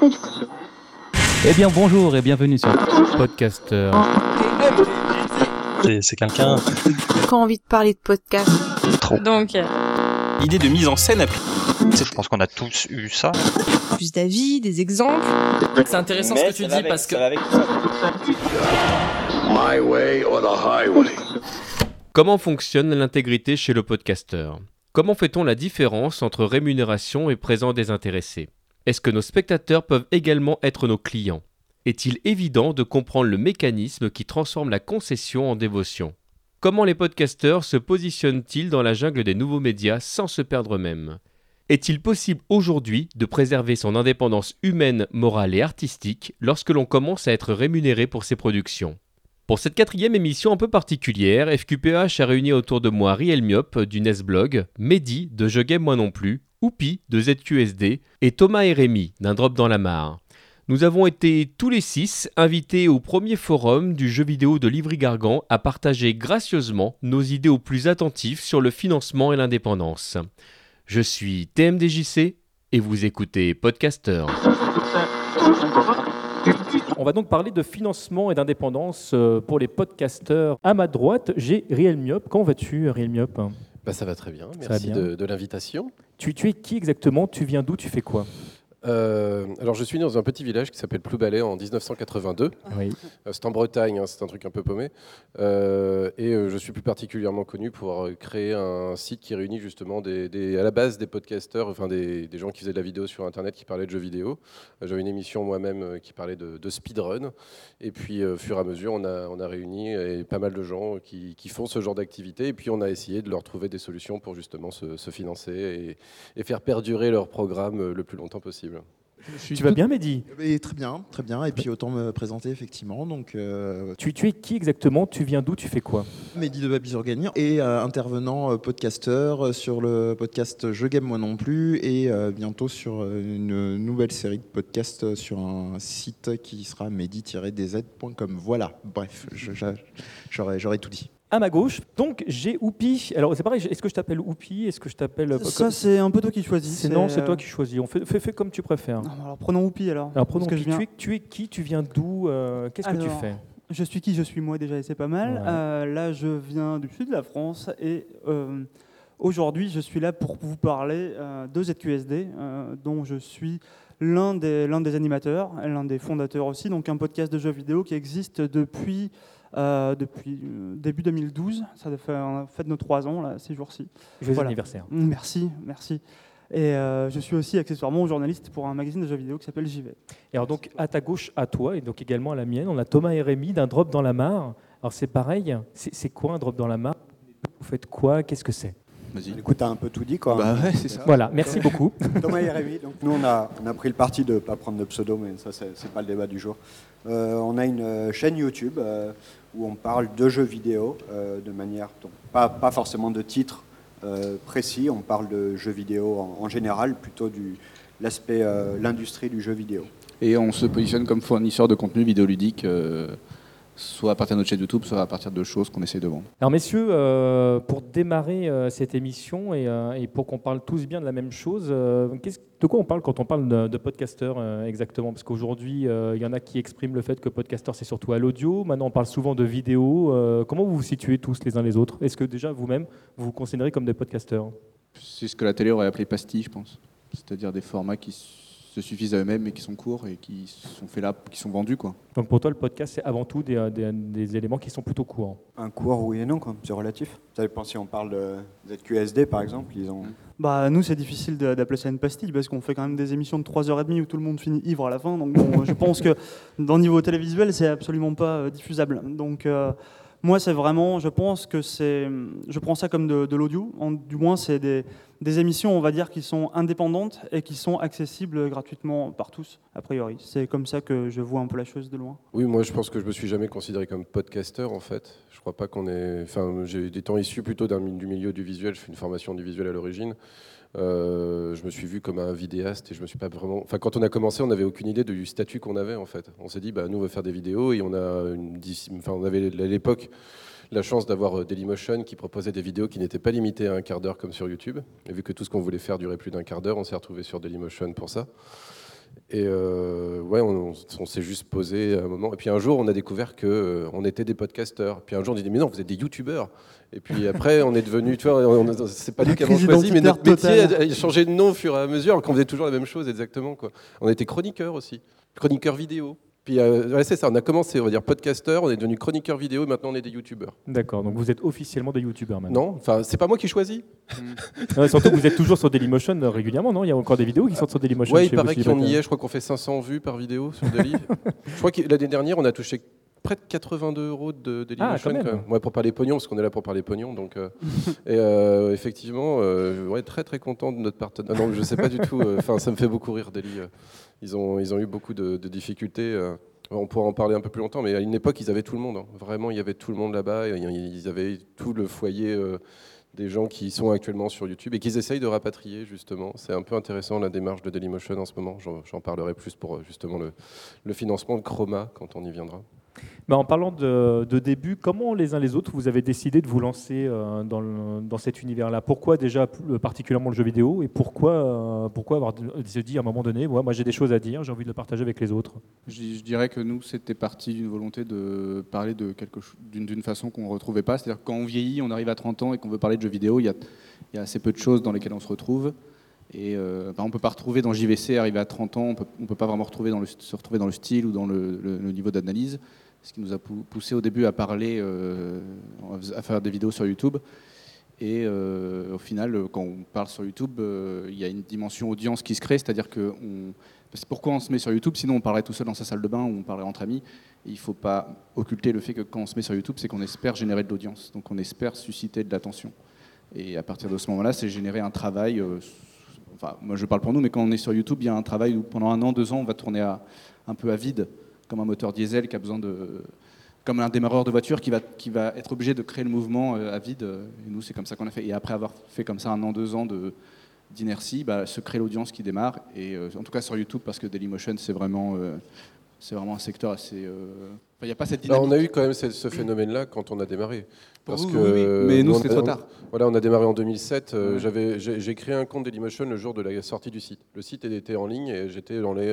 Eh bien bonjour et bienvenue sur Podcaster. C'est quelqu'un. Quand envie de parler de podcast. Trop. Donc, euh, Idée de mise en scène. Je pense qu'on a tous eu ça. plus d'avis, des exemples. C'est intéressant ce que tu dis parce que My way or the highway. Comment fonctionne l'intégrité chez le podcasteur? Comment fait-on la différence entre rémunération et présent désintéressé Est-ce que nos spectateurs peuvent également être nos clients? Est-il évident de comprendre le mécanisme qui transforme la concession en dévotion? Comment les podcasteurs se positionnent-ils dans la jungle des nouveaux médias sans se perdre eux-mêmes? Est-il possible aujourd'hui de préserver son indépendance humaine, morale et artistique lorsque l'on commence à être rémunéré pour ses productions? Pour cette quatrième émission un peu particulière, FQPH a réuni autour de moi Riel Miop du Nesblog, Mehdi de Je Game Moi Non Plus, Oupi de ZQSD et Thomas et Rémy d'un Drop dans la Mare. Nous avons été tous les six invités au premier forum du jeu vidéo de Livry-Gargan à partager gracieusement nos idées aux plus attentifs sur le financement et l'indépendance. Je suis TMDJC et vous écoutez Podcaster. On va donc parler de financement et d'indépendance euh, pour les podcasteurs. À ma droite, j'ai Riel Miop. Comment vas-tu, Riel Miop? Bah, ça va très bien, merci bien. de, de l'invitation. Tu, tu es qui exactement? Tu viens d'où? Tu fais quoi? Euh, alors je suis né dans un petit village qui s'appelle Ploubalais en 1982. Oui. Euh, c'est en Bretagne, hein, c'est un truc un peu paumé. Euh, et je suis plus particulièrement connu pour créé un site qui réunit justement des, des- à la base des podcasteurs, enfin des, des gens qui faisaient de la vidéo sur Internet, qui parlaient de jeux vidéo. J'avais une émission moi-même qui parlait de, de speedrun. Et puis au fur et à mesure, on a, on a réuni pas mal de gens qui, qui font ce genre d'activité. Et puis on a essayé de leur trouver des solutions pour justement se, se financer et, et faire perdurer leur programme le plus longtemps possible. Tu vas bien, Mehdi? Et très bien, très bien. Et puis autant me présenter effectivement. Donc, euh, tu, tu es qui exactement? Tu viens d'où? Tu fais quoi? Mehdi de Babizorgani et euh, intervenant euh, podcasteur euh, sur le podcast Je Game Moi Non Plus et euh, bientôt sur une nouvelle série de podcasts sur un site qui sera mehdi-dz.com. Voilà, bref, j'aurais tout dit. À ma gauche, donc j'ai Oupi. Alors c'est pareil, est-ce que je t'appelle Oupi? Est-ce que je t'appelle. euh, Ça, c'est un peu toi qui choisis. C'est- non, c'est euh, toi qui choisis. On fait, fais, fais comme tu préfères. non, alors prenons Oupi alors. Alors prenons Oupi. viens- Tu, es, tu es qui? Tu viens d'où Euh, Qu'est-ce que tu fais? je suis qui? Je suis moi déjà et c'est pas mal. Ouais. Euh, là, je viens du sud de la France et euh, aujourd'hui, je suis là pour vous parler euh, de ZQSD, euh, dont je suis l'un des, l'un des animateurs, l'un des fondateurs aussi. Donc un podcast de jeux vidéo qui existe depuis. Euh, depuis euh, début 2012, ça fait, on a fait nos trois ans là, ces jours-ci. Joyeux Voilà. anniversaire. Merci, merci. Et euh, je suis aussi accessoirement journaliste pour un magazine de jeux vidéo qui s'appelle JV. Et alors donc à ta gauche, à toi, et donc également à la mienne, on a Thomas et Rémy d'un Drop dans la Mare. Alors c'est pareil, c'est quoi un Drop dans la Mare? Vous faites quoi? Qu'est-ce que c'est? Écoute, t'as un peu tout dit, quoi. Bah ouais, c'est ça. Voilà, merci beaucoup. Thomas et Rémi, donc nous, on a, on a pris le parti de ne pas prendre de pseudo, mais ça, c'est pas le débat du jour. Euh, on a une euh, chaîne YouTube euh, où on parle de jeux vidéo euh, de manière, pas, pas forcément de titres euh, précis, on parle de jeux vidéo en, général, plutôt du l'aspect, euh, l'industrie du jeu vidéo. Et on se positionne comme fournisseur de contenu vidéoludique, soit à partir de notre chaîne YouTube, soit à partir de choses qu'on essaie de vendre. Alors messieurs, euh, pour démarrer euh, cette émission et, euh, et pour qu'on parle tous bien de la même chose, de quoi on parle quand on parle de, de podcasteur exactement? Parce qu'aujourd'hui, il y en a qui expriment le fait que podcasteur c'est surtout à l'audio. Maintenant, on parle souvent de vidéo. Comment vous vous situez tous les uns les autres? Est-ce que déjà vous-même vous vous considérez comme des podcasteurs? C'est ce que la télé aurait appelé pastille, je pense. C'est-à-dire des formats qui se suffisent à eux-mêmes et qui sont courts et qui sont faits là, qui sont vendus, quoi. Donc pour toi, le podcast c'est avant tout des, euh, des- des éléments qui sont plutôt courts. Un cours, oui et non, quoi. c'est relatif. Ça dépend si on parle de ZQSD, par exemple, ils ont... Bah, nous, c'est difficile d'appeler ça une pastille parce qu'on fait quand même des émissions de 3h30 où tout le monde finit ivre à la fin. Donc, bon, je pense que dans le niveau télévisuel, c'est absolument pas euh, diffusable. Donc, euh, moi, c'est vraiment, je pense que c'est, je prends ça comme de, de l'audio. En- Du moins, c'est des, des émissions, on va dire, qui sont indépendantes et qui sont accessibles gratuitement par tous, a priori. C'est comme ça que je vois un peu la chose de loin. Oui, moi je pense que je me suis jamais considéré comme podcasteur en fait. Je crois pas qu'on est. Enfin, j'ai des temps issus plutôt du milieu du visuel. Je fais une formation du visuel à l'origine. Euh, je me suis vu comme un vidéaste et je me suis pas vraiment. Enfin, quand on a commencé, on n'avait aucune idée du statut qu'on avait en fait. On s'est dit, bah nous on va faire des vidéos et on a une. Enfin, on avait à l'époque la chance d'avoir euh, Dailymotion qui proposait des vidéos qui n'étaient pas limitées à un quart d'heure comme sur YouTube. Et vu que tout ce qu'on voulait faire durait plus d'un quart d'heure, on s'est retrouvé sur Dailymotion pour ça. Et euh, ouais, on, on s'est juste posé un moment. Et puis un jour, on a découvert que euh, on était des podcasteurs. Puis un jour, on dit mais non, vous êtes des youtubeurs. Et puis après, on est devenu, tu vois, c'est pas nous qui avons choisi, mais notre métier a, a changé de nom au fur et à mesure, alors qu'on faisait toujours la même chose exactement. Quoi. On était chroniqueurs aussi, chroniqueurs vidéo. Puis euh, ouais, c'est ça, on a commencé, on va dire podcasteur, on est devenu chroniqueur vidéo, et maintenant on est des youtubeurs. D'accord, donc vous êtes officiellement des youtubeurs maintenant. Non, enfin, c'est pas moi qui choisis. Ouais, surtout que vous êtes toujours sur Dailymotion euh, régulièrement, non? Il y a encore des vidéos qui sortent sur Dailymotion Ouais, il paraît qu'on y est. Je crois qu'on fait 500 vues par vidéo sur Daily. je crois que l'année dernière, on a touché près de 82 euros de Dailymotion. Ah, quand même. Ouais, pour parler pognon, parce qu'on est là pour parler pognon. Donc, euh, et euh, effectivement, euh, ouais, très très content de notre partenaire. Non, je sais pas du tout. euh, Enfin, ça me fait beaucoup rire, Daily. euh. Ils ont, ils ont eu beaucoup de, de difficultés. euh. On pourra en parler un peu plus longtemps, mais à une époque, ils avaient tout le monde. hein. Vraiment, il y avait tout le monde là-bas. Ils avaient tout le foyer euh, des gens qui sont actuellement sur YouTube et qu'ils essayent de rapatrier, justement. C'est un peu intéressant la démarche de Dailymotion en ce moment. J'en parlerai plus pour euh, justement le, le financement de Chroma quand on y viendra. En parlant de, début, comment les uns les autres vous avez décidé de vous lancer euh, dans, cet univers-là? Pourquoi déjà plus- particulièrement le jeu vidéo? Et pourquoi, euh, avoir se dit à un moment donné, moi j'ai des choses à dire, j'ai envie de le partager avec les autres? Je, dirais que nous, c'était parti d'une volonté de parler d'une façon qu'on ne retrouvait pas. C'est-à-dire quand on vieillit, on arrive à 30 ans et qu'on veut parler de jeux vidéo, il y a, assez peu de choses dans lesquelles on se retrouve. Et euh, bah, on ne peut pas retrouver dans JVC, arrivé à 30 ans, on ne peut pas vraiment retrouver se retrouver dans le style ou dans le niveau d'analyse. Ce qui nous a pou- poussé au début à parler, euh, à faire des vidéos sur YouTube. Et euh, au final, euh, quand on parle sur YouTube, il y a une dimension audience qui se crée, c'est-à-dire que on- pourquoi on se met sur YouTube Sinon, on parlerait tout seul dans sa salle de bain ou on parlerait entre amis. Il ne faut pas occulter le fait que quand on se met sur YouTube, c'est qu'on espère générer de l'audience, donc on espère susciter de l'attention. Et à partir de ce moment-là, c'est générer un travail. enfin, moi, je parle pour nous, mais quand on est sur YouTube, il y a un travail où pendant un an, deux ans, on va tourner un peu à vide, comme un moteur diesel qui a besoin de comme un démarreur de voiture qui va, qui va être obligé de créer le mouvement euh, à vide. euh, Et nous, c'est comme ça qu'on a fait. Et après avoir fait comme ça un an, deux ans de d'inertie, bah, se crée l'audience qui démarre. Et euh, en tout cas sur YouTube, parce que Dailymotion, c'est vraiment, euh, c'est vraiment un secteur assez. euh, enfin, Il n'y a pas cette dynamique. on a eu quand même ce, phénomène-là quand on a démarré. Pour Parce vous, que oui, oui, mais nous, on- c'était trop on- tard. Voilà, on a démarré en 2007. euh, Ouais. j'avais- J'ai j'ai créé un compte Dailymotion le jour de la sortie du site. Le site était en ligne et j'étais dans les,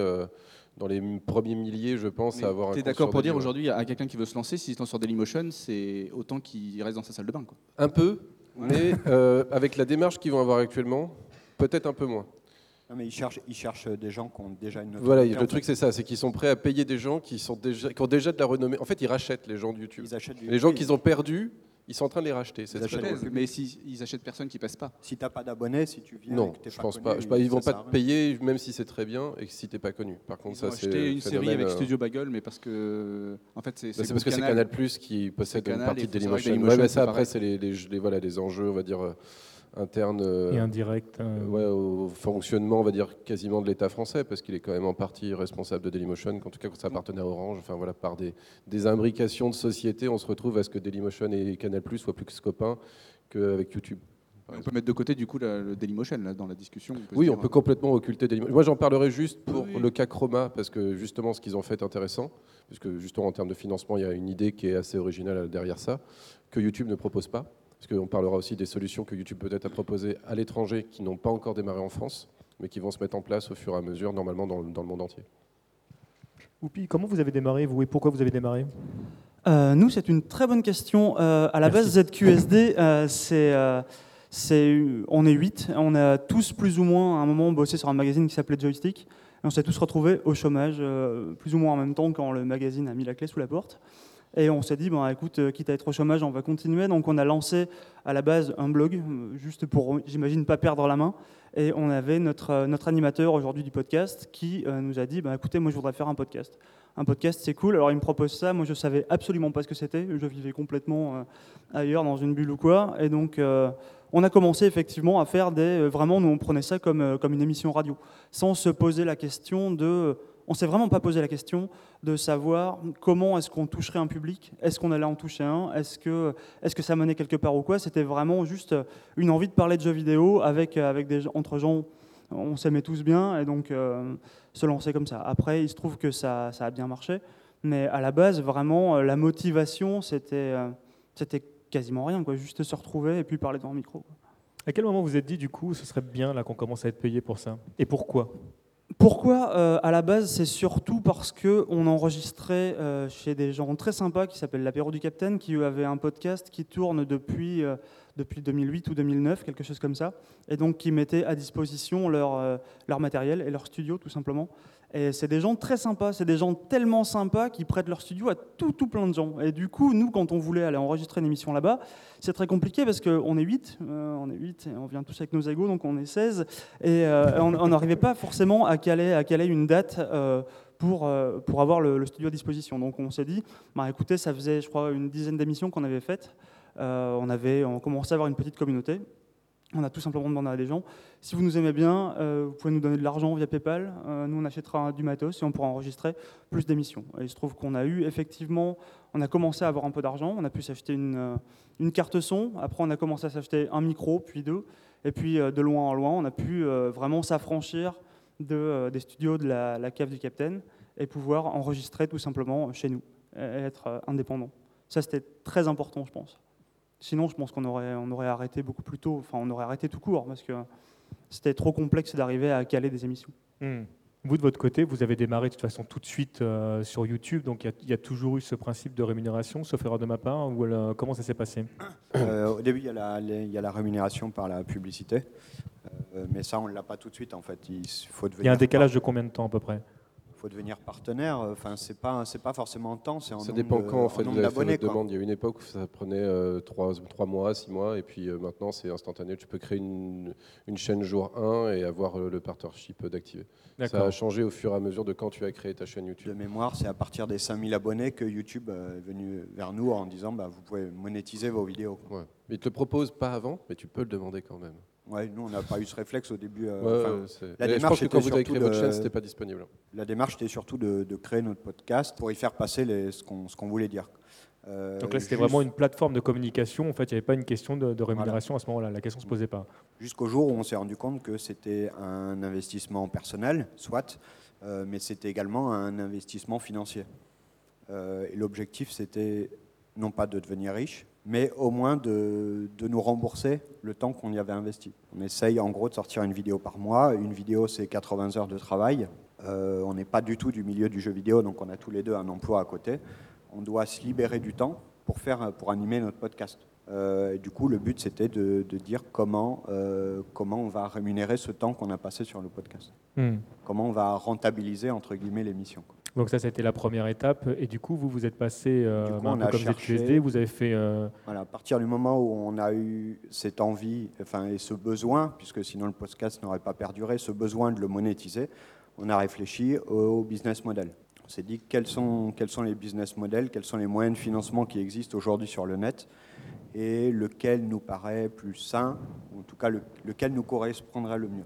dans les premiers milliers, je pense, à avoir un Tu es d'accord pour dire aujourd'hui à quelqu'un qui veut se lancer, s'il se lance sur Dailymotion, c'est autant qu'il reste dans sa salle de bain. Quoi. Un peu, mais euh, avec la démarche qu'ils vont avoir actuellement, peut-être un peu moins. Non, mais ils cherchent, ils cherchent des gens qui ont déjà une. Voilà, le truc c'est ça, c'est qu'ils sont prêts à payer des gens qui, sont déjà, qui ont déjà de la renommée. En fait, ils rachètent les gens de YouTube. Ils achètent du- Les gens qu'ils ont perdus, ils sont en train de les racheter. C'est Ils achètent. Mais s'ils ils achètent personne qui passe pas. Si t'as pas d'abonnés, si tu viens. et Non, je pense connu, pas. Je pas, ils vont pas te payer, même si c'est très bien et que si t'es pas connu. Par contre, Ils ça ont c'est acheté une série avec euh, Studio Bagel, mais parce que en fait c'est bah, c'est parce que c'est Canal Plus qui possède une partie de Dailymotion. Ouais, mais ça après c'est les, les- les- voilà les enjeux, on va dire internes. euh, Et indirect. euh, ouais, au fonctionnement, on va dire quasiment de l'État français, parce qu'il est quand même en partie responsable de Dailymotion, en tout cas quand ça appartenait à Orange. Enfin voilà, par des, des imbrications de société, on se retrouve à ce que Dailymotion et Canal Plus soient plus copains qu'avec YouTube. On peut mettre de côté du coup la- le Dailymotion là, dans la discussion. on Oui, dire, on peut complètement occulter Dailymotion. Moi, j'en parlerai juste pour Oui, le cas Chroma, parce que justement, ce qu'ils ont fait est intéressant, parce que justement, en termes de financement, il y a une idée qui est assez originale derrière ça, que YouTube ne propose pas. Parce qu'on parlera aussi des solutions que YouTube peut-être à proposer à l'étranger, qui n'ont pas encore démarré en France, mais qui vont se mettre en place au fur et à mesure, normalement, dans, le- dans le monde entier. Oupi, comment vous avez démarré, vous, et pourquoi vous avez démarré? Euh, nous, c'est une très bonne question. Euh, à la base, ZQSD, euh, c'est, euh, on est 8. On a tous plus ou moins à un moment bossé sur un magazine qui s'appelait Joystick. Et on s'est tous retrouvés au chômage, euh, plus ou moins en même temps quand le magazine a mis la clé sous la porte. Et on s'est dit, bon, écoute, euh, quitte à être au chômage, on va continuer. Donc on a lancé à la base un blog, euh, juste pour, j'imagine, pas perdre la main. Et on avait notre, euh, notre animateur aujourd'hui du podcast qui nous a dit, bah, écoutez, moi je voudrais faire un podcast. Un podcast, c'est cool. Alors il me propose ça. Moi je savais absolument pas ce que c'était. Je vivais complètement ailleurs, dans une bulle ou quoi. Et donc on a commencé effectivement à faire des. Vraiment, nous on prenait ça comme, comme une émission radio, sans se poser la question de. On s'est vraiment pas posé la question de savoir comment est-ce qu'on toucherait un public, est-ce qu'on allait en toucher un, est-ce que, est que ça menait quelque part ou quoi? C'était vraiment juste une envie de parler de jeux vidéo avec, avec des, entre gens, on s'aimait tous bien et donc euh, se lancer comme ça. Après, il se trouve que ça, ça a bien marché, mais à la base, vraiment, euh, la motivation, c'était euh, c'était quasiment rien, quoi. juste se retrouver et puis parler dans le micro. À quel moment vous vous êtes dit, du coup, ce serait bien là qu'on commence à être payé pour ça? Et pourquoi? Pourquoi euh, À la base, c'est surtout parce qu'on enregistrait euh, chez des gens très sympas qui s'appellent l'apéro du Capitaine, qui eux avaient un podcast qui tourne depuis, euh, depuis 2008 ou 2009, quelque chose comme ça, et donc qui mettaient à disposition leur, leur matériel et leur studio tout simplement. Et c'est des gens très sympas, c'est des gens tellement sympas qui prêtent leur studio à tout, tout plein de gens. Et du coup, nous, quand on voulait aller enregistrer une émission là-bas, c'est très compliqué parce qu'on est 8, euh, on est 8 et on vient tous avec nos égos, donc on est 16. Et euh, on n'arrivait pas forcément à caler, à une date. Euh, pour, pour avoir le, studio à disposition. Donc on s'est dit, bah, écoutez, ça faisait je crois une dizaine d'émissions qu'on avait faites. on, avait, on commençait à avoir une petite communauté. On a tout simplement demandé à des gens, si vous nous aimez bien, euh, vous pouvez nous donner de l'argent via PayPal, euh, nous on achètera du matos et on pourra enregistrer plus d'émissions. Il se trouve qu'on a eu effectivement, on a commencé à avoir un peu d'argent, on a pu s'acheter une, euh, carte son, après on a commencé à s'acheter un micro, puis deux, et puis de loin en loin, on a pu vraiment s'affranchir de, des studios de la, la, cave du Capitaine et pouvoir enregistrer tout simplement chez nous, et être indépendant. Ça c'était très important je pense. Sinon, je pense qu'on aurait, on aurait arrêté beaucoup plus tôt, enfin on aurait arrêté tout court, parce que c'était trop complexe d'arriver à caler des émissions. Hmm. Vous, de votre côté, vous avez démarré de toute façon tout de suite euh, sur YouTube, donc il y, a toujours eu ce principe de rémunération, sauf erreur de ma part, ou comment ça s'est passé? Euh, Au début, il y, y, a la rémunération par la publicité, euh, mais ça, on ne l'a pas tout de suite en fait. Il, faut il y a un décalage de combien de temps à peu près? Faut devenir partenaire. Enfin, c'est pas c'est pas forcément en temps, c'est en Ça dépend quand en fait vous avez fait demande. Il y a une époque où ça prenait euh, trois 3, mois, 6 mois, et puis euh, maintenant c'est instantané. Tu peux créer une, une, chaîne jour 1 et avoir euh, le partnership d'activer. Ça a changé au fur et à mesure de quand tu as créé ta chaîne YouTube. De mémoire, c'est à partir des 5000 abonnés que YouTube est venu vers nous en disant bah, vous pouvez monétiser vos vidéos. Ouais. Mais il te le propose pas avant, mais tu peux le demander quand même. Ouais, nous, on n'a pas eu ce réflexe au début. Euh, la démarche je pense que quand vous avez créé votre chaîne, c'était pas disponible. La démarche était surtout de, créer notre podcast pour y faire passer les, ce qu'on voulait dire. Euh, Donc là, c'était vraiment une plateforme de communication. En fait, il n'y avait pas une question de, rémunération à ce moment-là. La question ne se posait pas. Jusqu'au jour où on s'est rendu compte que c'était un investissement personnel, soit, euh, mais c'était également un investissement financier. et l'objectif, c'était non pas de devenir riche, mais au moins de, nous rembourser le temps qu'on y avait investi. On essaye en gros de sortir une vidéo par mois. Une vidéo, c'est 80 heures de travail. Euh, on n'est pas du tout du milieu du jeu vidéo, donc on a tous les deux un emploi à côté. On doit se libérer du temps pour, faire, pour animer notre podcast. Euh, et du coup, le but, c'était de, dire comment, euh, comment on va rémunérer ce temps qu'on a passé sur le podcast. Hmm. Comment on va rentabiliser, entre guillemets, l'émission. Donc ça, c'était la première étape. Et du coup, vous vous êtes passé, euh, coup, on a comme cherché, vous avez fait... Euh, voilà, à partir du moment où on a eu cette envie enfin, et ce besoin, puisque sinon le podcast n'aurait pas perduré, ce besoin de le monétiser, on a réfléchi au business model. On s'est dit quels sont, quels sont les business models, quels sont les moyens de financement qui existent aujourd'hui sur le net et lequel nous paraît plus sain, ou en tout cas lequel nous correspondrait le mieux.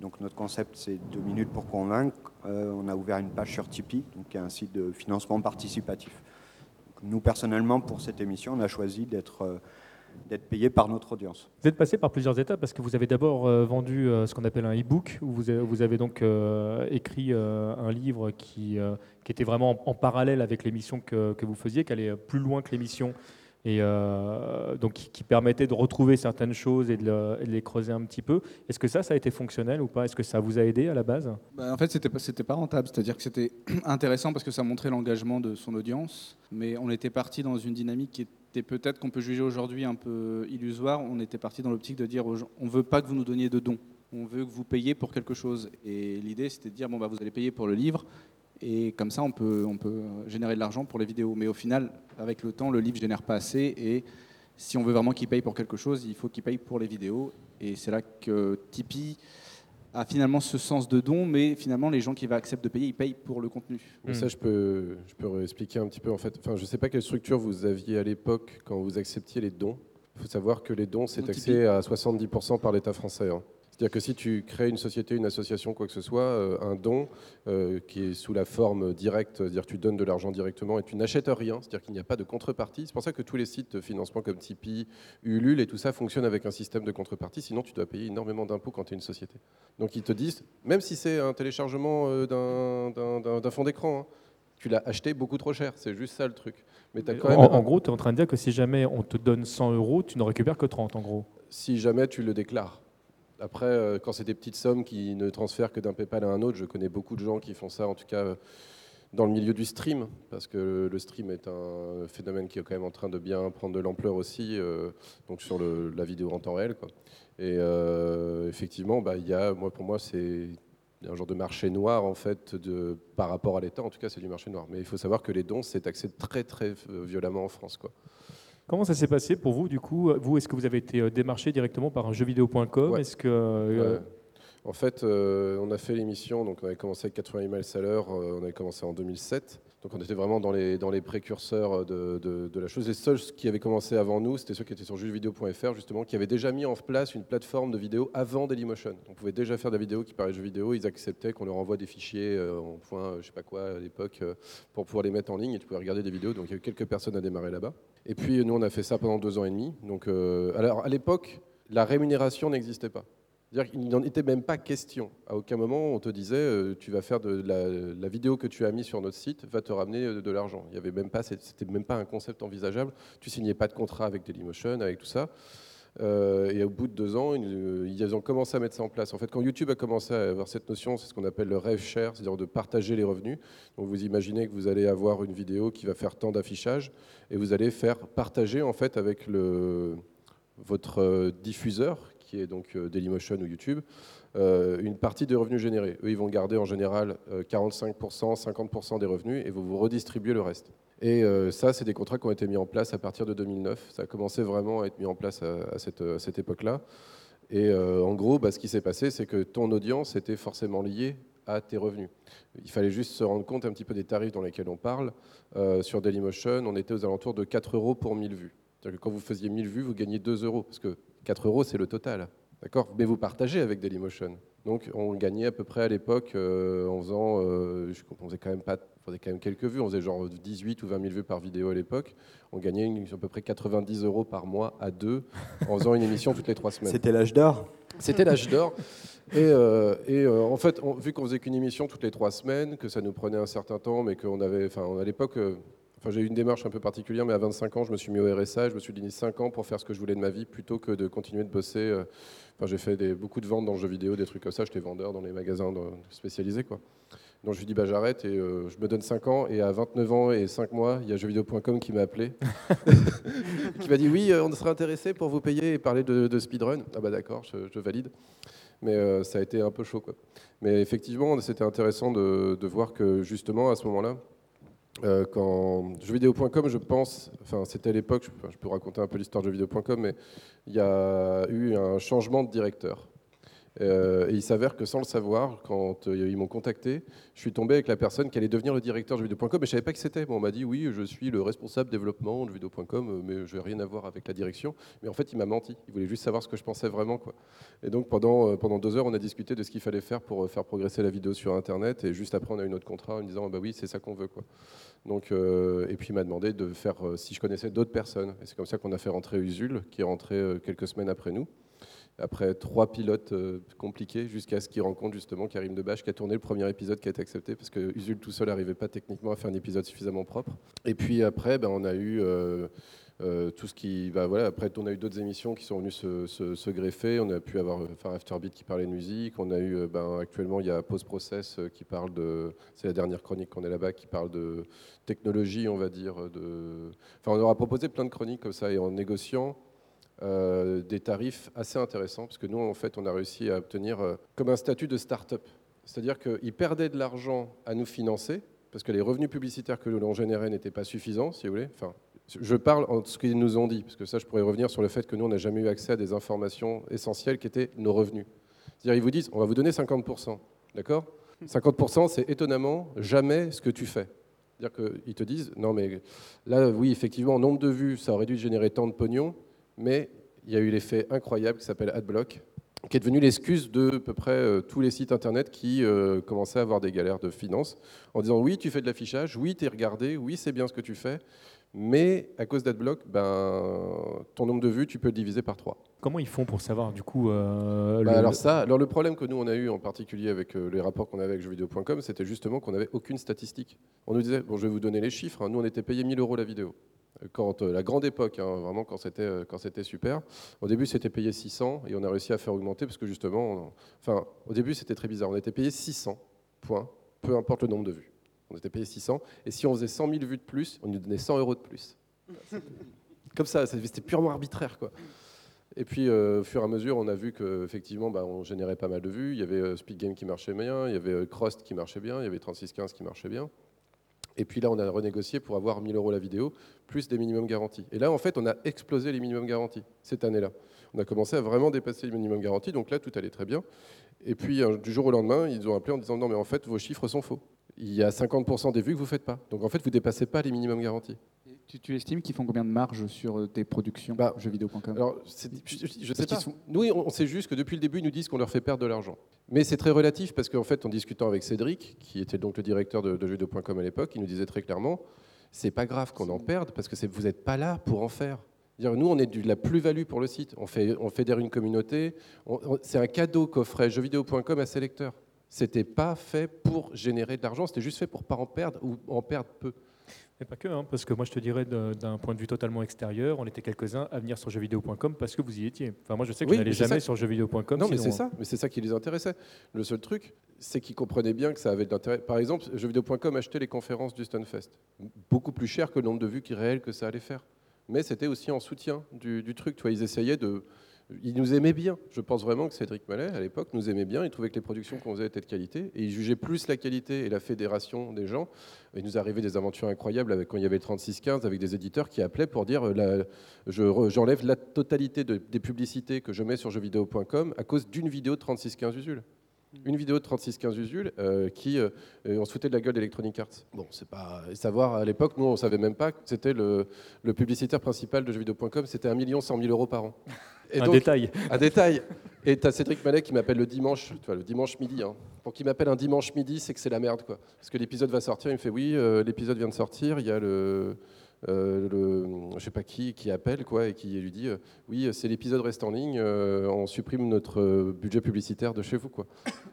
Donc notre concept, c'est deux minutes pour convaincre. Euh, on a ouvert une page sur Tipeee, donc un site de financement participatif. nous, personnellement, pour cette émission, on a choisi d'être euh, payé par notre audience. Vous êtes passé par plusieurs étapes parce que vous avez d'abord euh, vendu ce qu'on appelle un e-book, où vous avez, donc écrit un livre qui, qui, était vraiment en, parallèle avec l'émission que, vous faisiez, qui allait plus loin que l'émission et euh, donc qui, permettait de retrouver certaines choses et de, les creuser un petit peu. Est-ce que ça, ça a été fonctionnel ou pas? Est-ce que ça vous a aidé à la base? Bah, En fait, c'était pas, pas rentable. C'est-à-dire que c'était intéressant parce que ça montrait l'engagement de son audience, mais on était parti dans une dynamique qui était peut-être qu'on peut juger aujourd'hui un peu illusoire. On était parti dans l'optique de dire aux gens, on veut pas que vous nous donniez de dons on veut que vous payiez pour quelque chose. Et l'idée, c'était de dire, bon, bah, vous allez payer pour le livre, et comme ça, on peut, on peut générer de l'argent pour les vidéos. Mais au final, avec le temps, le livre ne génère pas assez. Et si on veut vraiment qu'il paye pour quelque chose, il faut qu'il paye pour les vidéos. Et c'est là que Tipeee a finalement ce sens de don, mais finalement, les gens qui acceptent de payer, ils payent pour le contenu. Mais ça, je peux, je peux expliquer un petit peu. En fait, enfin, je ne sais pas quelle structure vous aviez à l'époque quand vous acceptiez les dons. Il faut savoir que les dons, c'est taxé à 70% par l'État français. Hein. C'est-à-dire que si tu crées une société, une association, quoi que ce soit, euh, un don euh, qui est sous la forme directe, c'est-à-dire tu donnes de l'argent directement et tu n'achètes rien, c'est-à-dire qu'il n'y a pas de contrepartie. C'est pour ça que tous les sites de financement comme Tipeee, Ulule et tout ça fonctionnent avec un système de contrepartie, sinon tu dois payer énormément d'impôts quand tu es une société. Donc ils te disent, même si c'est un téléchargement euh, d'un fond d'écran, hein, tu l'as acheté beaucoup trop cher, c'est juste ça le truc. Mais as quand même en, gros, tu es en train de dire que si jamais on te donne 100 euros, tu ne récupères que 30 en gros. Si jamais tu le déclares. Après, quand c'est des petites sommes qui ne transfèrent que d'un PayPal à un autre, je connais beaucoup de gens qui font ça, en tout cas dans le milieu du stream, parce que le stream est un phénomène qui est quand même en train de bien prendre de l'ampleur aussi, donc sur la vidéo en temps réel. Et effectivement, bah, y a, moi, pour moi, c'est un genre de marché noir en fait par rapport à l'État. En tout cas, c'est du marché noir. Mais il faut savoir que les dons, c'est taxé très très euh, violemment en France. Comment ça s'est passé pour vous du coup Vous, est-ce que vous avez été euh, démarché directement par un jeuxvideo.com Est-ce que euh, En fait, on a fait l'émission, donc on avait commencé avec 80 emails à l'heure, on avait commencé en 2007. Donc on était vraiment dans les, dans les précurseurs de, de, la chose. Les seuls qui avaient commencé avant nous, c'était ceux qui étaient sur jeuxvideo.fr, justement, qui avaient déjà mis en place une plateforme de vidéo avant Dailymotion. On pouvait déjà faire de la vidéo qui parlait jeux vidéo. Ils acceptaient qu'on leur envoie des fichiers euh, en point, euh, je sais pas quoi, à l'époque, euh, pour pouvoir les mettre en ligne et tu pouvais regarder des vidéos. Donc il y a eu quelques personnes à démarrer là-bas. Et puis nous, on a fait ça pendant deux ans et demi. Donc alors, à l'époque, la rémunération n'existait pas. Il n'en était même pas question. À aucun moment on te disait euh, tu vas faire la, vidéo que tu as mise sur notre site va te ramener euh, de, l'argent. Il y avait même pas, c'était même pas un concept envisageable. Tu signais pas de contrat avec Dailymotion, avec tout ça. Euh, et au bout de deux ans, ils, ont commencé à mettre ça en place. En fait, quand YouTube a commencé à avoir cette notion, c'est ce qu'on appelle le rev share, c'est-à-dire de partager les revenus. Donc vous imaginez que vous allez avoir une vidéo qui va faire tant d'affichage et vous allez faire partager en fait avec le, votre diffuseur qui est donc euh, Dailymotion ou YouTube, euh, une partie des revenus générés. Eux, ils vont garder en général 45%, euh, 50% des revenus et vous vous redistribuez le reste. Et ça, c'est des contrats qui ont été mis en place à partir de 2009. Ça a commencé vraiment à être mis en place à, cette, époque-là. Et en gros, bah, ce qui s'est passé, c'est que ton audience était forcément liée à tes revenus. Il fallait juste se rendre compte un petit peu des tarifs dans lesquels on parle. sur Dailymotion, on était aux alentours de 4 euros pour 1000 vues. C'est-à-dire que quand vous faisiez 1000 vues, vous gagnez 2 euros. Parce que 4 euros, c'est le total. D'accord? Mais vous partagez avec Dailymotion. Donc on gagnait à peu près à l'époque euh, en faisant, euh, on faisait quand même pas, on faisait quand même quelques vues, on faisait genre 18 ou 20 000 vues par vidéo à l'époque. On gagnait à peu près 90 euros par mois à deux en faisant une émission toutes les trois semaines. C'était l'âge d'or. C'était l'âge d'or. Et, euh, et en fait, vu qu'on faisait qu'une émission toutes les trois semaines, que ça nous prenait un certain temps, mais qu'on avait, enfin, à l'époque, Enfin, j'ai eu une démarche un peu particulière, mais à 25 ans, je me suis mis au RSA. je me suis donné 5 ans pour faire ce que je voulais de ma vie plutôt que de continuer de bosser. Euh, enfin, j'ai fait des, beaucoup de ventes dans le jeu vidéo, des trucs comme ça. J'étais vendeur dans les magasins spécialisés. Quoi. Donc je lui dis bah, j'arrête et euh, je me donne 5 ans. Et à 29 ans et 5 mois, il y a jeuxvideo.com qui m'a appelé. qui m'a dit oui, euh, on serait intéressé pour vous payer et parler de, speedrun. Ah bah d'accord, je, valide. Mais ça a été un peu chaud. Quoi. Mais effectivement, c'était intéressant de, de voir que justement à ce moment-là, euh, quand jeuxvideo.com, je pense, enfin c'était à l'époque, je, peux raconter un peu l'histoire de jeuxvideo.com, mais il y a eu un changement de directeur. Euh, et il s'avère que sans le savoir, quand euh, ils m'ont contacté, je suis tombé avec la personne qui allait devenir le directeur de vidéo.com, mais je ne savais pas qui c'était. Bon, on m'a dit oui, je suis le responsable développement de vidéo.com, mais je n'ai rien à voir avec la direction. Mais en fait, il m'a menti. Il voulait juste savoir ce que je pensais vraiment. Quoi. Et donc pendant, pendant deux heures, on a discuté de ce qu'il fallait faire pour faire progresser la vidéo sur Internet. Et juste après, on a eu notre contrat en me disant bah oui, c'est ça qu'on veut. Quoi. Donc, et puis il m'a demandé de faire si je connaissais d'autres personnes. Et c'est comme ça qu'on a fait rentrer Usul, qui est rentré quelques semaines après nous après trois pilotes euh, compliqués, jusqu'à ce qu'il rencontre justement Karim Debache, qui a tourné le premier épisode qui a été accepté, parce que Usul tout seul n'arrivait pas techniquement à faire un épisode suffisamment propre. Et puis après, ben, on a eu euh, euh, tout ce qui... Ben, voilà, après, on a eu d'autres émissions qui sont venues se, greffer. On a pu avoir enfin, Afterbeat qui parlait de musique. On a eu, ben, actuellement, il y a Post Process qui parle de... C'est la dernière chronique qu'on est là-bas, qui parle de technologie, on va dire. De... Enfin, on aura proposé plein de chroniques comme ça, et en négociant, euh, des tarifs assez intéressants, parce que nous, en fait, on a réussi à obtenir euh, comme un statut de start-up. C'est-à-dire qu'ils perdaient de l'argent à nous financer, parce que les revenus publicitaires que l'on générait n'étaient pas suffisants, si vous voulez. Enfin, je parle en ce qu'ils nous ont dit, parce que ça, je pourrais revenir sur le fait que nous, on n'a jamais eu accès à des informations essentielles qui étaient nos revenus. C'est-à-dire, ils vous disent, on va vous donner 50%, d'accord? 50%, c'est étonnamment jamais ce que tu fais. C'est-à-dire qu'ils te disent, non mais là, oui, effectivement, nombre de vues, ça aurait dû générer tant de pognon, mais il y a eu l'effet incroyable qui s'appelle AdBlock, qui est devenu l'excuse de à peu près euh, tous les sites internet qui euh, commençaient à avoir des galères de finances, en disant oui, tu fais de l'affichage, oui, tu es regardé, oui, c'est bien ce que tu fais, mais à cause d'AdBlock, ben, ton nombre de vues, tu peux le diviser par 3. Comment ils font pour savoir du coup euh, bah, Alors ça, alors le problème que nous on a eu en particulier avec les rapports qu'on avait avec jeuxvideo.com, c'était justement qu'on n'avait aucune statistique. On nous disait, bon je vais vous donner les chiffres, hein. nous on était payé 1000 euros la vidéo. Quand la grande époque, hein, vraiment quand c'était quand c'était super. Au début, c'était payé 600 et on a réussi à faire augmenter parce que justement, enfin, au début, c'était très bizarre. On était payé 600 points, peu importe le nombre de vues. On était payé 600 et si on faisait 100 000 vues de plus, on nous donnait 100 euros de plus. Comme ça, c'était purement arbitraire, quoi. Et puis, euh, au fur et à mesure, on a vu qu'effectivement, bah, on générait pas mal de vues. Il y avait euh, Speed Game qui marchait bien, il y avait euh, Crost qui marchait bien, il y avait 3615 qui marchait bien. Et puis là, on a renégocié pour avoir 1000 euros la vidéo, plus des minimums garantis. Et là, en fait, on a explosé les minimums garantis cette année-là. On a commencé à vraiment dépasser les minimums garantis, donc là, tout allait très bien. Et puis, du jour au lendemain, ils ont appelé en disant non, mais en fait, vos chiffres sont faux. Il y a 50% des vues que vous ne faites pas. Donc en fait, vous ne dépassez pas les minimums garantis. Tu, estimes qu'ils font combien de marge sur euh, tes productions bah, jeuxvideo.com Alors, je, je sais pas. Nous, on, sait juste que depuis le début, ils nous disent qu'on leur fait perdre de l'argent. Mais c'est très relatif parce qu'en fait, en discutant avec Cédric, qui était donc le directeur de, de jeuxvideo.com à l'époque, il nous disait très clairement c'est pas grave qu'on en perde parce que vous n'êtes pas là pour en faire. Nous, on est de la plus-value pour le site. On, fait, on fédère une communauté. C'est un cadeau qu'offrait jeuxvideo.com à ses lecteurs. C'était pas fait pour générer de l'argent, c'était juste fait pour pas en perdre ou en perdre peu. Mais pas que, hein, parce que moi je te dirais d'un point de vue totalement extérieur, on était quelques-uns à venir sur jeuxvideo.com parce que vous y étiez. Enfin, moi je sais que je n'allais jamais sur jeuxvideo.com. Non, mais c'est ça, mais c'est ça qui les intéressait. Le seul truc, c'est qu'ils comprenaient bien que ça avait de l'intérêt. Par exemple, jeuxvideo.com achetait les conférences du Stunfest, beaucoup plus cher que le nombre de vues qui réel que ça allait faire. Mais c'était aussi en soutien du, du truc. Tu vois, ils essayaient de il nous aimait bien. Je pense vraiment que Cédric Mallet, à l'époque, nous aimait bien. Il trouvait que les productions qu'on faisait étaient de qualité. Et il jugeait plus la qualité et la fédération des gens. Il nous arrivait des aventures incroyables avec, quand il y avait le 3615 avec des éditeurs qui appelaient pour dire euh, j'enlève la totalité des publicités que je mets sur jeuxvideo.com à cause d'une vidéo de 3615 Usul une vidéo de 3615 Usul euh, qui euh, on se foutait de la gueule d'Electronic Arts. Bon, c'est pas savoir à l'époque, nous on savait même pas que c'était le, publicitaire principal de jeuxvideo.com, c'était 1 million 100 000 euros par an. un détail. Un détail. Et tu as Cédric Mallet qui m'appelle le dimanche, tu vois, le dimanche midi. Hein. Pour qu'il m'appelle un dimanche midi, c'est que c'est la merde, quoi. Parce que l'épisode va sortir, il me fait oui, euh, l'épisode vient de sortir, il y a le euh, je sais pas qui, qui appelle quoi, et qui lui dit euh, Oui, c'est l'épisode reste en ligne, euh, on supprime notre budget publicitaire de chez vous. Quoi.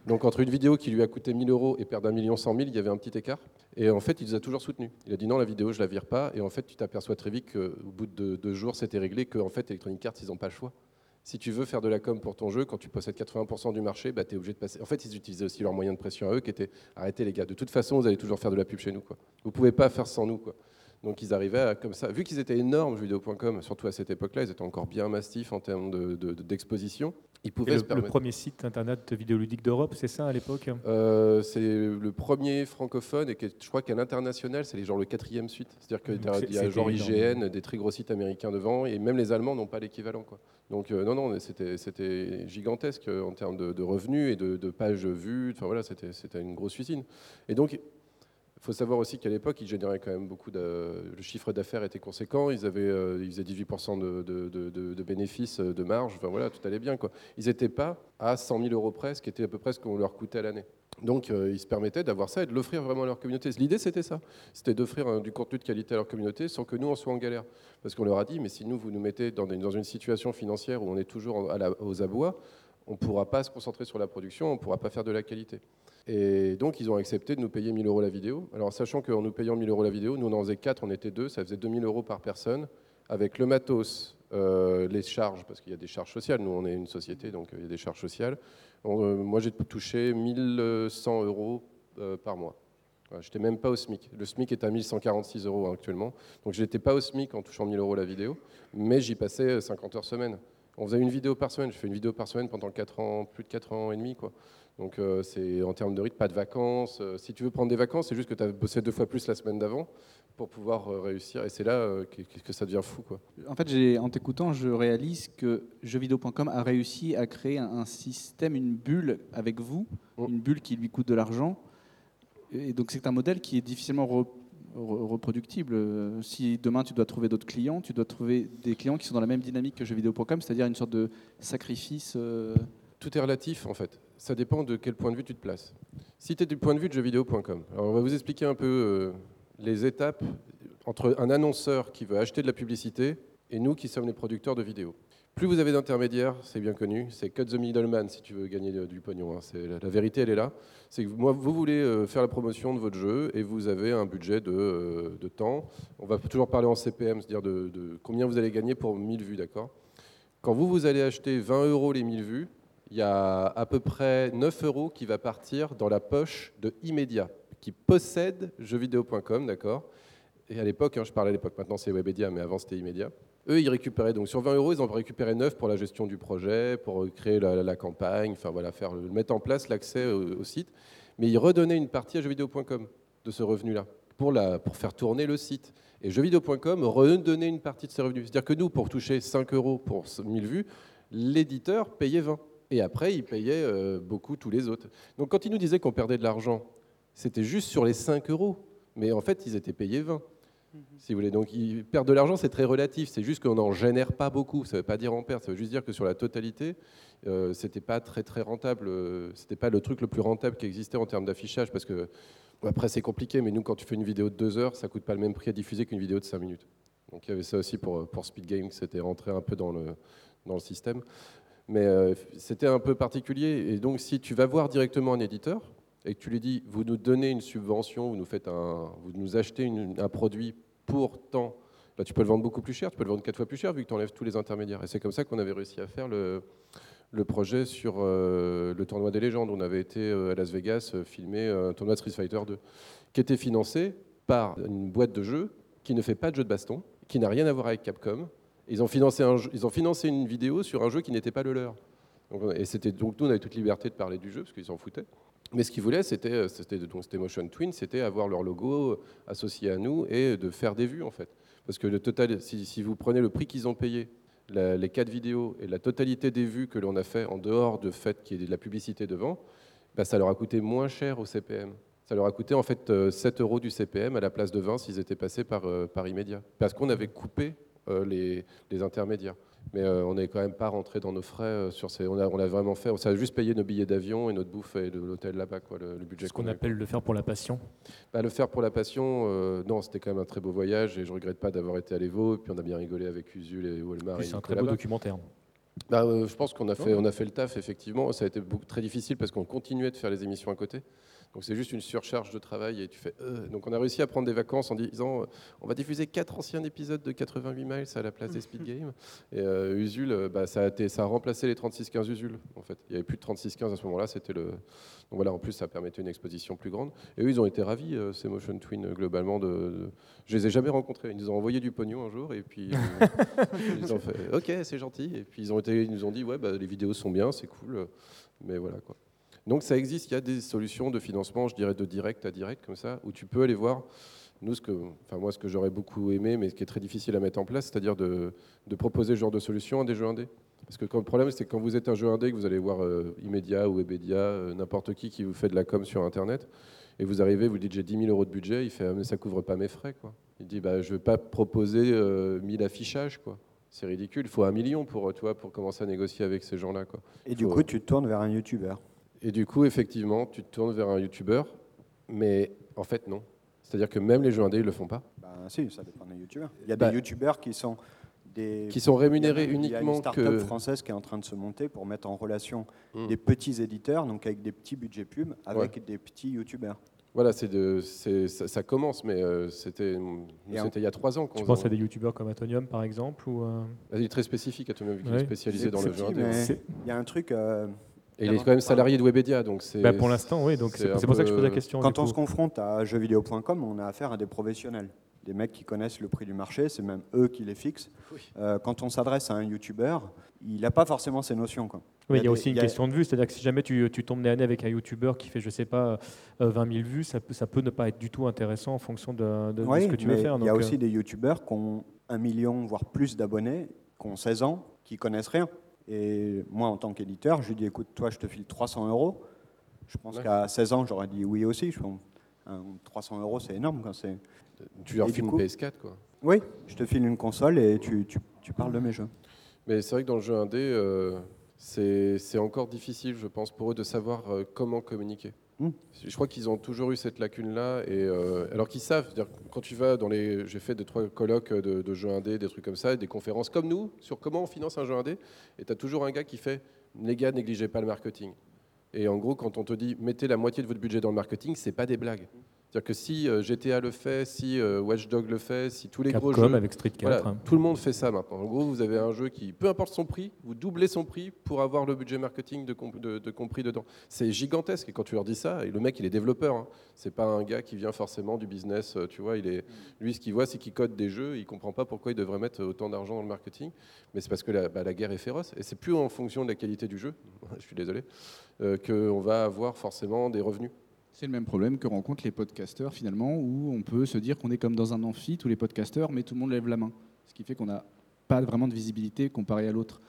Donc, entre une vidéo qui lui a coûté 1000 euros et perdre un million 100 000, il y avait un petit écart. Et en fait, il les a toujours soutenus. Il a dit Non, la vidéo, je la vire pas. Et en fait, tu t'aperçois très vite qu'au bout de deux jours, c'était réglé, qu'en fait, Electronic Arts, ils n'ont pas le choix si tu veux faire de la com pour ton jeu, quand tu possèdes 80% du marché, bah, tu es obligé de passer. En fait, ils utilisaient aussi leurs moyens de pression à eux qui étaient arrêtez les gars, de toute façon, vous allez toujours faire de la pub chez nous. Quoi. Vous pouvez pas faire sans nous. Quoi. Donc ils arrivaient à, comme ça. Vu qu'ils étaient énormes, vidéo.com, surtout à cette époque-là, ils étaient encore bien massifs en termes d'exposition. De, ils pouvaient le, premier site internet vidéoludique d'Europe, c'est ça à l'époque? Euh, C'est le premier francophone et que, je crois qu'à l'international, c'est genre le quatrième suite. C'est-à-dire qu'il y a genre IGN, des très gros sites américains devant, et même les Allemands n'ont pas l'équivalent. Donc euh, non, non, c'était gigantesque en termes de, revenus et de, de pages vues. Enfin voilà, c'était une grosse usine. Et donc faut savoir aussi qu'à l'époque, ils généraient quand même beaucoup de. Le chiffre d'affaires était conséquent. Ils, avaient, euh, ils faisaient 18% de, bénéfices, euh, de marge. Enfin voilà, tout allait bien. Ils n'étaient pas à 100 000 euros près, ce qui était à peu près ce qu'on leur coûtait à l'année. Donc euh, ils se permettaient d'avoir ça et de l'offrir vraiment à leur communauté. L'idée, c'était ça. C'était d'offrir du contenu de qualité à leur communauté sans que nous, on soit en galère. Parce qu'on leur a dit, mais si nous, vous nous mettez dans, une situation financière où on est toujours aux abois, on ne pourra pas se concentrer sur la production, on ne pourra pas faire de la qualité. Et donc, ils ont accepté de nous payer 1000 euros la vidéo. Alors, sachant qu'en nous payant 1000 euros la vidéo, nous, on en faisait 4, on était 2, ça faisait 2000 euros par personne, avec le matos, euh, les charges, parce qu'il y a des charges sociales. Nous, on est une société, donc euh, il y a des charges sociales. Euh, moi, j'ai touché 1100 euros par mois. Je j'étais même pas au SMIC. Le SMIC est à 1146 euros actuellement. Donc, je n'étais pas au SMIC en touchant 1000 euros la vidéo, mais j'y passais 50 heures semaine. On faisait une vidéo par semaine. Je fais une vidéo par semaine pendant 4 ans, plus de 4 ans et demi. Quoi. Donc euh, c'est en termes de rythme, pas de vacances. Euh, si tu veux prendre des vacances, c'est juste que tu as bossé deux fois plus la semaine d'avant pour pouvoir euh, réussir. Et c'est là que, ça devient fou. Quoi. En fait, en t'écoutant, je réalise que jeuxvideo.com a réussi à créer un, système, une bulle avec vous, mm. une bulle qui lui coûte de l'argent. Et donc c'est un modèle qui est difficilement reproductible. Si demain tu dois trouver d'autres clients, tu dois trouver des clients qui sont dans la même dynamique que jeuxvideo.com, c'est-à-dire une sorte de sacrifice. Tout est relatif en fait ça dépend de quel point de vue tu te places. Si tu es du point de vue de jeuxvideo.com, alors on va vous expliquer un peu euh, les étapes entre un annonceur qui veut acheter de la publicité et nous qui sommes les producteurs de vidéos. Plus vous avez d'intermédiaires, c'est bien connu, c'est cut the middleman si tu veux gagner du pognon. Hein. La, vérité, elle est là. C'est que moi, vous voulez euh, faire la promotion de votre jeu et vous avez un budget de, euh, de temps. On va toujours parler en CPM, c'est-à-dire de, de, combien vous allez gagner pour 1000 vues, d'accord? Quand vous, vous allez acheter 20 euros les 1000 vues, il y a à peu près 9 euros qui va partir dans la poche de Immédiat, qui possède jeuxvideo.com, d'accord? Et à l'époque, hein, je parle à l'époque, maintenant c'est Webedia, mais avant c'était Immédiat. Eux, ils récupéraient, donc sur 20 euros, ils ont récupéré 9 pour la gestion du projet, pour créer la, campagne, enfin voilà, faire, mettre en place l'accès au, site. Mais ils redonnaient une partie à jeuxvideo.com de ce revenu-là, pour, pour faire tourner le site. Et jeuxvideo.com redonnait une partie de ses revenus. C'est-à-dire que nous, pour toucher 5 euros pour 1000 vues, l'éditeur payait 20. Et après, il payait euh, beaucoup tous les autres. Donc quand ils nous disaient qu'on perdait de l'argent, c'était juste sur les 5 euros. Mais en fait, ils étaient payés 20. Mhm. Si vous voulez. Donc, perdre de l'argent, c'est très relatif. C'est juste qu'on n'en génère pas beaucoup. Ça ne veut pas dire en perte. Ça veut juste dire que sur la totalité, euh, c'était pas très très rentable. Euh, c'était pas le truc le plus rentable qui existait en termes d'affichage, parce que après c'est compliqué. Mais nous, quand tu fais une vidéo de deux heures, ça coûte pas le même prix à diffuser qu'une vidéo de 5 minutes. Donc il y avait ça aussi pour pour Speed Game, c'était rentré un peu dans le dans le système. Mais euh, c'était un peu particulier. Et donc, si tu vas voir directement un éditeur et que tu lui dis, vous nous donnez une subvention, vous nous, faites un, vous nous achetez un produit pour tant, bah, tu peux le vendre beaucoup plus cher, tu peux le vendre quatre fois plus cher vu que tu enlèves tous les intermédiaires. Et c'est comme ça qu'on avait réussi à faire le, projet sur euh, le tournoi des légendes. On avait été euh, à Las Vegas filmer un tournoi de Street Fighter 2 qui était financé par une boîte de jeux qui ne fait pas de jeu de baston, qui n'a rien à voir avec Capcom, ils ont, financé ils ont financé une vidéo sur un jeu qui n'était pas le leur. et c'était donc nous on avait toute liberté de parler du jeu parce qu'ils s'en foutaient. Mais ce qu'ils voulaient, c'était, c'était, donc c'était Motion Twin, c'était avoir leur logo associé à nous et de faire des vues en fait. Parce que le total, si, vous prenez le prix qu'ils ont payé, les quatre vidéos et la totalité des vues que l'on a fait en dehors de fait qu'il y ait de la publicité devant, bah, ça leur a coûté moins cher au CPM. Ça leur a coûté en fait 7 euros du CPM à la place de 20 s'ils étaient passés par, euh, par immédiat. Parce qu'on avait coupé euh, les, intermédiaires. Mais euh, on n'est quand même pas rentré dans nos frais euh, sur ces. On a, on a vraiment fait. On a juste payé nos billets d'avion et notre bouffe et de l'hôtel là-bas, quoi, le, budget. Ce qu'on appelle le faire pour la passion. Bah, le faire pour la passion, non, c'était quand même un très beau voyage et je regrette pas d'avoir été à l'Evo. Et puis on a bien rigolé avec Usul et Walmart. C'est un très beau documentaire. Bah, je pense qu'on a fait, on a fait le taf effectivement. Ça a été beaucoup, très difficile parce qu'on continuait de faire les émissions à côté. Donc c'est juste une surcharge de travail et tu fais. Euh. Donc on a réussi à prendre des vacances en disant euh, on va diffuser quatre anciens épisodes de 88 miles à la place des Speed Games. Et euh, Usul, bah, ça, a été, ça a remplacé les 36-15 Usul en fait. Il y avait plus de 36-15 à ce moment-là. C'était le. Donc voilà, en plus ça permettait une exposition plus grande. Et eux ils ont été ravis ces Motion Twin globalement. De, Je les ai jamais rencontrés. Ils nous ont envoyé du pognon un jour et puis ils ont fait ok c'est gentil. Et puis ils ont été, ils nous ont dit ouais bah, les vidéos sont bien, c'est cool. Mais voilà quoi. Donc ça existe, il y a des solutions de financement, je dirais de direct à direct, comme ça, où tu peux aller voir. Nous, ce que, enfin moi, ce que j'aurais beaucoup aimé, mais ce qui est très difficile à mettre en place, c'est-à-dire de, proposer ce genre de solution à des jeux indés. Parce que le problème, c'est quand vous êtes un jeu indé, que vous allez voir euh, Immedia ou Ebedia, euh, n'importe qui qui vous fait de la com sur Internet, et vous arrivez, vous dites j'ai 10 000 euros de budget, il fait ah, mais ça couvre pas mes frais. Quoi. Il dit bah, je ne vais pas proposer 1000 euh, affichages. Quoi. C'est ridicule, il faut un million pour, toi, pour commencer à négocier avec ces gens-là. Quoi. Et du coup, tu te tournes vers un YouTuber et du coup, effectivement, tu te tournes vers un YouTuber, mais en fait, non. C'est-à-dire que même les jeux indés, ils le font pas. Bah, si, ça dépend des YouTubers. Il y a des bah, YouTubers qui sont des qui sont rémunérés uniquement il y a une start-up française qui est en train de se monter pour mettre en relation hmm. des petits éditeurs, donc avec des petits budgets pub, avec des petits YouTubers. Voilà, c'est de, ça, ça, commence, mais euh, c'était, c'était il y a trois ans. Tu penses à des youtubeurs comme Atonium, par exemple ou euh... Il est très spécifique, Atonium, qui est spécialisé dans le jeu. Il y a un truc, euh, et il est quand même salarié de Webedia, donc c'est. Bah pour l'instant, oui. Donc c'est pour ça que je pose la question. Quand on se confronte à jeuxvideo.com, on a affaire à des professionnels, des mecs qui connaissent le prix du marché. C'est même eux qui les fixent. Euh, quand on s'adresse à un YouTuber, il n'a pas forcément ces notions. Quoi. Oui, il y a, aussi une question de vue, c'est-à-dire que si jamais tu, tu tombes nez à nez avec un YouTuber qui fait, je sais pas, 20 euh, 000 vues, ça peut, ça peut ne pas être du tout intéressant en fonction de, de, ce que tu veux faire. Il y a aussi euh, des YouTubers qui ont un million, voire plus d'abonnés, qui ont 16 ans, qui connaissent rien. Et moi, en tant qu'éditeur, je lui dis écoute, toi, je te file 300 euros. Je pense qu'à 16 ans, j'aurais dit oui aussi. Je pense, 300 euros, c'est énorme. Quand c'est... Tu leur files une PS4, quoi. Oui, je te file une console et tu, tu, tu parles de mes jeux. Mais c'est vrai que dans le jeu indé, euh, c'est, c'est encore difficile, je pense, pour eux de savoir euh, comment communiquer. Hmm. Je crois qu'ils ont toujours eu cette lacune-là, et euh, alors qu'ils savent. Quand tu vas dans les, j'ai fait des trois colloques de, de, jeux indés, des trucs comme ça, des conférences comme nous sur comment on finance un jeu indé, et tu as toujours un gars qui fait les gars, négligez pas le marketing. Et en gros, quand on te dit mettez la moitié de votre budget dans le marketing, c'est pas des blagues. C'est-à-dire que si euh, GTA le fait, si euh, Watchdog le fait, si tous les gros jeux, avec Street 4, hein. tout le monde fait ça maintenant. En gros, vous avez un jeu qui, peu importe son prix, vous doublez son prix pour avoir le budget marketing de, compris dedans. C'est gigantesque. Et quand tu leur dis ça, et le mec, il est développeur. Hein. C'est pas un gars qui vient forcément du business. Euh, tu vois, il est, lui, ce qu'il voit, c'est qu'il code des jeux. Il comprend pas pourquoi il devrait mettre autant d'argent dans le marketing. Mais c'est parce que la, bah, la, guerre est féroce. Et c'est plus en fonction de la qualité du jeu. Je suis désolé, qu'on va avoir forcément des revenus. C'est le même problème que rencontrent les podcasteurs finalement, où on peut se dire qu'on est comme dans un amphi, tous les podcasteurs, mais tout le monde lève la main. Ce qui fait qu'on n'a pas vraiment de visibilité comparé à l'autre.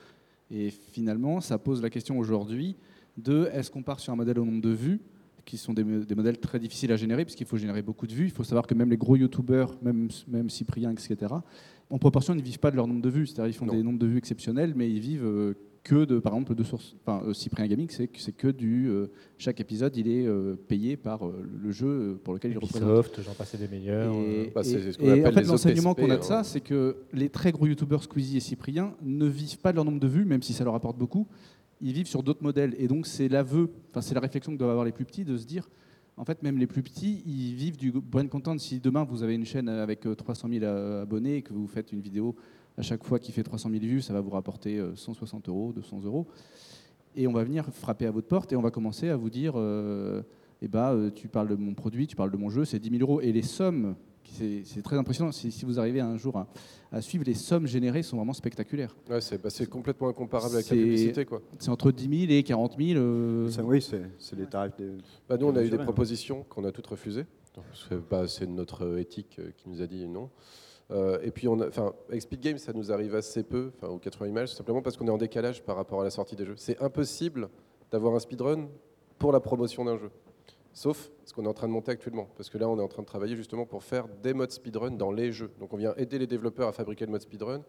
Et finalement, ça pose la question aujourd'hui de est-ce qu'on part sur un modèle au nombre de vues, qui sont des, modèles très difficiles à générer, puisqu'il faut générer beaucoup de vues. Il faut savoir que même les gros youtubeurs, même, même Cyprien, etc., en proportion, ils ne vivent pas de leur nombre de vues. C'est-à-dire ils font des nombres de vues exceptionnels, mais ils vivent euh, que de, par exemple, de sources. Enfin, euh, Cyprien Gaming, c'est c'est que du. Euh, chaque épisode, il est euh, payé par le jeu pour lequel il représente. j'en passais des meilleurs. Et, bah, en fait, l'enseignement qu'on a de ça, hein. c'est que les très gros youtubeurs Squeezie et Cyprien ne vivent pas de leur nombre de vues, même si ça leur apporte beaucoup. Ils vivent sur d'autres modèles. Et donc, c'est l'aveu, enfin, c'est la réflexion que doivent avoir les plus petits de se dire. En fait, même les plus petits, ils vivent du brand content. Si demain vous avez une chaîne avec 300 000 abonnés et que vous faites une vidéo à chaque fois qu'il fait 300 000 vues, ça va vous rapporter 160 euh, euros, 200 euros. Et on va venir frapper à votre porte et on va commencer à vous dire euh, eh ben, euh, tu parles de mon produit, tu parles de mon jeu, c'est 10 000 euros. Et les sommes, c'est très impressionnant. Si, vous arrivez un jour à, suivre, les sommes générées sont vraiment spectaculaires. Ouais, c'est bah, complètement incomparable avec la publicité. C'est entre 10 000 et 40 000. oui, c'est les tarifs. Bah, nous, on a eu des propositions qu'on a toutes refusées. Bah, c'est notre éthique qui nous a dit non. Euh, et puis, enfin, Speed Game, ça nous arrive assez peu, enfin, aux 80 images, simplement parce qu'on est en décalage par rapport à la sortie des jeux. C'est impossible d'avoir un speedrun pour la promotion d'un jeu. Sauf ce qu'on est en train de monter actuellement. Parce que là, on est en train de travailler justement pour faire des modes speedrun dans les jeux. Donc on vient aider les développeurs à fabriquer le mode speedrun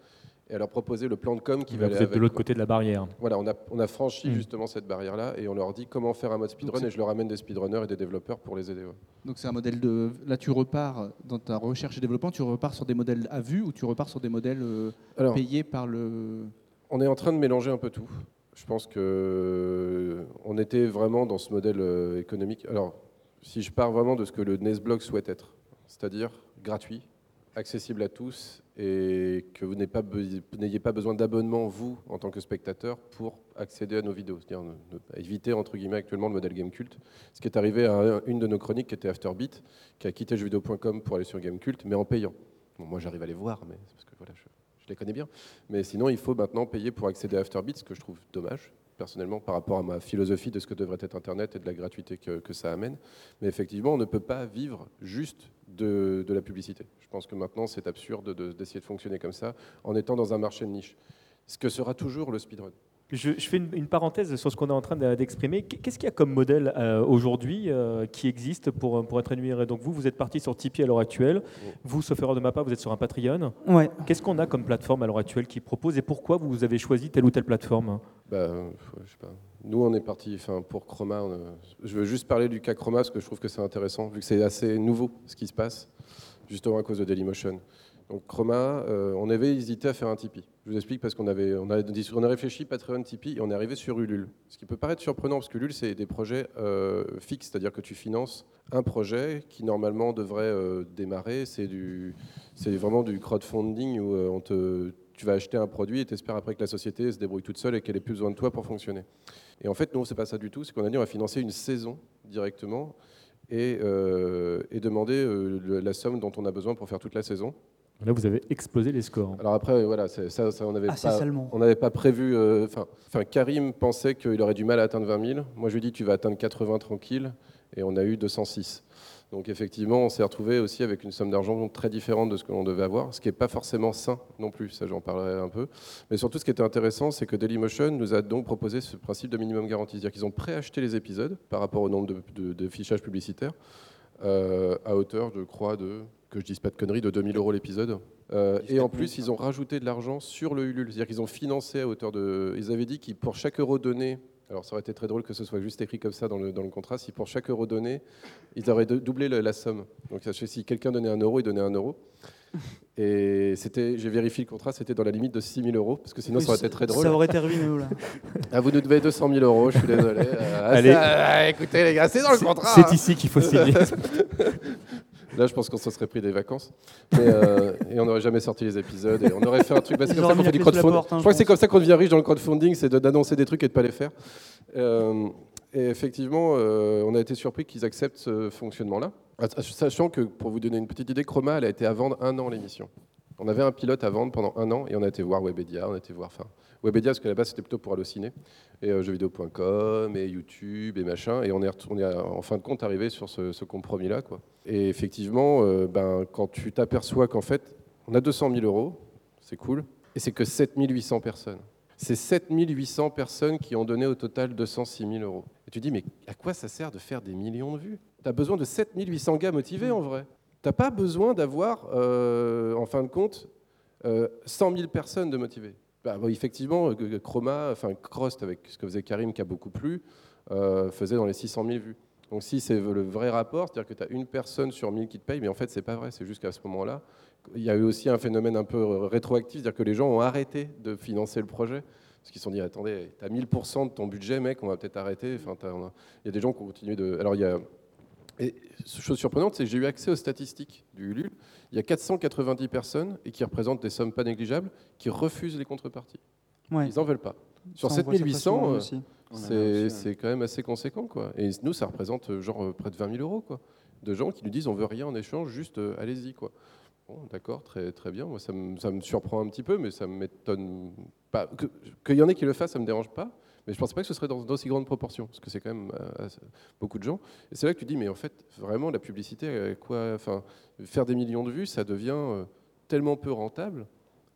et à leur proposer le plan de com qui va aller Vous êtes de l'autre côté de la barrière. Voilà, on a, on a franchi hmm. justement cette barrière-là et on leur dit comment faire un mode speedrun et je leur amène des speedrunners et des développeurs pour les aider. Donc c'est un modèle de... Là, tu repars dans ta recherche et développement, tu repars sur des modèles à vue ou tu repars sur des modèles euh, payés par le... On est en train de mélanger un peu tout. Je pense que on était vraiment dans ce modèle euh, économique. Alors, si je pars vraiment de ce que le Nesblog souhaite être, c'est-à-dire gratuit, accessible à tous et que vous n'ayez pas, besoin d'abonnement, vous, en tant que spectateur, pour accéder à nos vidéos. C'est-à-dire éviter, entre guillemets, actuellement le modèle Gamecult. Ce qui est arrivé à une de nos chroniques qui était Afterbeat, qui a quitté jeuxvideo.com pour aller sur Gamecult, mais en payant. moi, j'arrive à les voir, mais parce que voilà, je, les connais bien. Mais sinon, il faut maintenant payer pour accéder à Afterbeat, ce que je trouve dommage personnellement par rapport à ma philosophie de ce que devrait être Internet et de la gratuité que, ça amène. Mais effectivement, on ne peut pas vivre juste de, la publicité. Je pense que maintenant, c'est absurde d'essayer de, fonctionner comme ça en étant dans un marché de niche. Ce que sera toujours le speedrun. Je, fais une, parenthèse sur ce qu'on est en train d'exprimer. Qu'est-ce qu'il y a comme modèle euh, aujourd'hui euh, qui existe pour, pour être rémunéré Donc vous, vous êtes parti sur Tipeee à l'heure actuelle. Vous, sauf erreur de ma part, vous êtes sur un Patreon. Ouais. Qu'est-ce qu'on a comme plateforme à l'heure actuelle qui propose et pourquoi vous avez choisi telle ou telle plateforme? Bah, je sais pas. Nous, on est parti enfin, pour Chroma. Je veux juste parler du cas Chroma parce que je trouve que c'est intéressant, vu que c'est assez nouveau ce qui se passe, justement à cause de Dailymotion. Donc Chroma, euh, on avait hésité à faire un Tipeee. Je vous explique parce qu'on avait, on a, on a réfléchi Patreon, Tipeee et on est arrivé sur Ulule. Ce qui peut paraître surprenant parce que Ulule c'est des projets euh, fixes, c'est-à-dire que tu finances un projet qui normalement devrait euh, démarrer. C'est du, c'est vraiment du crowdfunding où tu vas acheter un produit et tu espères après que la société se débrouille toute seule et qu'elle ait plus besoin de toi pour fonctionner. Et en fait, non, c'est pas ça du tout. C'est qu'on a dit on va financer une saison directement et, et demander la somme dont on a besoin pour faire toute la saison. Là, vous avez explosé les scores. Alors après, voilà, ça, ça, on n'avait pas, on n'avait pas prévu. Euh, enfin, Karim pensait qu'il aurait du mal à atteindre 20 000. Moi, je lui ai dit, tu vas atteindre 80 tranquille, et on a eu 206. Donc effectivement, on s'est retrouvé aussi avec une somme d'argent très différente de ce que l'on devait avoir, ce qui n'est pas forcément sain non plus, ça j'en parlerai un peu. Mais surtout, ce qui était intéressant, c'est que Dailymotion nous a donc proposé ce principe de minimum garantie, c'est-à-dire qu'ils ont préacheté les épisodes par rapport au nombre de, de, fichages publicitaires euh, à hauteur, je crois, de que je dise pas de conneries, de 2000 euros l'épisode. Euh, et en plus, ils ont rajouté de l'argent sur le Ulule. C'est-à-dire qu'ils ont financé à hauteur de. Ils avaient dit que pour chaque euro donné Alors ça aurait été très drôle que ce soit juste écrit comme ça dans le, dans le contrat. Si pour chaque euro donné, ils auraient doublé la somme. Donc si quelqu'un donnait un euro, il donnait un euro. Et c'était, j'ai vérifié le contrat, c'était dans la limite de 6 000 euros, parce que sinon ça aurait été très drôle. Ça aurait été ruiné, là. Ah, vous nous devez 200 000 euros, je suis désolé. Euh, Allez. ah, écoutez les gars, c'est dans le contrat. C'est hein. ici qu'il faut signer. Là, je pense qu'on se serait pris des vacances. Mais, euh, et on n'aurait jamais sorti les épisodes. Et on aurait fait un truc. Bah, c'est comme ça qu'on fait du crowdfunding. porte, hein, je crois que c'est comme ça qu'on devient riche dans le crowdfunding, c'est de- d'annoncer des trucs et de pas les faire. Euh, et effectivement, euh, on a été surpris qu'ils acceptent ce fonctionnement-là. Sachant que, pour vous donner une petite idée, Chroma, elle a été à vendre un an l'émission. On avait un pilote à vendre pendant un an et on a été voir Webedia, on a été voir. Enfin, Webedia, parce qu'à la base, c'était plutôt pour Allociné, et euh, jeuxvideo.com, et YouTube, et machin. Et on est, à- en fin de compte arrivé sur ce, ce compromis-là. quoi. Et effectivement, euh, ben, quand tu t'aperçois qu'en fait, on a 200 000 euros, c'est cool, et c'est que 7800 personnes. C'est 7800 personnes qui ont donné au total 206 000 euros. Et tu dis, mais à quoi ça sert de faire des millions de vues? Tu as besoin de 7800 gars motivés en vrai. N'as pas besoin d'avoir, euh, en fin de compte, euh, 100 000 personnes de motivées. Bah, effectivement, euh, Chroma, enfin Crost, avec ce que faisait Karim, qui a beaucoup plu, euh, faisait dans les 600 000 vues. Donc si c'est le vrai rapport, c'est-à-dire que tu as une personne sur 1000 qui te paye, mais en fait, c'est pas vrai. C'est juste qu'à ce moment-là, il y a eu aussi un phénomène un peu rétroactif, c'est-à-dire que les gens ont arrêté de financer le projet. Parce qu'ils se sont dit, attendez, tu as 1000% de ton budget, mec, on va peut-être arrêter. Enfin, il y a des gens qui ont continué de... Alors, il y a... Et chose surprenante, c'est que j'ai eu accès aux statistiques du Ulule. Il y a 490 personnes, et qui représentent des sommes pas négligeables, qui refusent les contreparties. Ouais. Ils n'en veulent pas. Sur Ça, on voit ça 7800, facilement euh, c'est quand même assez conséquent. Quoi. Et nous, ça représente euh, genre euh, près de 20 000 euros. Quoi. De gens qui nous disent on veut rien en échange, juste euh, allez-y. Quoi. Bon, d'accord, très, très bien. Moi, ça, me, ça me surprend un petit peu, mais ça m'étonne pas. Que- Qu'il y en ait qui le fassent, ça me dérange pas. Mais je ne pensais pas que ce serait dans d'aussi grande proportion, parce que c'est quand même euh, beaucoup de gens. Et c'est là que tu dis, mais en fait, vraiment, la publicité, quoi, faire des millions de vues, ça devient euh, tellement peu rentable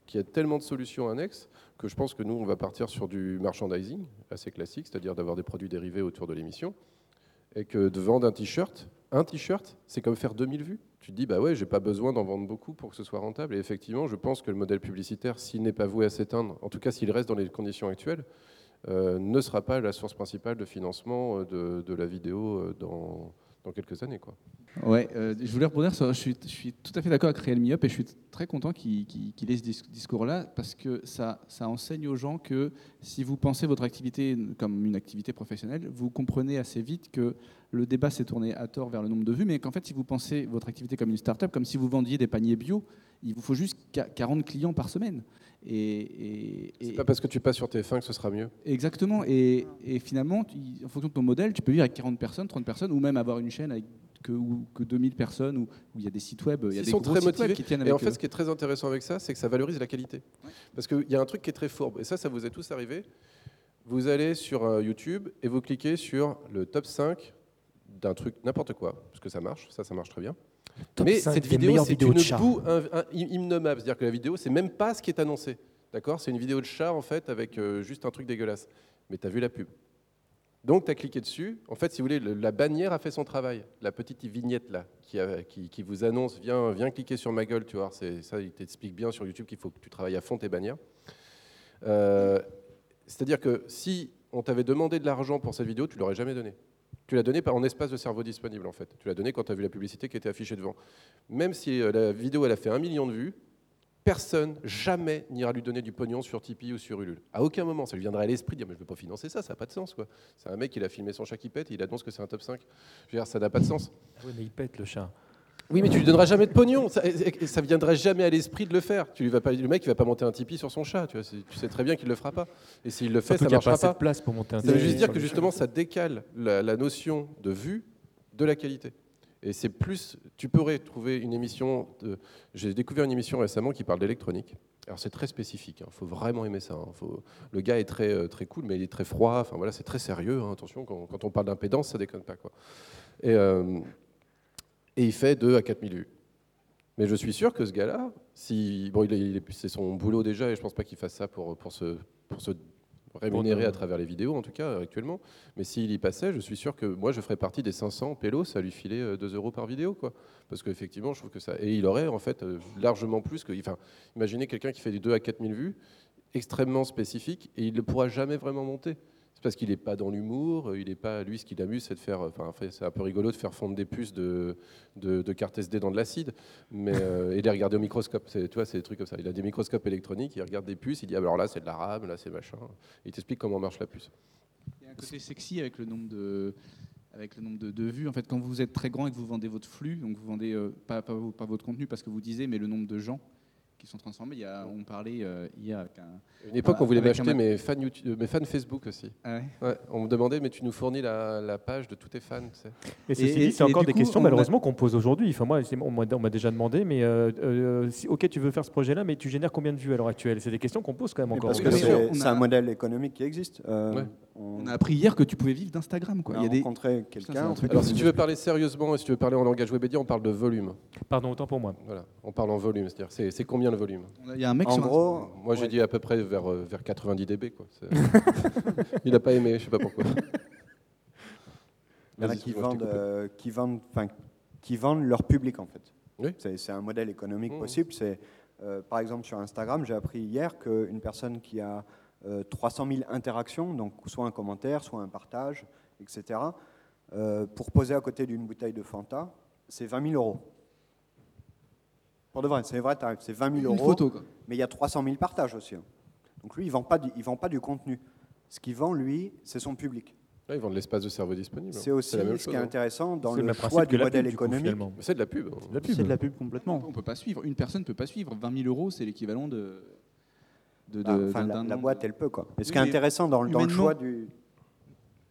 qu'il y a tellement de solutions annexes que je pense que nous, on va partir sur du merchandising assez classique, c'est-à-dire d'avoir des produits dérivés autour de l'émission, et que de vendre un t-shirt, un t-shirt, c'est comme faire 2000 vues. Tu te dis, bah ouais, j'ai pas besoin d'en vendre beaucoup pour que ce soit rentable. Et effectivement, je pense que le modèle publicitaire, s'il n'est pas voué à s'éteindre, en tout cas s'il reste dans les conditions actuelles, ne sera pas la source principale de financement euh, de, la vidéo euh, dans, dans quelques années. Quoi. Ouais, euh, je voulais rebondir sur. Je suis, je suis tout à fait d'accord avec Realme Up et je suis très content qu'il qu'il ait ce dis- discours-là parce que ça, ça enseigne aux gens que si vous pensez votre activité comme une activité professionnelle, vous comprenez assez vite que le débat s'est tourné à tort vers le nombre de vues, mais qu'en fait, si vous pensez votre activité comme une start-up, comme si vous vendiez des paniers bio, il vous faut juste qua- 40 clients par semaine. Et, et- C'est pas parce que tu passes sur TF1 que ce sera mieux. Exactement. Et, et finalement, tu- en fonction de ton modèle, tu peux vivre avec 40 personnes, 30 personnes, ou même avoir une chaîne avec que, ou- que 2000 personnes, où il y a des sites web, il y a Ils des sont gros très sites web motivés. qui tiennent Et en fait, eux. ce qui est très intéressant avec ça, c'est que ça valorise la qualité. Parce qu'il y a un truc qui est très fourbe, et ça, ça vous est tous arrivé. Vous allez sur euh, YouTube et vous cliquez sur le top 5 d'un truc, n'importe quoi, parce que ça marche, ça, ça marche très bien. Top Mais 5 cette vidéo, c'est une boue in- in- innommable. C'est-à-dire que la vidéo, c'est même pas ce qui est annoncé. D'accord? C'est une vidéo de chat, en fait, avec euh, juste un truc dégueulasse. Mais tu as vu la pub. Donc, tu as cliqué dessus. En fait, si vous voulez, le- la bannière a fait son travail. La petite vignette, là, qui, a- qui- qui vous annonce, viens, viens cliquer sur ma gueule, tu vois. C'est, ça, il t'explique bien sur YouTube qu'il faut que tu travailles à fond tes bannières. Euh, c'est-à-dire que si on t'avait demandé de l'argent pour cette vidéo, tu l'aurais jamais donné. Tu l'as donné en espace de cerveau disponible, en fait. Tu l'as donné quand tu as vu la publicité qui était affichée devant. Même si euh, la vidéo elle a fait un million de vues, personne jamais n'ira lui donner du pognon sur Tipeee ou sur Ulule. À aucun moment, ça lui viendrait à l'esprit de dire mais je ne peux pas financer ça, ça n'a pas de sens. quoi. C'est un mec, il a filmé son chat qui pète et il annonce que c'est un top 5. Je veux dire, ça n'a pas de sens. Il pète le chat. Oui, mais tu lui donneras jamais de pognon. Ça, ça viendrait jamais à l'esprit de le faire. Tu lui vas pas, le mec, il va pas monter un Tipeee sur son chat. Tu, vois, c'est- tu sais très bien qu'il le fera pas. Et s'il le fait, Surtout ça pas marchera pas. de place pour monter un Ça veut juste dire que justement, ça décale la, la notion de vue de la qualité. Et c'est plus, tu pourrais trouver une émission. de- J'ai découvert une émission récemment qui parle d'électronique. Alors c'est très spécifique. Il faut vraiment aimer ça. hein. Faut- le gars est très euh, très cool, mais il est très froid. Enfin voilà, c'est très sérieux. hein. Attention, quand, quand on parle d'impédance, ça déconne pas quoi. Et, euh, et il fait 2 à 4 000 vues. Mais je suis sûr que ce gars-là, si bon, c'est son boulot déjà, et je pense pas qu'il fasse ça pour pour se pour se à travers les vidéos en tout cas actuellement. Mais s'il y passait, je suis sûr que moi je ferais partie des 500 pélos à lui filer euh, 2 euros par vidéo quoi. Parce qu'effectivement, je trouve que ça et il aurait en fait euh, largement plus que. Enfin, imaginez quelqu'un qui fait du 2 à 4 000 vues, extrêmement spécifique, et il ne pourra jamais vraiment monter. Parce qu'il n'est pas dans l'humour, il est pas, lui, ce qui l'amuse, c'est de faire, enfin, c'est un peu rigolo de faire fondre des puces de, de, cartes SD dans de l'acide, mais et les regarder au microscope. Tu vois, c'est des trucs comme ça. Il a des microscopes électroniques, il regarde des puces, il dit ah, alors là c'est de la RAM, là c'est machin. Il t'explique comment marche la puce. Il y a un côté sexy avec le nombre de avec le nombre de, vues. En fait, quand vous êtes très grand et que vous vendez votre flux, donc vous vendez euh, pas, pas, votre contenu parce que vous disiez, mais le nombre de gens qui sont transformés. Il y a, on parlait euh, il y a une époque, on voulait m'acheter mes fans YouTube, mes fans Facebook aussi. Ah ouais on me demandait, mais tu nous fournis la, page de tous tes fans. Tu sais. Et, c'est encore des questions malheureusement qu'on pose aujourd'hui. Enfin, moi, on m'a déjà demandé, mais euh, si, ok, tu veux faire ce projet-là, mais tu génères combien de vues à l'heure actuelle? C'est des questions qu'on pose quand même encore. Parce que c'est un modèle économique qui existe. On... a appris hier que tu pouvais vivre d'Instagram. Quoi. Il y a rencontré quelqu'un. Alors, si tu veux parler sérieusement et si tu veux parler en langage Webedia, on parle de volume. Pardon, autant pour moi. Voilà, on parle en volume. C'est-à-dire, c'est combien le volume? Il y a un mec en gros, moi j'ai dit à peu près vers, euh, vers 90 dB. Quoi. Il n'a pas aimé, je sais pas pourquoi. Il y en a qui vendent, euh, qui, vendent, qui vendent leur public en fait. Oui. C'est un modèle économique mmh. possible. C'est euh, par exemple sur Instagram, j'ai appris hier qu'une personne qui a 300 000 interactions, donc soit un commentaire, soit un partage, etc., pour poser à côté d'une bouteille de Fanta, c'est 20 000 euros. Pour de vrai, c'est vrai, c'est 20 000 euros. Photo, Mais il y a 300 000 partages aussi. Hein. Donc lui, il ne vend, pas du, vend pas du contenu. Ce qu'il vend, lui, c'est son public. Là, il vend de l'espace de cerveau disponible. C'est aussi ce qui est hein. intéressant dans le choix du modèle économique. C'est de la pub. C'est de la pub complètement. On peut pas suivre. Une personne ne peut pas suivre. 20 000 euros, c'est l'équivalent de. De, bah, enfin, la, boîte, elle peut. Quoi. Mais ce qui est intéressant dans, dans le choix du.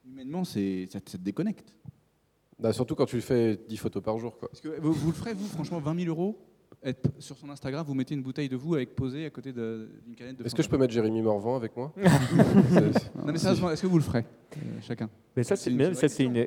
Humainement, ça, ça te déconnecte. Bah, surtout quand tu fais 10 photos par jour. Quoi. Parce que vous, vous le ferez, vous, franchement, 20 000 euros être sur son Instagram, vous mettez une bouteille de vous avec posée à côté d'une canette de. Est-ce que je peux mettre Jérémy Morvan avec moi Non mais sérieusement, est-ce que vous le ferez euh, chacun Mais ça, c'est une,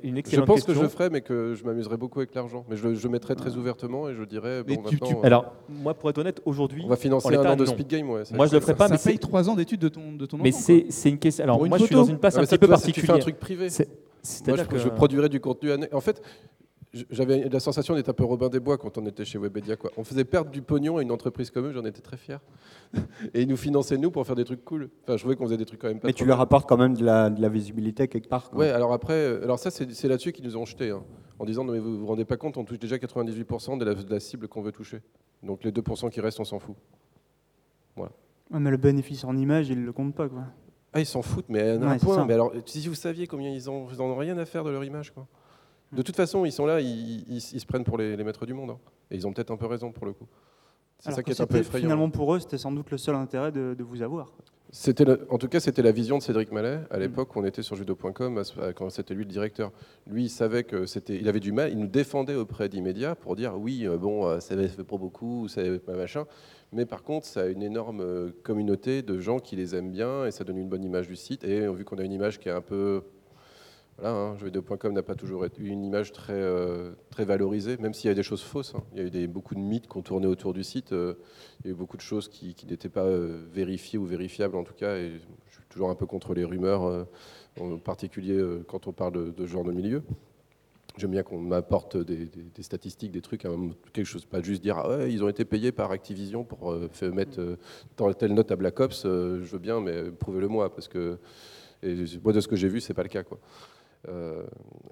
une, excellente question. Je pense que je le ferai, mais que je m'amuserai beaucoup avec l'argent. Mais je, je mettrai très ah. ouvertement et je dirais. Bon, tu, euh, Alors, moi, pour être honnête, aujourd'hui, on va financer un an de Speed Game. Ouais, moi, je le ferai pas. Ça, mais paye trois ans d'études de ton de ton. Mais c'est une question. Alors, moi, je suis dans une place un petit peu particulière. Tu fais un truc privé. C'est-à-dire que je produirai du contenu. En fait, j'avais la sensation d'être un peu Robin des Bois quand on était chez Webedia. Quoi. On faisait perdre du pognon à une entreprise comme eux, j'en étais très fier. Et ils nous finançaient, nous, pour faire des trucs cool. Enfin, je trouvais qu'on faisait des trucs quand même pas Mais tu leur apportes quand même de la, de la visibilité quelque part. Ouais, alors après, euh, alors ça, c'est là-dessus qu'ils nous ont jetés. Hein, en disant, non, mais vous vous rendez pas compte, on touche déjà 98% de la, de la, cible qu'on veut toucher. Donc les 2% qui restent, on s'en fout. Voilà. mais le bénéfice en image, ils le comptent pas, quoi. Ah, ils s'en foutent, mais à un point. Mais alors, si vous saviez combien ils ont, ils en ont rien à faire de leur image, quoi. De toute façon, ils sont là, ils, se prennent pour les, maîtres du monde. Hein. Et ils ont peut-être un peu raison pour le coup. C'est ça qui est un peu effrayant. Finalement, pour eux, c'était sans doute le seul intérêt de, vous avoir. C'était en tout cas, c'était la vision de Cédric Mallet à l'époque où on était sur judo.com, quand c'était lui le directeur. Lui, il savait que c'était, il avait du mal, il nous défendait auprès d'Immédiat pour dire oui, euh, bon, euh, ça fait pas beaucoup, ça pas machin, mais par contre, ça a une énorme euh, communauté de gens qui les aiment bien et ça donne une bonne image du site. Et vu qu'on a une image qui est un peu voilà, hein, jeuxvideo.com n'a pas toujours eu une image très, euh, très valorisée, même s'il y a des choses fausses. Hein. Il y a eu des, beaucoup de mythes qui ont tourné autour du site. Euh, il y a eu beaucoup de choses qui, n'étaient pas euh, vérifiées ou vérifiables en tout cas. Et je suis toujours un peu contre les rumeurs, en particulier quand on parle de, genre de milieu. J'aime bien qu'on m'apporte des, statistiques, des trucs, quelque chose, pas juste dire ah ouais, ils ont été payés par Activision pour mettre telle note à Black Ops. je veux bien, mais prouvez-le moi parce que moi de ce que j'ai vu, c'est pas le cas quoi. Euh,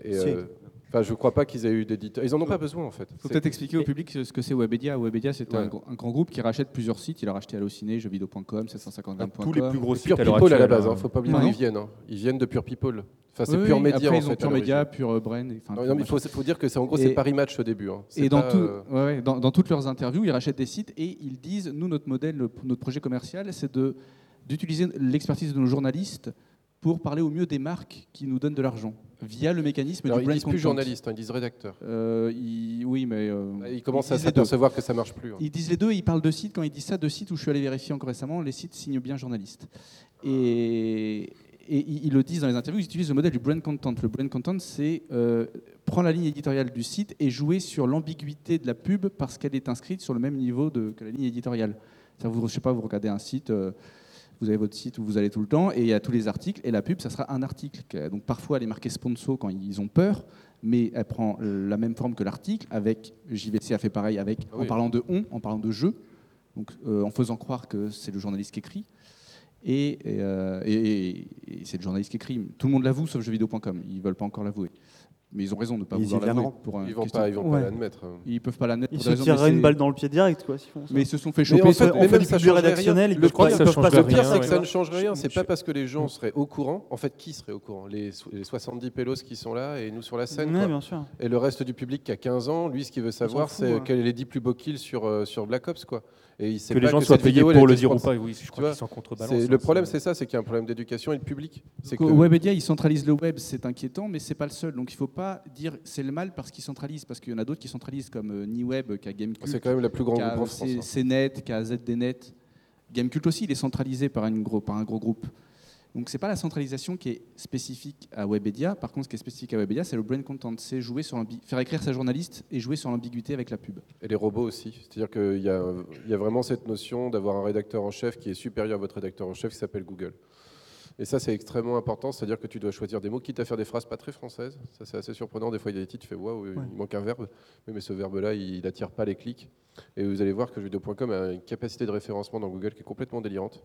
et, euh, Enfin, je ne crois pas qu'ils aient eu d'éditeurs. Ils n'en ont pas besoin, en fait. Il faut peut-être expliquer au public ce que c'est Webedia. Webedia, c'est un, grand groupe qui rachète plusieurs sites. Il a racheté Allociné, jeuxvideo.com, 750 Tous les plus gros sites. Pure People à la base, il hein. ne faut pas oublier d'où ils viennent. Hein. Ils viennent de Pure People. Enfin, c'est Pure Média, en fait. Pure Média, Pure Brain. Non, mais il faut, dire que c'est en gros, c'est Paris Match au début. Hein. Et dans, euh, dans, toutes leurs interviews, ils rachètent des sites et ils disent nous, notre modèle, notre projet commercial, c'est d'utiliser l'expertise de nos journalistes pour parler au mieux des marques qui nous donnent de l'argent via le mécanisme Alors, du ils disent plus journaliste, hein, ils disent rédacteur. Euh, oui, mais euh, ils commencent à s'apercevoir que ça marche plus. Hein. Ils disent les deux. Ils parlent de sites. Quand ils disent ça, de sites où je suis allé vérifier encore récemment, les sites signent bien journaliste. Et, ils le disent dans les interviews. Ils utilisent le modèle du brand content. Le brand content, c'est euh, prendre la ligne éditoriale du site et jouer sur l'ambiguïté de la pub parce qu'elle est inscrite sur le même niveau de, que la ligne éditoriale. Vous, je sais pas, vous regardez un site. Euh, vous avez votre site où vous allez tout le temps et il y a tous les articles et la pub, ça sera un article. Donc parfois, elle est marquée sponsor quand ils ont peur, mais elle prend la même forme que l'article. Avec JVC a fait pareil avec en parlant de on, en parlant de je, donc euh, en faisant croire que c'est le journaliste qui écrit. Et, et, c'est le journaliste qui écrit. Tout le monde l'avoue sauf jeuxvideo.com. Ils ne veulent pas encore l'avouer. Mais ils ont raison de ne pas vouloir l'avouer. Pour ils vont pas, ils vont pas l'admettre. Ils peuvent pas l'admettre. Ils se tireraient une balle dans le pied direct, quoi. mais ils se sont fait choper. En fait, fait du public rédactionnel. Le pire, c'est que ça ne change rien. C'est pas parce que les gens seraient au courant. En fait, qui serait au courant? Les 70 pélos qui sont là et nous sur la scène. Et le reste du public qui a 15 ans, lui, ce qu'il veut savoir, c'est quels sont les 10 plus beaux kills sur sur Black Ops, quoi. Et que les gens soient payés pour le dire ou pas, oui, je crois qu'ils sont contrebalance. Le problème, c'est ça, c'est qu'il y a un problème d'éducation et de public. Que Webedia, il centralise le web, c'est inquiétant, mais c'est pas le seul. Donc il faut pas dire c'est le mal parce qu'il centralise, parce qu'il y en a d'autres qui centralisent, comme euh, Niweb, qui a Gamecult. C'est quand même la plus grande groupe en France. CNET, qui a ZDNet. Gamecult aussi, il est centralisé par, une gros, par un gros groupe. Donc c'est pas la centralisation qui est spécifique à Webedia. Par contre, ce qui est spécifique à Webedia, c'est le brain content, c'est jouer sur faire écrire sa journaliste et jouer sur l'ambiguïté avec la pub. Et les robots aussi. C'est-à-dire qu'il y, y, a vraiment cette notion d'avoir un rédacteur en chef qui est supérieur à votre rédacteur en chef qui s'appelle Google. Et ça, c'est extrêmement important, c'est-à-dire que tu dois choisir des mots, quitte à faire des phrases pas très françaises. Ça, c'est assez surprenant. Des fois, il y a des titres, tu fais waouh, il manque un verbe. Mais, ce verbe-là, il n'attire pas les clics. Et vous allez voir que jeuxvideo.com a une capacité de référencement dans Google qui est complètement délirante.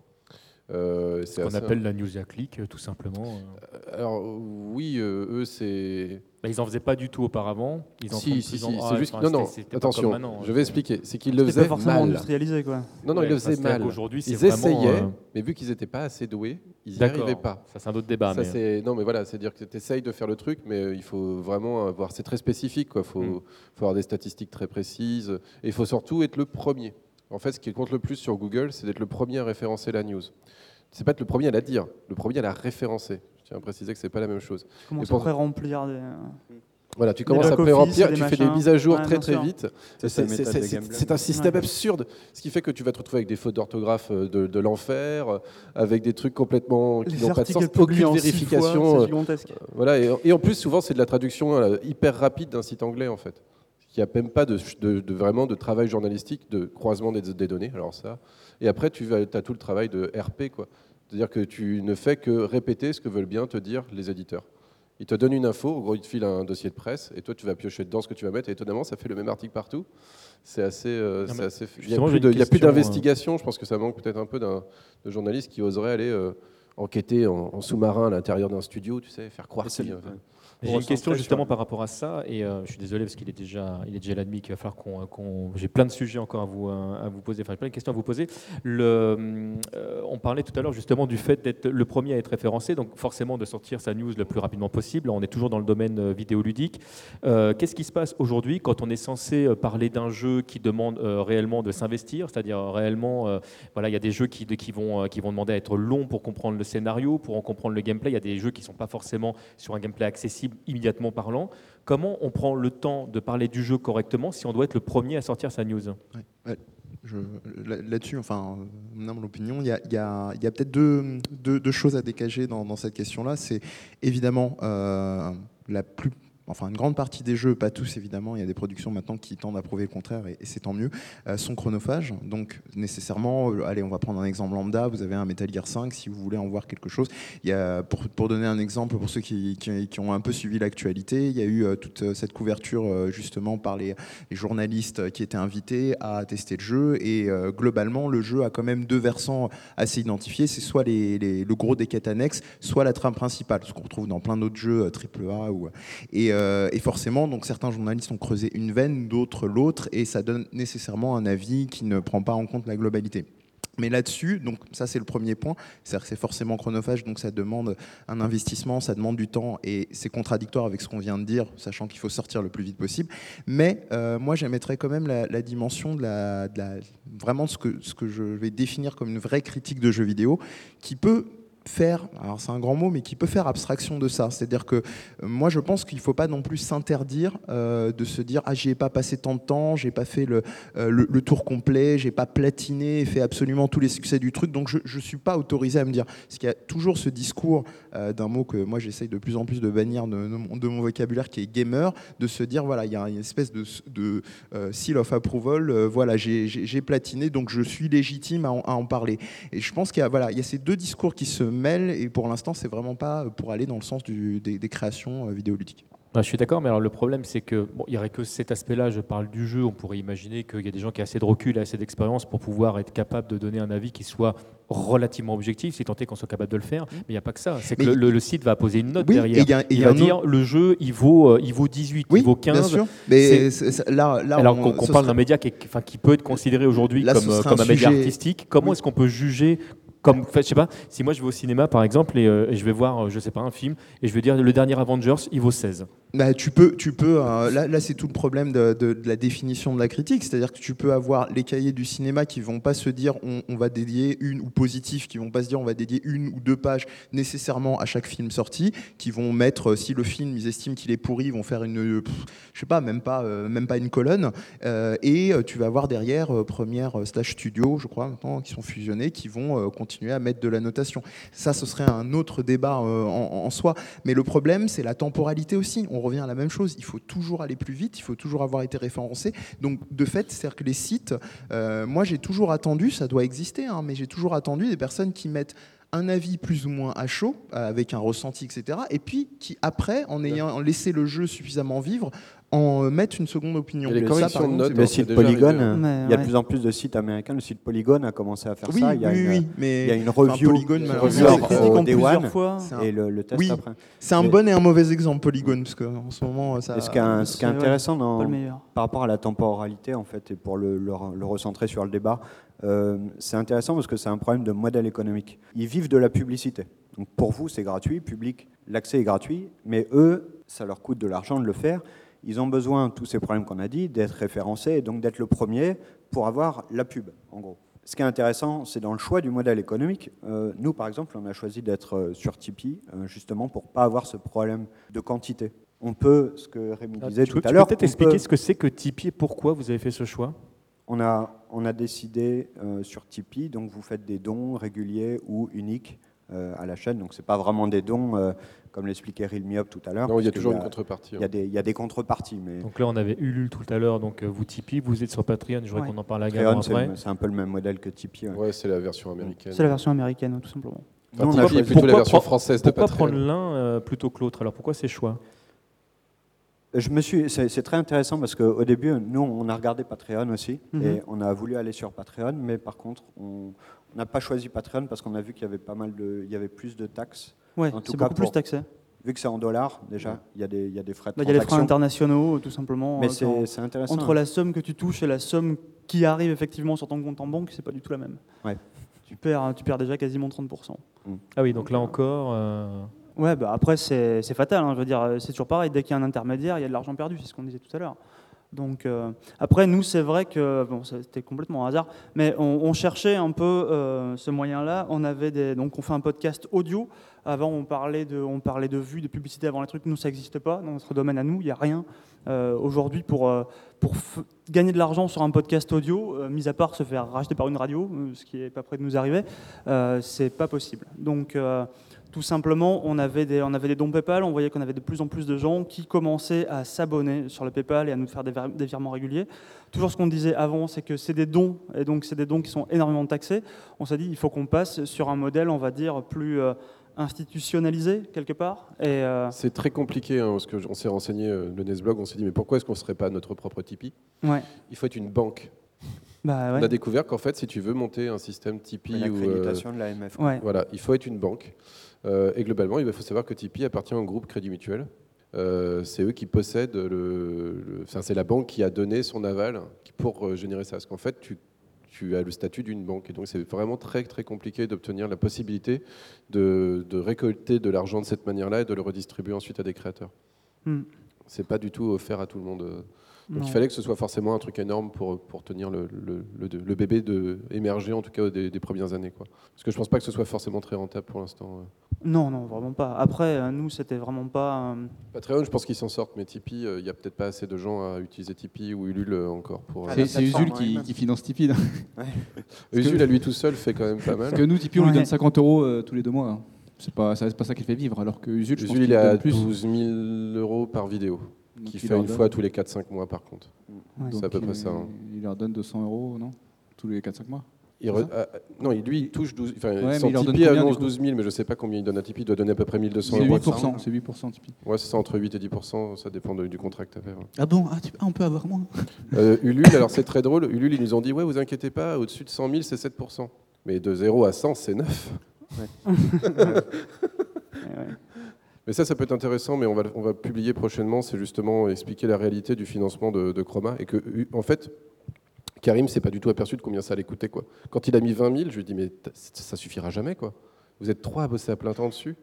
Euh, ce qu'on appelle la news à clic, tout simplement. Euh, alors oui, euh, eux c'est. Bah, ils en faisaient pas du tout auparavant. Ils en si, si, si, c'est ah, juste. non, non. Attention, je vais expliquer. C'est qu'ils le faisaient pas forcément industrialisé, quoi. Non, non, ils le faisaient mal. Aujourd'hui, ils essayaient, mais vu qu'ils n'étaient pas assez doués, ils n'y arrivaient pas. Ça, c'est un autre débat. Ça, mais... Non, mais voilà, c'est dire que tu essayes de faire le truc, mais il faut vraiment avoir. C'est très spécifique, quoi. Faut, mm. faut avoir des statistiques très précises, et il faut surtout être le premier. En fait, ce qui compte le plus sur Google, c'est d'être le premier à référencer la news c'est pas être le premier à la dire, le premier à la référencer. Je tiens à préciser que c'est pas la même chose. Tu commences à pré-remplir des... Voilà, tu commences à pré-remplir, tu fais des mises à jour très très vite. C'est un système absurde, ce qui fait que tu vas te retrouver avec des fautes d'orthographe euh, de, l'enfer, euh, avec des trucs complètement qui n'ont pas de sens, aucune vérification. Euh, voilà, et, en plus souvent c'est de la traduction hyper rapide d'un site anglais en fait. Il n'y a même pas de, vraiment de travail journalistique, de croisement des, des données. Alors ça, et après, tu as tout le travail de RP. C'est-à-dire que tu ne fais que répéter ce que veulent bien te dire les éditeurs. Ils te donnent une info, en gros, ils te filent un dossier de presse, et toi, tu vas piocher dedans ce que tu vas mettre, et étonnamment, ça fait le même article partout. C'est assez. Euh, assez... Il n'y a plus d'investigation, euh, je pense que ça manque peut-être un peu d'un journaliste qui oserait aller euh, enquêter en, sous-marin à l'intérieur d'un studio, tu sais, faire croire. J'ai une question justement par rapport à ça, et euh, je suis désolé parce qu'il est déjà, il est déjà l'admis qu'il va falloir qu'on, j'ai plein de sujets encore à vous, euh, à vous poser, enfin plein de questions à vous poser. Le, euh, on parlait tout à l'heure justement du fait d'être le premier à être référencé, donc forcément de sortir sa news le plus rapidement possible. On est toujours dans le domaine vidéoludique. qu'est-ce qui se passe aujourd'hui quand on est censé parler d'un jeu qui demande réellement de s'investir, c'est-à-dire réellement, voilà, il y a des jeux qui, qui, vont, qui vont demander à être longs pour comprendre le scénario, pour en comprendre le gameplay. Il y a des jeux qui ne sont pas forcément sur un gameplay accessible immédiatement parlant. Comment on prend le temps de parler du jeu correctement si on doit être le premier à sortir sa news? Là-dessus, enfin, mon opinion, il y a, peut-être deux, choses à dégager dans, cette question-là. C'est évidemment euh, la plus enfin une grande partie des jeux, pas tous évidemment, il y a des productions maintenant qui tendent à prouver le contraire et, c'est tant mieux, euh, sont chronophages. Donc nécessairement, euh, allez, on va prendre un exemple lambda, vous avez un Metal Gear 5, si vous voulez en voir quelque chose. Il y a, pour, donner un exemple, pour ceux qui, ont un peu suivi l'actualité, il y a eu euh, toute cette couverture justement par les, journalistes qui étaient invités à tester le jeu et globalement, le jeu a quand même deux versants assez identifiés, c'est soit le gros des quêtes annexes, soit la trame principale, ce qu'on retrouve dans plein d'autres jeux AAA. Ou, euh, et forcément, donc certains journalistes ont creusé une veine, d'autres l'autre, et ça donne nécessairement un avis qui ne prend pas en compte la globalité. Mais là-dessus, ça c'est le premier point, c'est-à-dire que c'est forcément chronophage, donc ça demande un investissement, ça demande du temps, et c'est contradictoire avec ce qu'on vient de dire, sachant qu'il faut sortir le plus vite possible. Mais euh, moi j'émettrais quand même la, dimension de la, de la, vraiment ce que, ce que je vais définir comme une vraie critique de jeux vidéo, qui peut faire, alors c'est un grand mot, mais qui peut faire abstraction de ça. C'est-à-dire que euh, moi, je pense qu'il ne faut pas non plus s'interdire euh, de se dire ah j'y ai pas passé tant de temps, j'ai pas fait le, euh, le, tour complet, j'ai pas platiné fait absolument tous les succès du truc, donc je ne suis pas autorisé à me dire. Parce qu'il y a toujours ce discours d'un mot que moi j'essaye de plus en plus de bannir de, mon vocabulaire, qui est gamer, de se dire voilà il y a une espèce de, de seal of approval, voilà j'ai platiné, donc je suis légitime à en, parler. Et je pense qu'il y voilà il y a ces deux discours qui se mêlent et pour l'instant, c'est vraiment pas pour aller dans le sens des, créations euh, vidéoludiques. je suis d'accord, mais alors le problème, c'est que bon, il n'y aurait que cet aspect-là. Je parle du jeu. On pourrait imaginer qu'il y a des gens qui ont assez de recul, assez d'expérience pour pouvoir être capable de donner un avis qui soit relativement objectif, si tant est qu'on soit capable de le faire. Mais il n'y a pas que ça. C'est que le, site va poser une note derrière. il va dire le jeu, il vaut, euh, il vaut 18, il vaut 15. Bien sûr. Mais là, là, alors qu'on parle d'un média qui, peut être considéré aujourd'hui comme, euh, comme un, média artistique, comment est-ce qu'on peut juger comme, je sais pas, si moi je vais au cinéma par exemple et, euh, je vais voir, je sais pas, un film et je vais dire le dernier Avengers, il vaut 16. Bah, tu peux, tu peux. Euh, là, là c'est tout le problème de, la définition de la critique, c'est-à-dire que tu peux avoir les cahiers du cinéma qui vont pas se dire on, va dédier une ou positif, qui vont pas se dire on va dédier une ou deux pages nécessairement à chaque film sorti, qui vont mettre si le film ils estiment qu'il est pourri, ils vont faire une, je sais pas, même pas, euh, même pas une colonne, euh, et tu vas avoir derrière première slash studio, je crois maintenant, qui sont fusionnés, qui vont continuer à mettre de la notation. Ça, ce serait un autre débat en, en, soi, mais le problème c'est la temporalité aussi on revient à la même chose. Il faut toujours aller plus vite, il faut toujours avoir été référencé. Donc, de fait, c'est-à-dire que les sites, euh, moi, j'ai toujours attendu, ça doit exister, hein, mais j'ai toujours attendu des personnes qui mettent un avis plus ou moins à chaud, euh, avec un ressenti, etc. Et puis qui, après, en ayant laissé le jeu suffisamment vivre, en euh, mettre une seconde opinion. le site Polygon, il y a de plus en plus de sites américains. Le site Polygon a commencé à faire ça. Il y a oui, une, oui, mais il y a une review, Polygon, review Day One fois. et le, le test oui, après. C'est un bon et un mauvais exemple Polygon parce qu'en ce moment ça. Et ce qui est, ce qui est intéressant dans, par rapport à la temporalité en fait et pour le, le, recentrer sur le débat, euh, c'est intéressant parce que c'est un problème de modèle économique. Ils vivent de la publicité. Donc pour vous c'est gratuit, public, l'accès est gratuit, mais eux ça leur coûte de l'argent de le faire ils ont besoin, tous ces problèmes qu'on a dit, d'être référencés et donc d'être le premier pour avoir la pub, en gros. Ce qui est intéressant, c'est dans le choix du modèle économique. Euh, nous, par exemple, on a choisi d'être euh, sur Tipeee, euh, justement pour ne pas avoir ce problème de quantité. On peut, ce que Rémi ah, disait tout à l'heure... Tu peux peut-être expliquer ce que c'est que Tipeee et pourquoi vous avez fait ce choix? On a, on a décidé sur Tipeee, donc vous faites des dons réguliers ou uniques à la chaîne. Donc ce n'est pas vraiment des dons comme l'expliquait Rilmiop tout à l'heure. Non, il y a toujours une contrepartie. Il y, a des, il y, a des contreparties. Mais... Donc là, on avait Ulule tout à l'heure, donc euh, vous Tipeee, vous êtes sur Patreon, je voudrais qu'on en parle à Patreon, après. C'est un peu le même modèle que Tipeee. Ouais, c'est la version américaine. C'est la version américaine, tout simplement. Enfin, on a plutôt la version française de Patreon. Pourquoi prendre l'un euh, plutôt que l'autre? Alors pourquoi ces choix? Je me suis, c'est très intéressant parce qu'au début, nous, on a regardé Patreon aussi mhm. et on a voulu aller sur Patreon, mais par contre, on n'a pas choisi Patreon parce qu'on a vu qu'il y avait pas mal de, il y avait plus de taxes. Ouais, c'est beaucoup plus taxé vu que c'est en dollars, déjà, il y, a des, y a des frais de bah, Il y a les frais internationaux, tout simplement. Mais euh, c'est intéressant. Entre la somme que tu touches et la somme qui arrive effectivement sur ton compte en banque, c'est pas du tout la même. Ouais. Tu perds, tu perds déjà quasiment 30%. Mm. Ah oui, donc là encore. Euh... Ouais, bah après, c'est fatal. Hein, je veux dire, c'est toujours pareil. Dès qu'il y a un intermédiaire, il y a de l'argent perdu, c'est ce qu'on disait tout à l'heure. Donc, euh, après, nous, c'est vrai que bon, c'était complètement un hasard, mais on, cherchait un peu euh, ce moyen-là. On avait donc, on fait un podcast audio. Avant, on parlait de, on parlait de vues, de publicité avant les trucs. Nous, ça n'existe pas dans notre domaine à nous. Il n'y a rien euh, aujourd'hui pour pour gagner de l'argent sur un podcast audio, mis à part se faire racheter par une radio, ce qui n'est pas près de nous arriver. c'est pas possible. Donc tout simplement, on avait, des, on avait des dons PayPal, on voyait qu'on avait de plus en plus de gens qui commençaient à s'abonner sur le PayPal et à nous faire des, virements réguliers. Toujours ce qu'on disait avant, c'est que c'est des dons, et donc c'est des dons qui sont énormément taxés. On s'est dit, il faut qu'on passe sur un modèle, on va dire, plus euh, institutionnalisé, quelque part. Euh, c'est très compliqué, hein, parce qu'on s'est renseigné, euh, le Nesblog, on s'est dit, mais pourquoi est-ce qu'on ne serait pas notre propre Tipeee? Ouais. Il faut être une banque. Bah, on a découvert qu'en fait, si tu veux monter un système Tipeee... L'accréditation de l'AMF. Voilà, il faut être une banque. Euh, et globalement, il faut savoir que Tipeee appartient au groupe Crédit Mutuel. Euh, c'est eux qui possèdent le, enfin, c'est la banque qui a donné son aval pour euh, générer ça. Parce qu'en fait, tu, tu, as le statut d'une banque. Et donc, c'est vraiment très, très compliqué d'obtenir la possibilité de, de récolter de l'argent de cette manière-là et de le redistribuer ensuite à des créateurs. Hmm. C'est pas du tout offert à tout le monde. Donc il fallait que ce soit forcément un truc énorme pour, pour tenir le, le, le, bébé de émerger, en tout cas des, premières années. Quoi. Parce que je pense pas que ce soit forcément très rentable pour l'instant. Non, non, vraiment pas. Après, euh, nous, c'était vraiment pas. Euh, Patreon, je pense qu'ils s'en sortent, mais Tipeee, il n'y a peut-être pas assez de gens à utiliser Tipeee ou Ulule encore. pour. Ah, c'est Usul qui, qui, finance Tipeee. Ouais. Usul, à lui tout seul, fait quand même pas mal. Parce que nous, Tipeee, on lui donne 50 euros euh, tous les deux mois. Hein. C'est pas, pas ça qui fait vivre, alors que Usul, Usul il est à 12 000 euros par vidéo qui fait une fois tous les 4-5 mois par contre. c'est à peu près ça. Hein. Il leur donne 200 euros, non? Tous les 4-5 mois? Il re- ah, non, il- lui, il touche 12 enfin, Ouais, son il leur donne Tipeee combien, annonce du coup? 12 000, mais je ne sais pas combien il donne à Tipeee. Il doit donner à peu près 1200 C'est euros. 8%, c'est 8% Tipeee. Ouais, c'est ça, entre 8 et 10%, ça dépend de- du contrat que tu avais. Ah bon? Ah, tu- ah, on peut avoir moins Euh, Ulule, alors c'est très drôle. Ulule, ils nous ont dit Ouais, vous inquiétez pas, au-dessus de 100 000, c'est 7%. Mais de 0 à 100, c'est 9. Mais ça, ça peut être intéressant, mais on va, on va publier prochainement. C'est justement expliquer la réalité du financement de, de Chroma. Et que, en fait, Karim s'est pas du tout aperçu de combien ça allait coûter. Quoi. Quand il a mis 20 000, je lui ai dit Mais ça suffira jamais. Quoi. Vous êtes trois à bosser à plein temps dessus.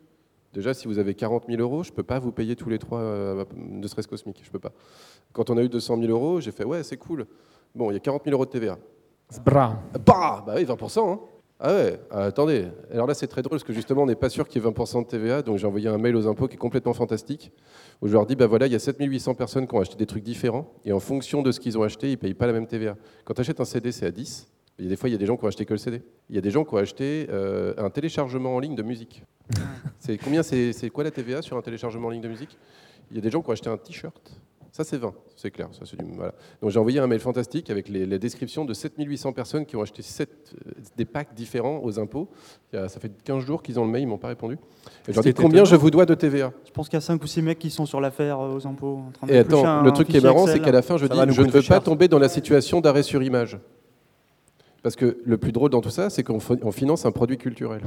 Déjà, si vous avez 40 000 euros, je ne peux pas vous payer tous les trois, euh, ne serait-ce cosmique. Je peux pas. Quand on a eu 200 000 euros, j'ai fait Ouais, c'est cool. Bon, il y a 40 000 euros de TVA. Bra. Bah, bah oui, 20%. Hein. Ah ouais, ah, attendez. Alors là, c'est très drôle parce que justement, on n'est pas sûr qu'il y ait 20% de TVA. Donc j'ai envoyé un mail aux impôts qui est complètement fantastique. Où je leur dis, bah voilà, il y a 7800 personnes qui ont acheté des trucs différents. Et en fonction de ce qu'ils ont acheté, ils ne payent pas la même TVA. Quand tu achètes un CD, c'est à 10. Il y a des fois, il y a des gens qui ont acheté que le CD. Il y a des gens qui ont acheté euh, un téléchargement en ligne de musique. c'est combien c'est quoi la TVA sur un téléchargement en ligne de musique? Il y a des gens qui ont acheté un t-shirt. Ça, c'est 20, c'est clair. Ça, c'est du, voilà. Donc j'ai envoyé un mail fantastique avec les, les descriptions de 7800 personnes qui ont acheté euh, des packs différents aux impôts. A- ça fait 15 jours qu'ils ont le mail, ils m'ont pas répondu. Et je leur dis combien je vous dois de TVA Je pense qu'il y a 5 ou 6 mecs qui sont sur l'affaire euh, aux impôts. En train de Et attends, un- le truc qui est marrant, c'est qu'à la fin, je Ça dis je ne veux pas cher. tomber dans la situation d'arrêt sur image. Parce que le plus drôle dans tout ça, c'est qu'on fi- on finance un produit culturel.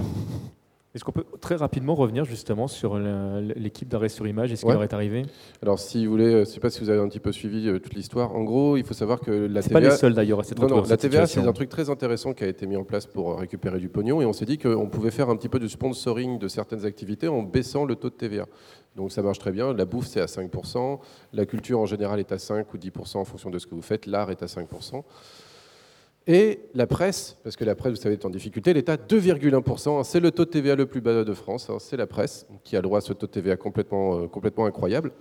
Est-ce qu'on peut très rapidement revenir justement sur l'équipe d'arrêt sur image? Et ce qui Ouais. leur est arrivé Alors, si vous voulez, euh, je ne sais pas si vous avez un petit peu suivi euh, toute l'histoire. En gros, il faut savoir que la TVA. pas les seuls, d'ailleurs, à s'être Non, non, la cette TVA, c'est un truc très intéressant qui a été mis en place pour euh, récupérer du pognon. Et on s'est dit qu'on pouvait faire un petit peu de sponsoring de certaines activités en baissant le taux de TVA. Donc, ça marche très bien. La bouffe, c'est à 5%. La culture, en général, est à 5 ou 10% en fonction de ce que vous faites. L'art est à 5%. Et la presse, parce que la presse, vous savez, est en difficulté, à 2,1%. C'est le taux de TVA le plus bas de France. hein. C'est la presse qui a le droit à ce taux de TVA complètement, euh, incroyable.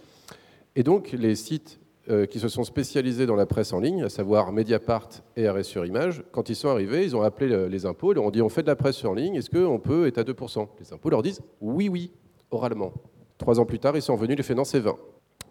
Et donc, les sites euh, qui se sont spécialisés dans la presse en ligne, à savoir Mediapart et Arrêt sur Image, quand ils sont arrivés, ils ont appelé le- les impôts, ils leur ont dit on fait de la presse en ligne, est-ce qu'on peut être à 2% Les impôts leur disent oui, oui, oralement. Trois ans plus tard, ils sont revenus, ont fait non, c'est 20.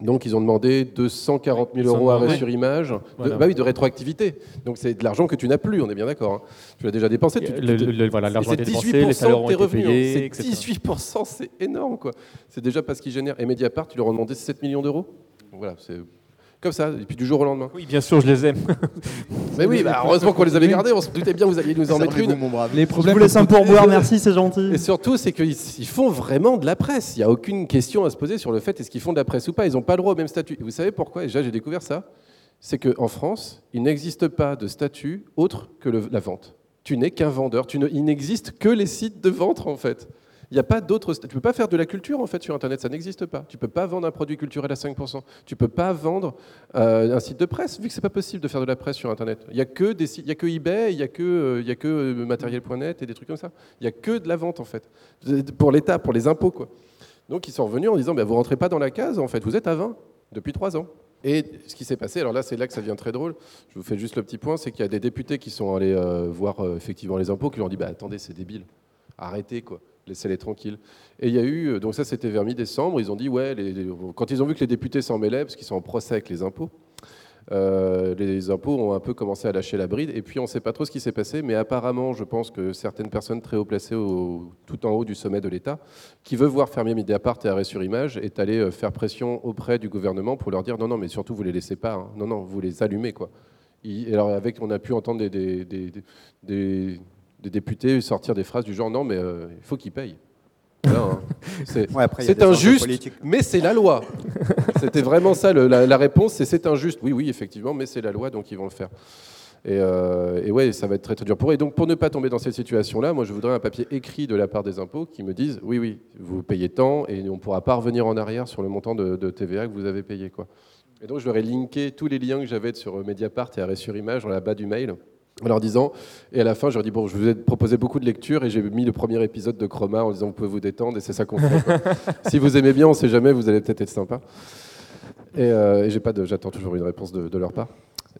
Donc, ils ont demandé 240 000 Ils ont euros arrêt sur image, de, Voilà. bah oui, de rétroactivité. Donc, c'est de l'argent que tu n'as plus, on est bien d'accord. hein. Tu l'as déjà dépensé. Tu, Le- tu- le- voilà, l'argent dépensé, 18% les salaires ont été revenus. hein. payés, C'est etc. 18%, c'est énorme. quoi. C'est déjà pas ce qu'ils génèrent. Et Mediapart, tu leur as demandé 7 millions d'euros? Voilà, c'est comme ça, et puis du jour au lendemain. Oui, bien sûr, je les aime. Mais oui, bah, heureusement qu'on les avait gardés, on se doutait bien que vous alliez nous en mettre une. Servez-vous, mon brave. Les Je problèmes. vous laisse un pourboire, merci, c'est gentil. Et surtout, c'est qu'ils ils font vraiment de la presse. Il n'y a aucune question à se poser sur le fait est-ce qu'ils font de la presse ou pas. Ils n'ont pas le droit au même statut. Et vous savez pourquoi? Et Déjà, j'ai découvert ça. C'est qu'en France, il n'existe pas de statut autre que le- la vente. Tu n'es qu'un vendeur. Tu ne- il n'existe que les sites de vente, en fait. N'y a pas d'autres. Tu peux pas faire de la culture en fait sur Internet, ça n'existe pas. Tu peux pas vendre un produit culturel à 5%. Tu peux pas vendre euh, un site de presse vu que c'est pas possible de faire de la presse sur Internet. Il y a que a que eBay, il y a que euh, que euh, matériel.net et des trucs comme ça. Il y a que de la vente en fait pour l'État, pour les impôts quoi. Donc ils sont revenus en disant bah, vous rentrez pas dans la case en fait, vous êtes à 20 depuis trois ans. Et ce qui s'est passé, alors là c'est là que ça devient très drôle, je vous fais juste le petit point, c'est qu'il y a des députés qui sont allés voir effectivement les impôts, qui leur ont dit bah, attendez c'est débile, arrêtez quoi, laissez-les tranquilles. Et il y a eu, euh, donc ça c'était vers mi-décembre, ils ont dit ouais, quand ils ont vu que les députés s'en mêlaient, parce qu'ils sont en procès avec les impôts, euh, les impôts ont un peu commencé à lâcher la bride, et puis on ne sait pas trop ce qui s'est passé, mais apparemment, je pense que certaines personnes très haut placées tout en haut du sommet de l'État, qui veut voir fermier Mediapart et arrêt sur image, est allé euh, faire pression auprès du gouvernement pour leur dire non, non, mais surtout vous les laissez pas, hein. non, non, vous les allumez quoi. Il- alors avec, on a pu entendre des- des- députés sortir des phrases du genre non, mais euh, il faut qu'ils payent. Hein. C'est Ouais, injuste, mais c'est la loi. C'était vraiment ça, le- la, la réponse, c'est c'est injuste. Oui, oui, effectivement, mais c'est la loi, donc ils vont le faire. Et, euh, et ouais, ça va être très, très dur pour eux. Et donc, pour ne pas tomber dans cette situation-là, moi, je voudrais un papier écrit de la part des impôts qui me disent oui, oui, vous payez tant et on ne pourra pas revenir en arrière sur le montant de, de TVA que vous avez payé. Quoi. Et donc, je leur ai linké tous les liens que j'avais sur Mediapart et Arrêt sur Image dans la bas du mail en leur disant, et à la fin, je leur dit, bon, je vous ai proposé beaucoup de lectures et j'ai mis le premier épisode de Chroma en disant, vous pouvez vous détendre et c'est ça qu'on fait. quoi. si vous aimez bien, on ne sait jamais, vous allez peut-être être sympa. Et, euh, et j'ai pas de, j'attends toujours une réponse de, de leur part.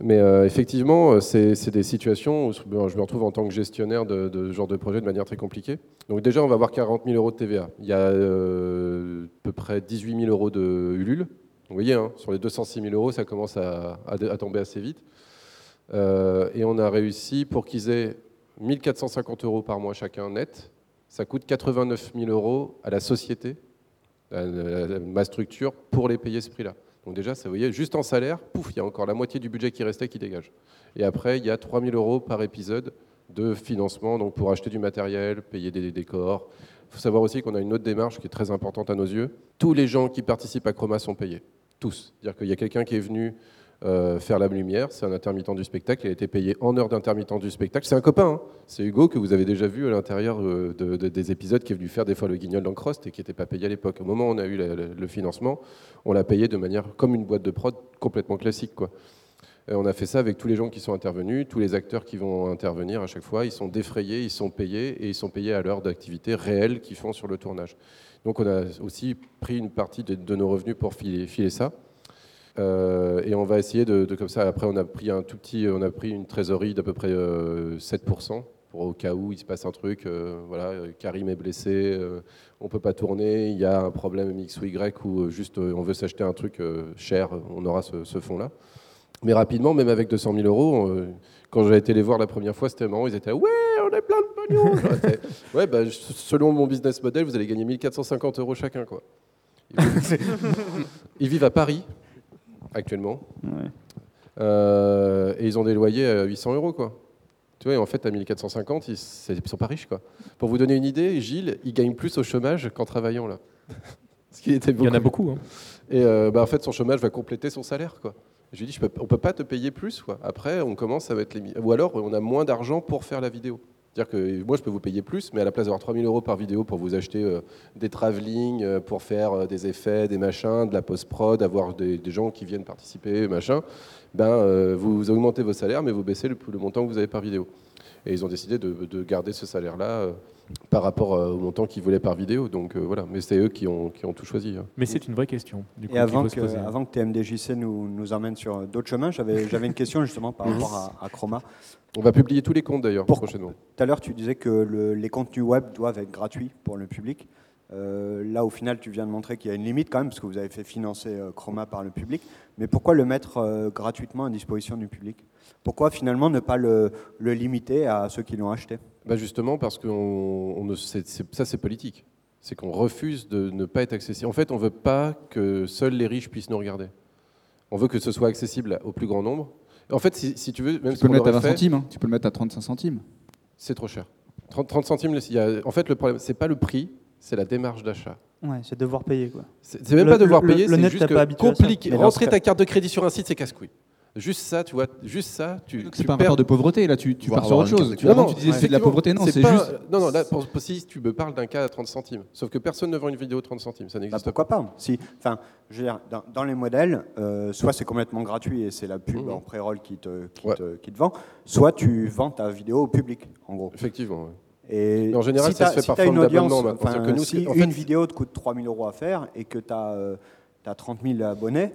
Mais euh, effectivement, euh, c'est c'est des situations où je me retrouve en tant que gestionnaire de, de ce genre de projet de manière très compliquée. Donc déjà, on va avoir 40 000 euros de TVA. Il y a euh, à peu près 18 000 euros de Ulule. Vous voyez, hein, sur les 206 000 euros, ça commence à, à- à tomber assez vite. Euh, et on a réussi, pour qu'ils aient 1450 euros par mois chacun net. Ça coûte 89 000 euros à la société, à ma structure, pour les payer ce prix-là. Donc déjà, ça, vous voyez, juste en salaire, pouf, il y a encore la moitié du budget qui restait qui dégage. Et après, il y a 3 000 euros par épisode de financement donc pour acheter du matériel, payer des décors. Il faut savoir aussi qu'on a une autre démarche qui est très importante à nos yeux. Tous les gens qui participent à Chroma sont payés. Tous. C'est-à-dire qu'il y a quelqu'un qui est venu euh, faire la lumière, c'est un intermittent du spectacle, il a été payé en heure d'intermittent du spectacle. C'est un copain, hein. c'est Hugo que vous avez déjà vu à l'intérieur euh, des épisodes qui est venu faire des fois le guignol d'Ancrost et qui n'était pas payé à l'époque. Au moment où on a eu le, financement, on l'a payé de manière comme une boîte de prod complètement classique. On a fait ça avec tous les gens qui sont intervenus, tous les acteurs qui vont intervenir à chaque fois, ils sont défrayés, ils sont payés et ils sont payés à l'heure d'activité réelle qu'ils font sur le tournage. Donc on a aussi pris une partie de, nos revenus pour filer ça. Euh, et on va essayer de, comme ça. Après, on a pris un tout petit, on a pris une trésorerie d'à peu près 7% euh, pour au cas où il se passe un truc. Euh, voilà, Karim est blessé, on peut pas tourner, il y a un problème X ou Y ou juste on veut s'acheter un truc cher, on aura ce, fonds-là. Mais rapidement, même avec 200 000 euros, quand j'ai été les voir la première fois, c'était marrant, ils étaient ouais, on est plein de pognon. ouais, bah, selon mon business model, vous allez gagner 1450 euros chacun, quoi. Ils vivent à Paris actuellement. Euh, et ils ont des loyers à 800 euros, quoi. Tu vois, en fait, à 1450, ils, ne sont pas riches, quoi. Pour vous donner une idée, Gilles, il gagne plus au chômage qu'en travaillant, là. Ce était Il y en a beaucoup. Hein. Et euh, bah, en fait, son chômage va compléter son salaire, quoi. Je lui dis, je on peut pas te payer plus, quoi. Après, on commence à mettre les... Ou alors, on a moins d'argent pour faire la vidéo. C'est-à-dire que moi, je peux vous payer plus, mais à la place d'avoir 3000 euros par vidéo pour vous acheter euh, des travelling, euh, pour faire euh, des effets, des machins, de la post-prod, avoir des, gens qui viennent participer, machin, ben, vous, augmentez vos salaires, mais vous baissez le, montant que vous avez par vidéo. Et ils ont décidé de, garder ce salaire-là par rapport au montant qu'ils voulaient par vidéo. Donc voilà, mais c'est eux qui ont, qui ont tout choisi. Hein. Mais c'est une vraie question. Du coup, Et avant que, avant que TMDJC nous, nous emmène sur d'autres chemins, j'avais une question justement par rapport à, à Chroma. On va publier tous les comptes d'ailleurs prochainement. Tout à l'heure, tu disais que les contenus web doivent être gratuits pour le public. Euh, là, au final, tu viens de montrer qu'il y a une limite quand même, parce que vous avez fait financer euh, Chroma par le public. Mais pourquoi le mettre euh, gratuitement à disposition du public? Pourquoi finalement ne pas le, limiter à ceux qui l'ont acheté? Bah Justement parce que ça, c'est politique. C'est qu'on refuse de ne pas être accessible. En fait, on ne veut pas que seuls les riches puissent nous regarder. On veut que ce soit accessible au plus grand nombre. En fait, si, tu veux, même tu peux le mettre à 20 centimes, hein. tu peux le mettre à 35 centimes. C'est trop cher. 30, centimes, y a, en fait, le problème, c'est pas le prix, c'est la démarche d'achat. Ouais, c'est devoir payer quoi. C'est même pas devoir payer, c'est juste que compliqué. Rentrer ta carte de crédit sur un site, c'est casse-couille. Juste ça, tu vois, juste ça, tu. C'est pas un perds... de pauvreté, là, tu, tu pars sur autre chose. Tu, non, non, tu disais c'est de la pauvreté, non, c'est juste. Non, non, là, pour, si tu me parles d'un cas à 30 centimes, sauf que personne ne vend une vidéo à 30 centimes, ça n'existe bah, pourquoi pas. Si, enfin, je veux dire, dans, les modèles, euh, soit c'est complètement gratuit et c'est la pub mmh. en pré-roll qui te, qui, te, qui te vend, soit tu vends ta vidéo au public, en gros. Effectivement, Et en général, si ça se fait par forme d'abonnement. Si une vidéo te coûte 3000 euros à faire et que tu as, as 30 000 abonnés,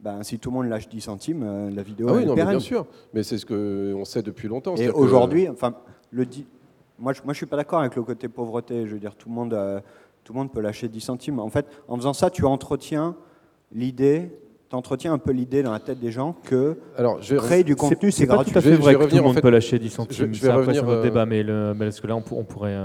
ben, si tout le monde lâche 10 centimes, euh, la vidéo ah oui, non, bien sûr. Mais c'est ce qu'on sait depuis longtemps. Et aujourd'hui, enfin, le moi, je, moi, je suis pas d'accord avec le côté pauvreté. Je veux dire, tout le monde, euh, tout le monde peut lâcher 10 centimes. En fait, en faisant ça, tu entretiens l'idée tu entretiens un peu l'idée dans la tête des gens que Alors, je créer du contenu, c'est gratuit. Tout à fait vrai que tout le monde peut lâcher 10 centimes. Je, vais revenir sur notre euh, débat, mais, le, parce que là, on, pourrait.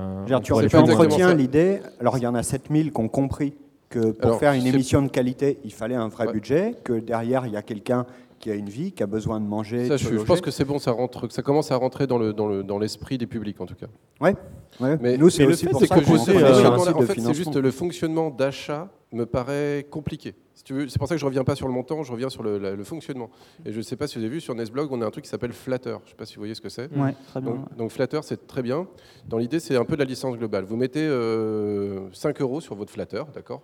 tu, entretiens l'idée. Alors, il y en a 7000 qui ont compris que pour faire une émission de qualité, il fallait un vrai budget, que derrière, il y a quelqu'un qui a une vie, qui a besoin de manger. Ça, je, pense que c'est bon, ça, rentre, ça commence à rentrer dans l'esprit le, dans le, des publics, en tout cas. Ouais. Mais nous, c'est aussi pour ça que, je En fait, c'est juste le fonctionnement d'achat me paraît compliqué. C'est pour ça que je reviens pas sur le montant, je reviens sur le, fonctionnement. Et je ne sais pas si vous avez vu sur Nesblog, on a un truc qui s'appelle Flatter. Je ne sais pas si vous voyez ce que c'est. Ouais, très bien. Donc, Flatter, c'est très bien. Dans l'idée, c'est un peu de la licence globale. Vous mettez 5 euh, euros sur votre Flatter, d'accord?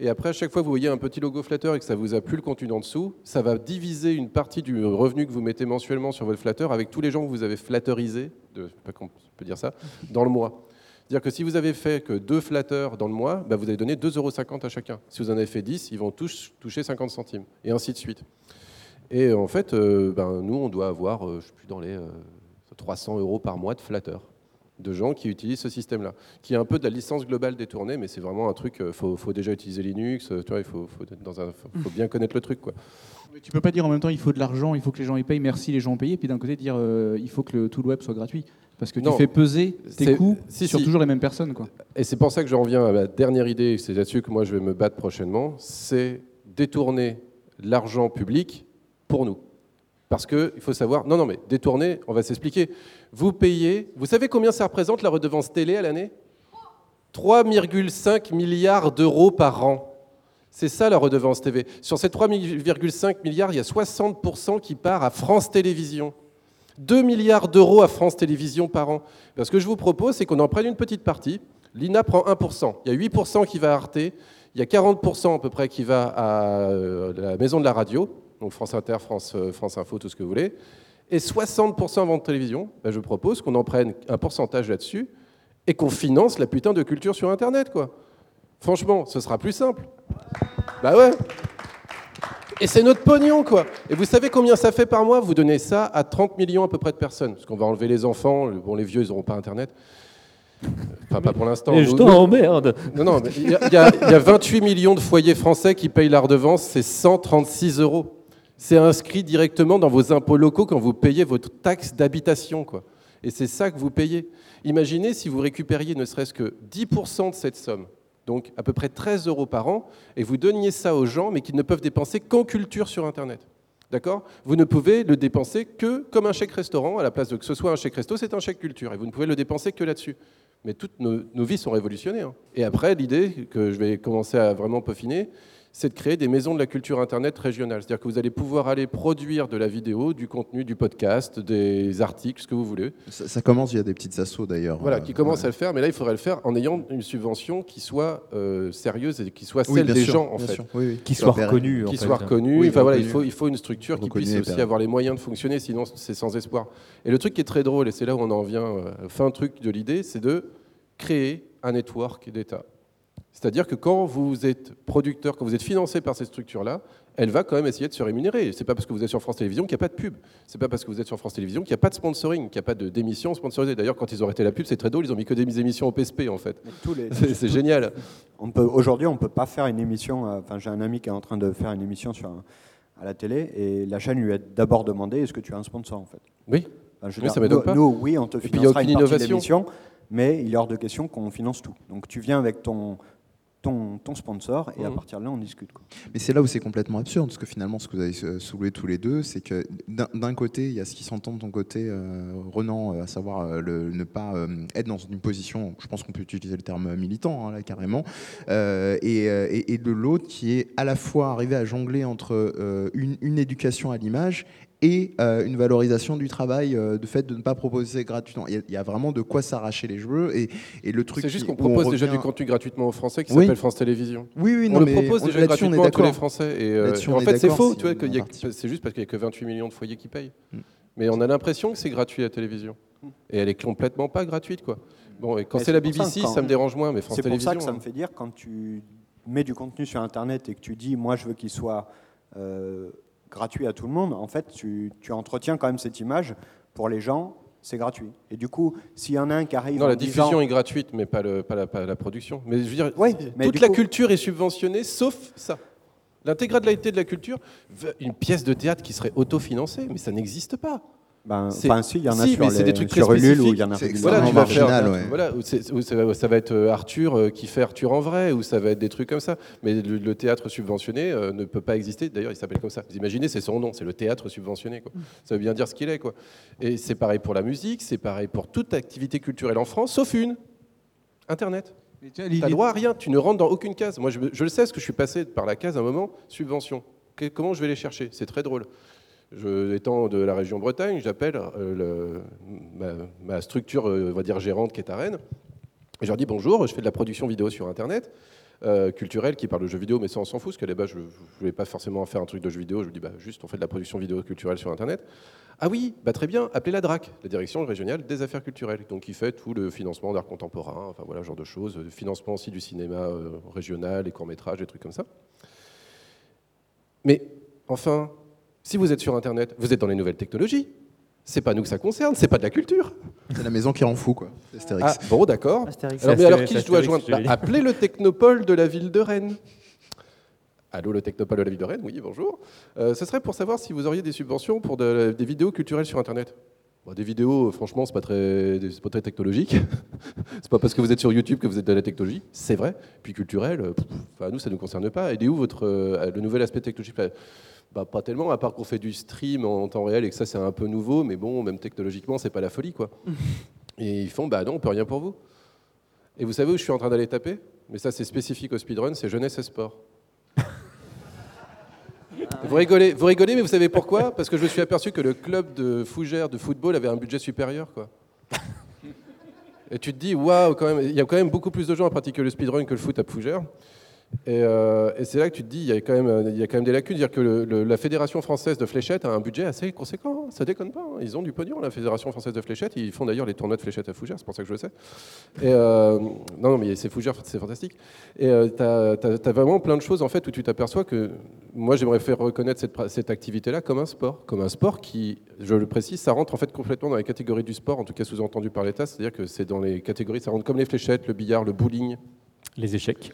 Et après, à chaque fois que vous voyez un petit logo flatteur et que ça vous a plus le contenu en dessous, ça va diviser une partie du revenu que vous mettez mensuellement sur votre flatteur avec tous les gens que vous avez flatterisés, de, pas qu'on peut dire ça, dans le mois. C'est-à-dire que si vous avez fait que deux flatteurs dans le mois, bah vous allez donner 2,50 euros à chacun. Si vous en avez fait 10, ils vont tous toucher 50 centimes, et ainsi de suite. Et en fait, euh, ben, nous, on doit avoir, euh, je sais plus, dans les 300 euh, euros par mois de flatteurs de gens qui utilisent ce système-là, qui est un peu de la licence globale détournée, mais c'est vraiment un truc, il euh, faut, déjà utiliser Linux, il faut, bien connaître le truc. Quoi. Mais tu peux pas dire en même temps il faut de l'argent, il faut que les gens y payent, merci les gens ont payé, puis d'un côté dire il faut que tout le web soit gratuit. Parce que tu fais peser tes coûts si, sur si. toujours les mêmes personnes. Quoi. Et c'est pour ça que j'en reviens à ma dernière idée, c'est là-dessus que moi je vais me battre prochainement, c'est détourner l'argent public pour nous. Parce qu'il faut savoir, non, non, mais détourner, on va s'expliquer. Vous payez, vous savez combien ça représente la redevance télé à l'année? 3,5 milliards d'euros par an. C'est ça la redevance TV. Sur ces 3,5 milliards, il y a 60% qui part à France Télévisions. 2 milliards d'euros à France Télévisions par an. Ben, ce que je vous propose, c'est qu'on en prenne une petite partie. L'INA prend 1%. Il y a 8% qui va à Arte. Il y a 40% à peu près qui va à euh, la maison de la radio, donc France Inter, France, euh, France Info, tout ce que vous voulez. Et 60% en vente télévision. Ben, je propose qu'on en prenne un pourcentage là-dessus et qu'on finance la putain de culture sur Internet, quoi. Franchement, ce sera plus simple. Bah ouais. Et c'est notre pognon, quoi. Et vous savez combien ça fait par mois? Vous donnez ça à 30 millions à peu près de personnes. Parce qu'on va enlever les enfants. Bon, les vieux, ils n'auront pas Internet. Enfin, pas pour l'instant. Mais je Nous- t'emmerde. Non, non, mais il y, y y a 28 millions de foyers français qui payent la redevance, c'est 136 euros. C'est inscrit directement dans vos impôts locaux quand vous payez votre taxe d'habitation, quoi. Et c'est ça que vous payez. Imaginez si vous récupériez ne serait-ce que 10% de cette somme, donc à peu près 13 euros par an, et vous donniez ça aux gens, mais qui ne peuvent dépenser qu'en culture sur Internet. D'accord? Vous ne pouvez le dépenser que comme un chèque restaurant, à la place de que ce soit un chèque resto, c'est un chèque culture, et vous ne pouvez le dépenser que là-dessus. Mais toutes nos, vies sont révolutionnées. hein. Et après, l'idée que je vais commencer à vraiment peaufiner, c'est de créer des maisons de la culture Internet régionales. C'est-à-dire que vous allez pouvoir aller produire de la vidéo, du contenu, du podcast, des articles, ce que vous voulez. Ça, ça commence, il y a des petites assos d'ailleurs. Voilà, euh, qui commence ouais. à le faire, mais là, il faudrait le faire en ayant une subvention qui soit euh, sérieuse et qui soit celle des sûr, gens, en fait. sûr. Oui, oui. Qui soit reconnue, Qui soit reconnue. Oui, enfin, voilà, il, faut, il faut une structure qui puisse aussi avoir les moyens de fonctionner, sinon c'est sans espoir. Et le truc qui est très drôle, et c'est là où on en vient, euh, fin truc de l'idée, c'est de créer un network d'État. C'est-à-dire que quand vous êtes producteur, quand vous êtes financé par cette structure-là, elle va quand même essayer de se rémunérer. C'est pas parce que vous êtes sur France Télévisions qu'il n'y a pas de pub. C'est pas parce que vous êtes sur France Télévisions qu'il n'y a pas de sponsoring, qu'il n'y a pas de- d'émissions sponsorisées. D'ailleurs, quand ils ont arrêté la pub, c'est très drôle, ils ont mis que des émissions au PSP en fait. C'est génial. On peut Aujourd'hui, on ne peut pas faire une émission. euh, Enfin, j'ai un ami qui est en train de faire une émission sur à la télé et la chaîne lui a d'abord demandé est-ce que tu as un sponsor en fait? Oui. Enfin, je veux Oui, dire, ça nous, pas. nous, oui, on te Et puis, y a financera une partie de innovation. l'émission, mais il est hors de question qu'on finance tout. Donc tu viens avec ton, ton, ton sponsor et à Mhm. partir de là, on discute. quoi. Mais c'est là où c'est complètement absurde, parce que finalement, ce que vous avez soulevé tous les deux, c'est que d'un- d'un côté, il y a ce qui s'entend de ton côté, euh, Renan, euh, à savoir euh, le, ne pas euh, être dans une position, je pense qu'on peut utiliser le terme militant, hein, là, carrément, euh, et, et- et de l'autre qui est à la fois arrivé à jongler entre euh, une, une éducation à l'image et euh, une valorisation du travail, euh, de fait de ne pas proposer gratuitement. Il y a, il y a vraiment de quoi s'arracher les cheveux, et, et le truc... C'est juste qu'on on propose déjà du contenu gratuitement aux Français qui Oui. s'appelle France Télévisions. Oui, oui, on non, le mais propose on- déjà on gratuitement à tous les. Français. Et, euh, et on en fait, c'est faux. c'est tu vois, une qu'il y a- partie. C'est juste parce qu'il n'y a que 28 millions de foyers qui payent. Mm. Mais on a l'impression que c'est gratuit la télévision. Et elle est complètement pas gratuite. quoi. Bon, et quand c'est la ça, BBC, quand- ça me dérange moins, mais France C'est pour Télévisions. ça que ça hein. me fait dire quand tu mets du contenu sur Internet et que tu dis moi je veux qu'il soit euh, gratuit à tout le monde, en fait tu, tu entretiens quand même cette image pour les gens, c'est gratuit. Et du coup, s'il y en a un qui arrive Non, en la diffusion est gratuite, mais pas, le, pas, la, pas la production. Mais je veux dire, Oui, mais toute la coup- culture est subventionnée, sauf ça. L'intégralité de la culture, une pièce de théâtre qui serait autofinancée, mais ça n'existe pas. Ben, C'est- enfin, si, il y en a si, sur mais c'est les- des trucs très sur Ulule où spécifiques. il y en a. Voilà, tu vas faire, ouais. voilà, où c'est- où ça, va, ça va être euh, Arthur euh, qui fait Arthur en vrai, ou ça va être des trucs comme ça. Mais le, le théâtre subventionné euh, ne peut pas exister. D'ailleurs, il s'appelle comme ça. Vous imaginez, c'est son nom, c'est le théâtre subventionné. Quoi. Ça veut bien dire ce qu'il est. Quoi. Et c'est pareil pour la musique, c'est pareil pour toute activité culturelle en France, sauf une Internet. Tu n'as droit à rien, tu ne rentres dans aucune case. Moi, je, je le sais, parce que je suis passé par la case à un moment, subvention. Que- comment je vais les chercher? C'est très drôle. Étant de la région Bretagne, j'appelle euh, ma, structure, euh, on va dire gérante, qui est à Rennes. Je leur dis bonjour, je fais de la production vidéo sur Internet, euh, culturelle, qui parle de jeux vidéo, mais ça on s'en fout, parce qu'à la base je ne voulais pas forcément faire un truc de jeux vidéo, je lui dis bah, juste on fait de la production vidéo culturelle sur Internet. Ah oui, bah, très bien, appelez la DRAC, la Direction régionale des affaires culturelles, donc qui fait tout le financement d'art contemporain, enfin voilà, genre de choses, le financement aussi du cinéma régional, les courts-métrages, des trucs comme ça. Mais enfin, si vous êtes sur Internet, vous êtes dans les nouvelles technologies. C'est pas nous que ça concerne, c'est pas de la culture. C'est la maison qui rend fou, quoi. Astérix. Ah, bon, d'accord. Astérix. Alors, mais alors Astérix, qui je dois joindre Bah. Appelez le technopole de la ville de Rennes. Allô, le Technopole de la ville de Rennes, oui, bonjour. ce serait pour savoir si vous auriez des subventions pour des vidéos culturelles sur Internet. des vidéos, franchement, c'est pas très, pas très technologique. c'est pas parce que vous êtes sur YouTube que vous êtes de la technologie, c'est vrai. Puis culturel, enfin, nous, ça ne nous concerne pas. Où votre, le nouvel aspect technologique? Bah, pas tellement, à part qu'on fait du stream en temps réel et que ça c'est un peu nouveau, mais bon, même technologiquement, c'est pas la folie quoi. et ils font, bah non, on peut rien pour vous. Et vous savez où je suis en train d'aller taper? Mais ça c'est spécifique au speedrun, c'est jeunesse et sport. vous rigolez, vous rigolez, mais vous savez pourquoi? Parce que je me suis aperçu que le club de Fougères de football avait un budget supérieur quoi. Et tu te dis, waouh, quand même, il y a quand même beaucoup plus de gens à pratiquer le speedrun que le foot à Fougères. Euh, et, c'est là que tu te dis, il y a quand même, il y a quand même des lacunes. Dire que la Fédération française de fléchettes a un budget assez conséquent. Hein. Ça déconne pas. Hein. Ils ont du pognon, la Fédération française de fléchettes. Ils font d'ailleurs les tournois de fléchettes à Fougères, c'est pour ça que je le sais. Euh, non, non, mais c'est Fougères, c'est fantastique. Et euh, tu as, vraiment plein de choses en fait où tu t'aperçois que moi j'aimerais faire reconnaître cette, cette activité-là comme un sport, comme un sport qui, je le précise, ça rentre en fait complètement dans les catégories du sport, en tout cas sous-entendu par l'État. C'est-à-dire que c'est dans les catégories, ça rentre comme les fléchettes, le billard, le bowling, les échecs.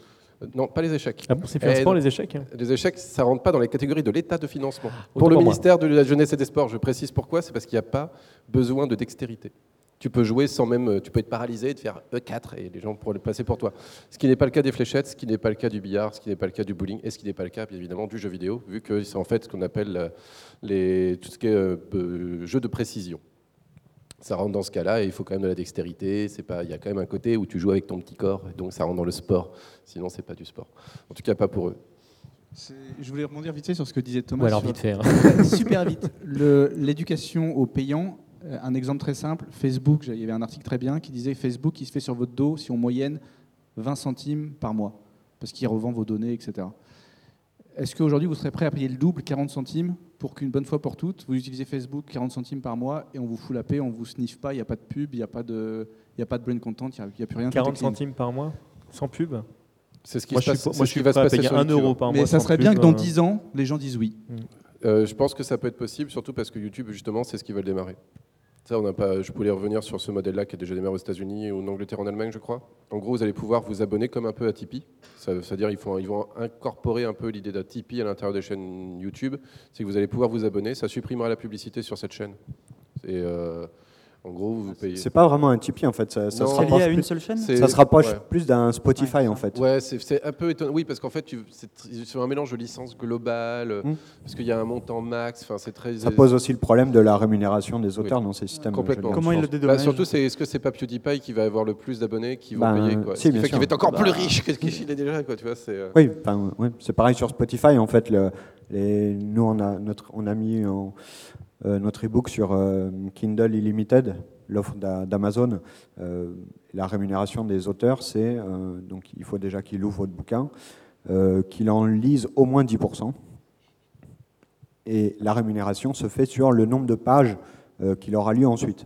Non, pas les échecs. Ah bon, c'est fait un sport, les échecs hein Les échecs, ça rentre pas dans les catégories de l'état de financement. pour le ministère de la Jeunesse et des Sports, je précise pourquoi, c'est parce qu'il n'y a pas besoin de dextérité. Tu peux jouer sans même, tu peux être paralysé et te faire E4 et les gens pourront le passer pour toi. Ce qui n'est pas le cas des fléchettes, ce qui n'est pas le cas du billard, ce qui n'est pas le cas du bowling et ce qui n'est pas le cas, bien évidemment, du jeu vidéo, vu que c'est en fait ce qu'on appelle euh, les, tout ce qui est euh, jeu de précision ça rentre dans ce cas-là et il faut quand même de la dextérité. C'est pas, il y a quand même un côté où tu joues avec ton petit corps, et donc ça rentre dans le sport. Sinon, c'est pas du sport. En tout cas, pas pour eux. Je voulais rebondir vite fait sur ce que disait Thomas. alors vite fait. Super vite. L'éducation aux payants. Euh, un exemple très simple. Facebook, il y avait un article très bien qui disait Facebook, il se fait sur votre dos si on moyenne 20 centimes par mois, parce qu'il revend vos données, etc. Est-ce qu'aujourd'hui, vous serez prêt à payer le double, 40 centimes, pour qu'une bonne fois pour toutes, vous utilisez Facebook 40 centimes par mois et on vous fout la paix, on vous sniffe pas, il n'y a pas de pub, il n'y a, pas de, y a pas de brain content, il n'y a, plus rien. 40 centimes par mois Sans pub C'est ce qui, moi, se passe, moi, je suis va se passer payer 1 euro par mois. Mais ça serait bien que dans 10 ans, les gens disent oui. Mm. Euh, je pense que ça peut être possible, surtout parce que YouTube, justement, c'est ce qu'ils veulent démarrer on pas, je voulais revenir sur ce modèle-là qui est déjà démarré aux États-Unis, en Angleterre, en Allemagne, je crois. En gros, vous allez pouvoir vous abonner comme un peu à Tipeee. C'est-à-dire ils, ils vont incorporer un peu l'idée d'un Tipeee à l'intérieur des chaînes YouTube. C'est que vous allez pouvoir vous abonner. Ça supprimera la publicité sur cette chaîne. Euh, en gros, vous payez. C'est pas vraiment un Tipeee en fait. Ça, ça se rapproche à une seule chaîne. Ça se rapproche plus d'un Spotify en fait. Ouais, c'est un peu étonnant. Oui, parce qu'en fait, c'est un mélange de licence globale, hmm. parce qu'il y a un montant max. Enfin, c'est très. Ça pose aussi le problème de la rémunération des auteurs dans ces systèmes. Complètement. Comment il le dédommage bah, Surtout, c'est est-ce que c'est pas PewDiePie qui va avoir le plus d'abonnés qui vont ben, payer quoi? Si, fait qu'il va être encore plus bah. riche que ce qu'il est déjà. Quoi, tu vois, euh. Oui, c'est pareil sur Spotify en fait. Le, les, nous, on a notre, on a mis euh, notre ebook sur euh, Kindle Unlimited l'offre d'Amazon, euh, la rémunération des auteurs, c'est euh, donc il faut déjà qu'il ouvre votre bouquin, euh, qu'il en lise au moins 10%. Et la rémunération se fait sur le nombre de pages qu'il aura lu ensuite.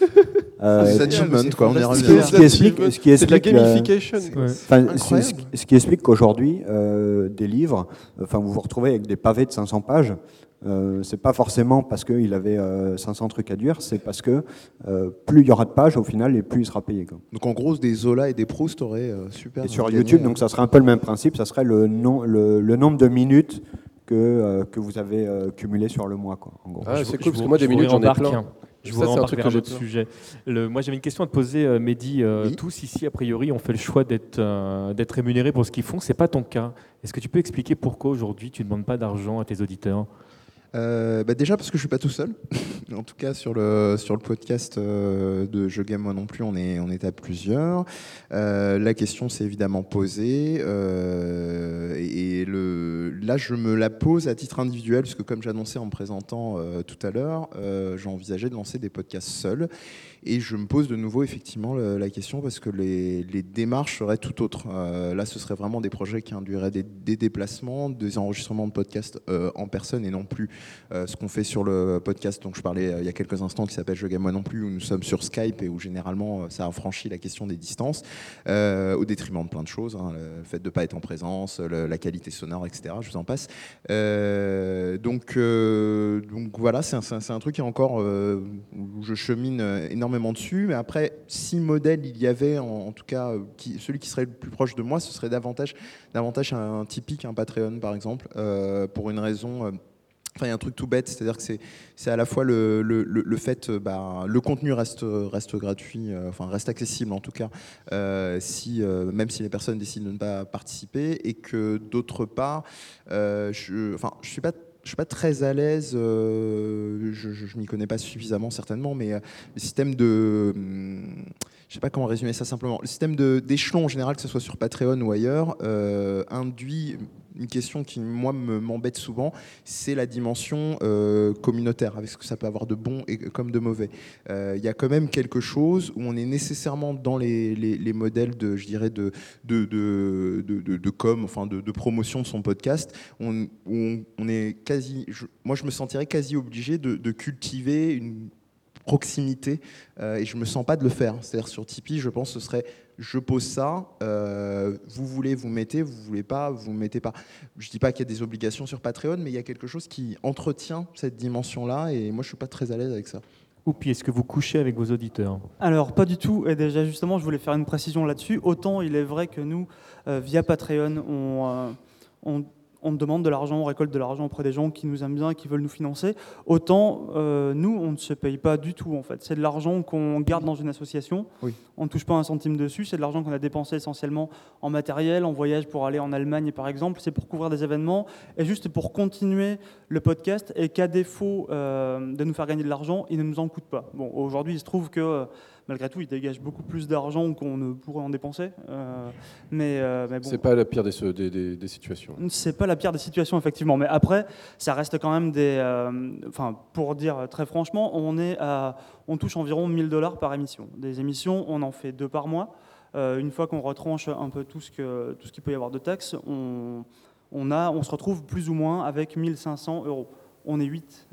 Euh, quoi, ce, qui explique, ce qui explique, ce, qui explique qu'aujourd'hui, des livres, enfin, vous vous retrouvez avec des pavés de 500 pages euh, c'est pas forcément parce qu'il avait 500 euh, trucs à dire, c'est parce que euh, plus il y aura de pages au final et plus il sera payé. Donc en gros, des Zola et des Proust auraient super. Et sur YouTube, donc ça serait un peu le même principe, ça serait le, le, nombre de minutes que, que vous avez cumulé sur le mois. Quoi, Ah, c'est cool, parce que moi, des minutes, j'en ai plein. Je vous rembarque vers un autre sujet. Le, moi, j'avais une question à te poser, Mehdi. Tous ici, a priori, ont fait le choix d'être d'être rémunérés pour ce qu'ils font. C'est pas ton cas. Est-ce que tu peux expliquer pourquoi aujourd'hui tu ne demandes pas d'argent à tes auditeurs? Euh, bah déjà parce que je suis pas tout seul. en tout cas sur le sur le podcast euh, de Je Game moi non plus, on est on est à plusieurs. Euh, la question s'est évidemment posée et, le là je me la pose à titre individuel puisque comme j'annonçais en me présentant tout à l'heure, j'ai envisagé de lancer des podcasts seuls et je me pose de nouveau effectivement la question parce que les, démarches seraient tout autres. Euh, là, ce serait vraiment des projets qui induiraient des, déplacements, des enregistrements de podcasts euh, en personne et non plus ce qu'on fait sur le podcast dont je parlais il y a quelques instants, qui s'appelle Je gagne moi non plus, où nous sommes sur Skype et où généralement ça a franchi la question des distances, au détriment de plein de choses, hein, le fait de ne pas être en présence, la qualité sonore, etc. Je vous en passe. donc, voilà, c'est un, truc qui est encore où je chemine énormément dessus. Mais après, si modèle il y avait, en, tout cas, qui, celui qui serait le plus proche de moi, ce serait davantage, davantage un, typique, un Patreon par exemple, euh, pour une raison. Euh, enfin, il y a un truc tout bête, c'est-à-dire que c'est à la fois le, le, le, fait, euh, bah, le contenu reste, reste gratuit, enfin reste accessible en tout cas, si, même si les personnes décident de ne pas participer, et que d'autre part, je, enfin, je suis pas je suis pas très à l'aise, je, je, m'y connais pas suffisamment certainement, mais le système de, hum, je sais pas comment résumer ça simplement. Le système d'échelon en général, que ce soit sur Patreon ou ailleurs, euh, induit une question qui, moi, m'embête souvent, c'est la dimension euh, communautaire, avec ce que ça peut avoir de bon et comme de mauvais. Euh, il y a quand même quelque chose où on est nécessairement dans les, les, modèles de, je dirais, de, de, de, de, com, enfin de, promotion de son podcast, on, on, on est quasi, moi, je me sentirais quasi obligé de, cultiver une proximité euh, et je me sens pas de le faire. C'est-à-dire sur Tipeee, je pense que ce serait je pose ça, euh, vous voulez, vous mettez, vous voulez pas, vous mettez pas. Je dis pas qu'il y a des obligations sur Patreon, mais il y a quelque chose qui entretient cette dimension-là et moi je suis pas très à l'aise avec ça. Oupi, est-ce que vous couchez avec vos auditeurs? Alors, pas du tout. Et déjà, justement, je voulais faire une précision là-dessus. Autant il est vrai que nous, euh, via Patreon, on, on on demande de l'argent, on récolte de l'argent auprès des gens qui nous aiment bien et qui veulent nous financer. Autant euh, nous, on ne se paye pas du tout en fait. C'est de l'argent qu'on garde dans une association. On ne touche pas un centime dessus. C'est de l'argent qu'on a dépensé essentiellement en matériel, en voyage pour aller en Allemagne par exemple. C'est pour couvrir des événements et juste pour continuer le podcast et qu'à défaut euh, de nous faire gagner de l'argent, il ne nous en coûte pas. Bon, aujourd'hui, il se trouve que euh, malgré tout, il dégage beaucoup plus d'argent qu'on ne pourrait en dépenser. Euh, mais, euh, mais bon. C'est pas la pire des, des, des, situations. C'est pas la pire des situations, effectivement. Mais après, ça reste quand même des. Euh, enfin, pour dire très franchement, on, est à, on touche environ 1000 dollars par émission. Des émissions, on en fait deux par mois. une fois qu'on retranche un peu tout ce qu'il tout ce peut y avoir de taxes, on, on, a, on se retrouve plus ou moins avec 1500 euros. On est 8.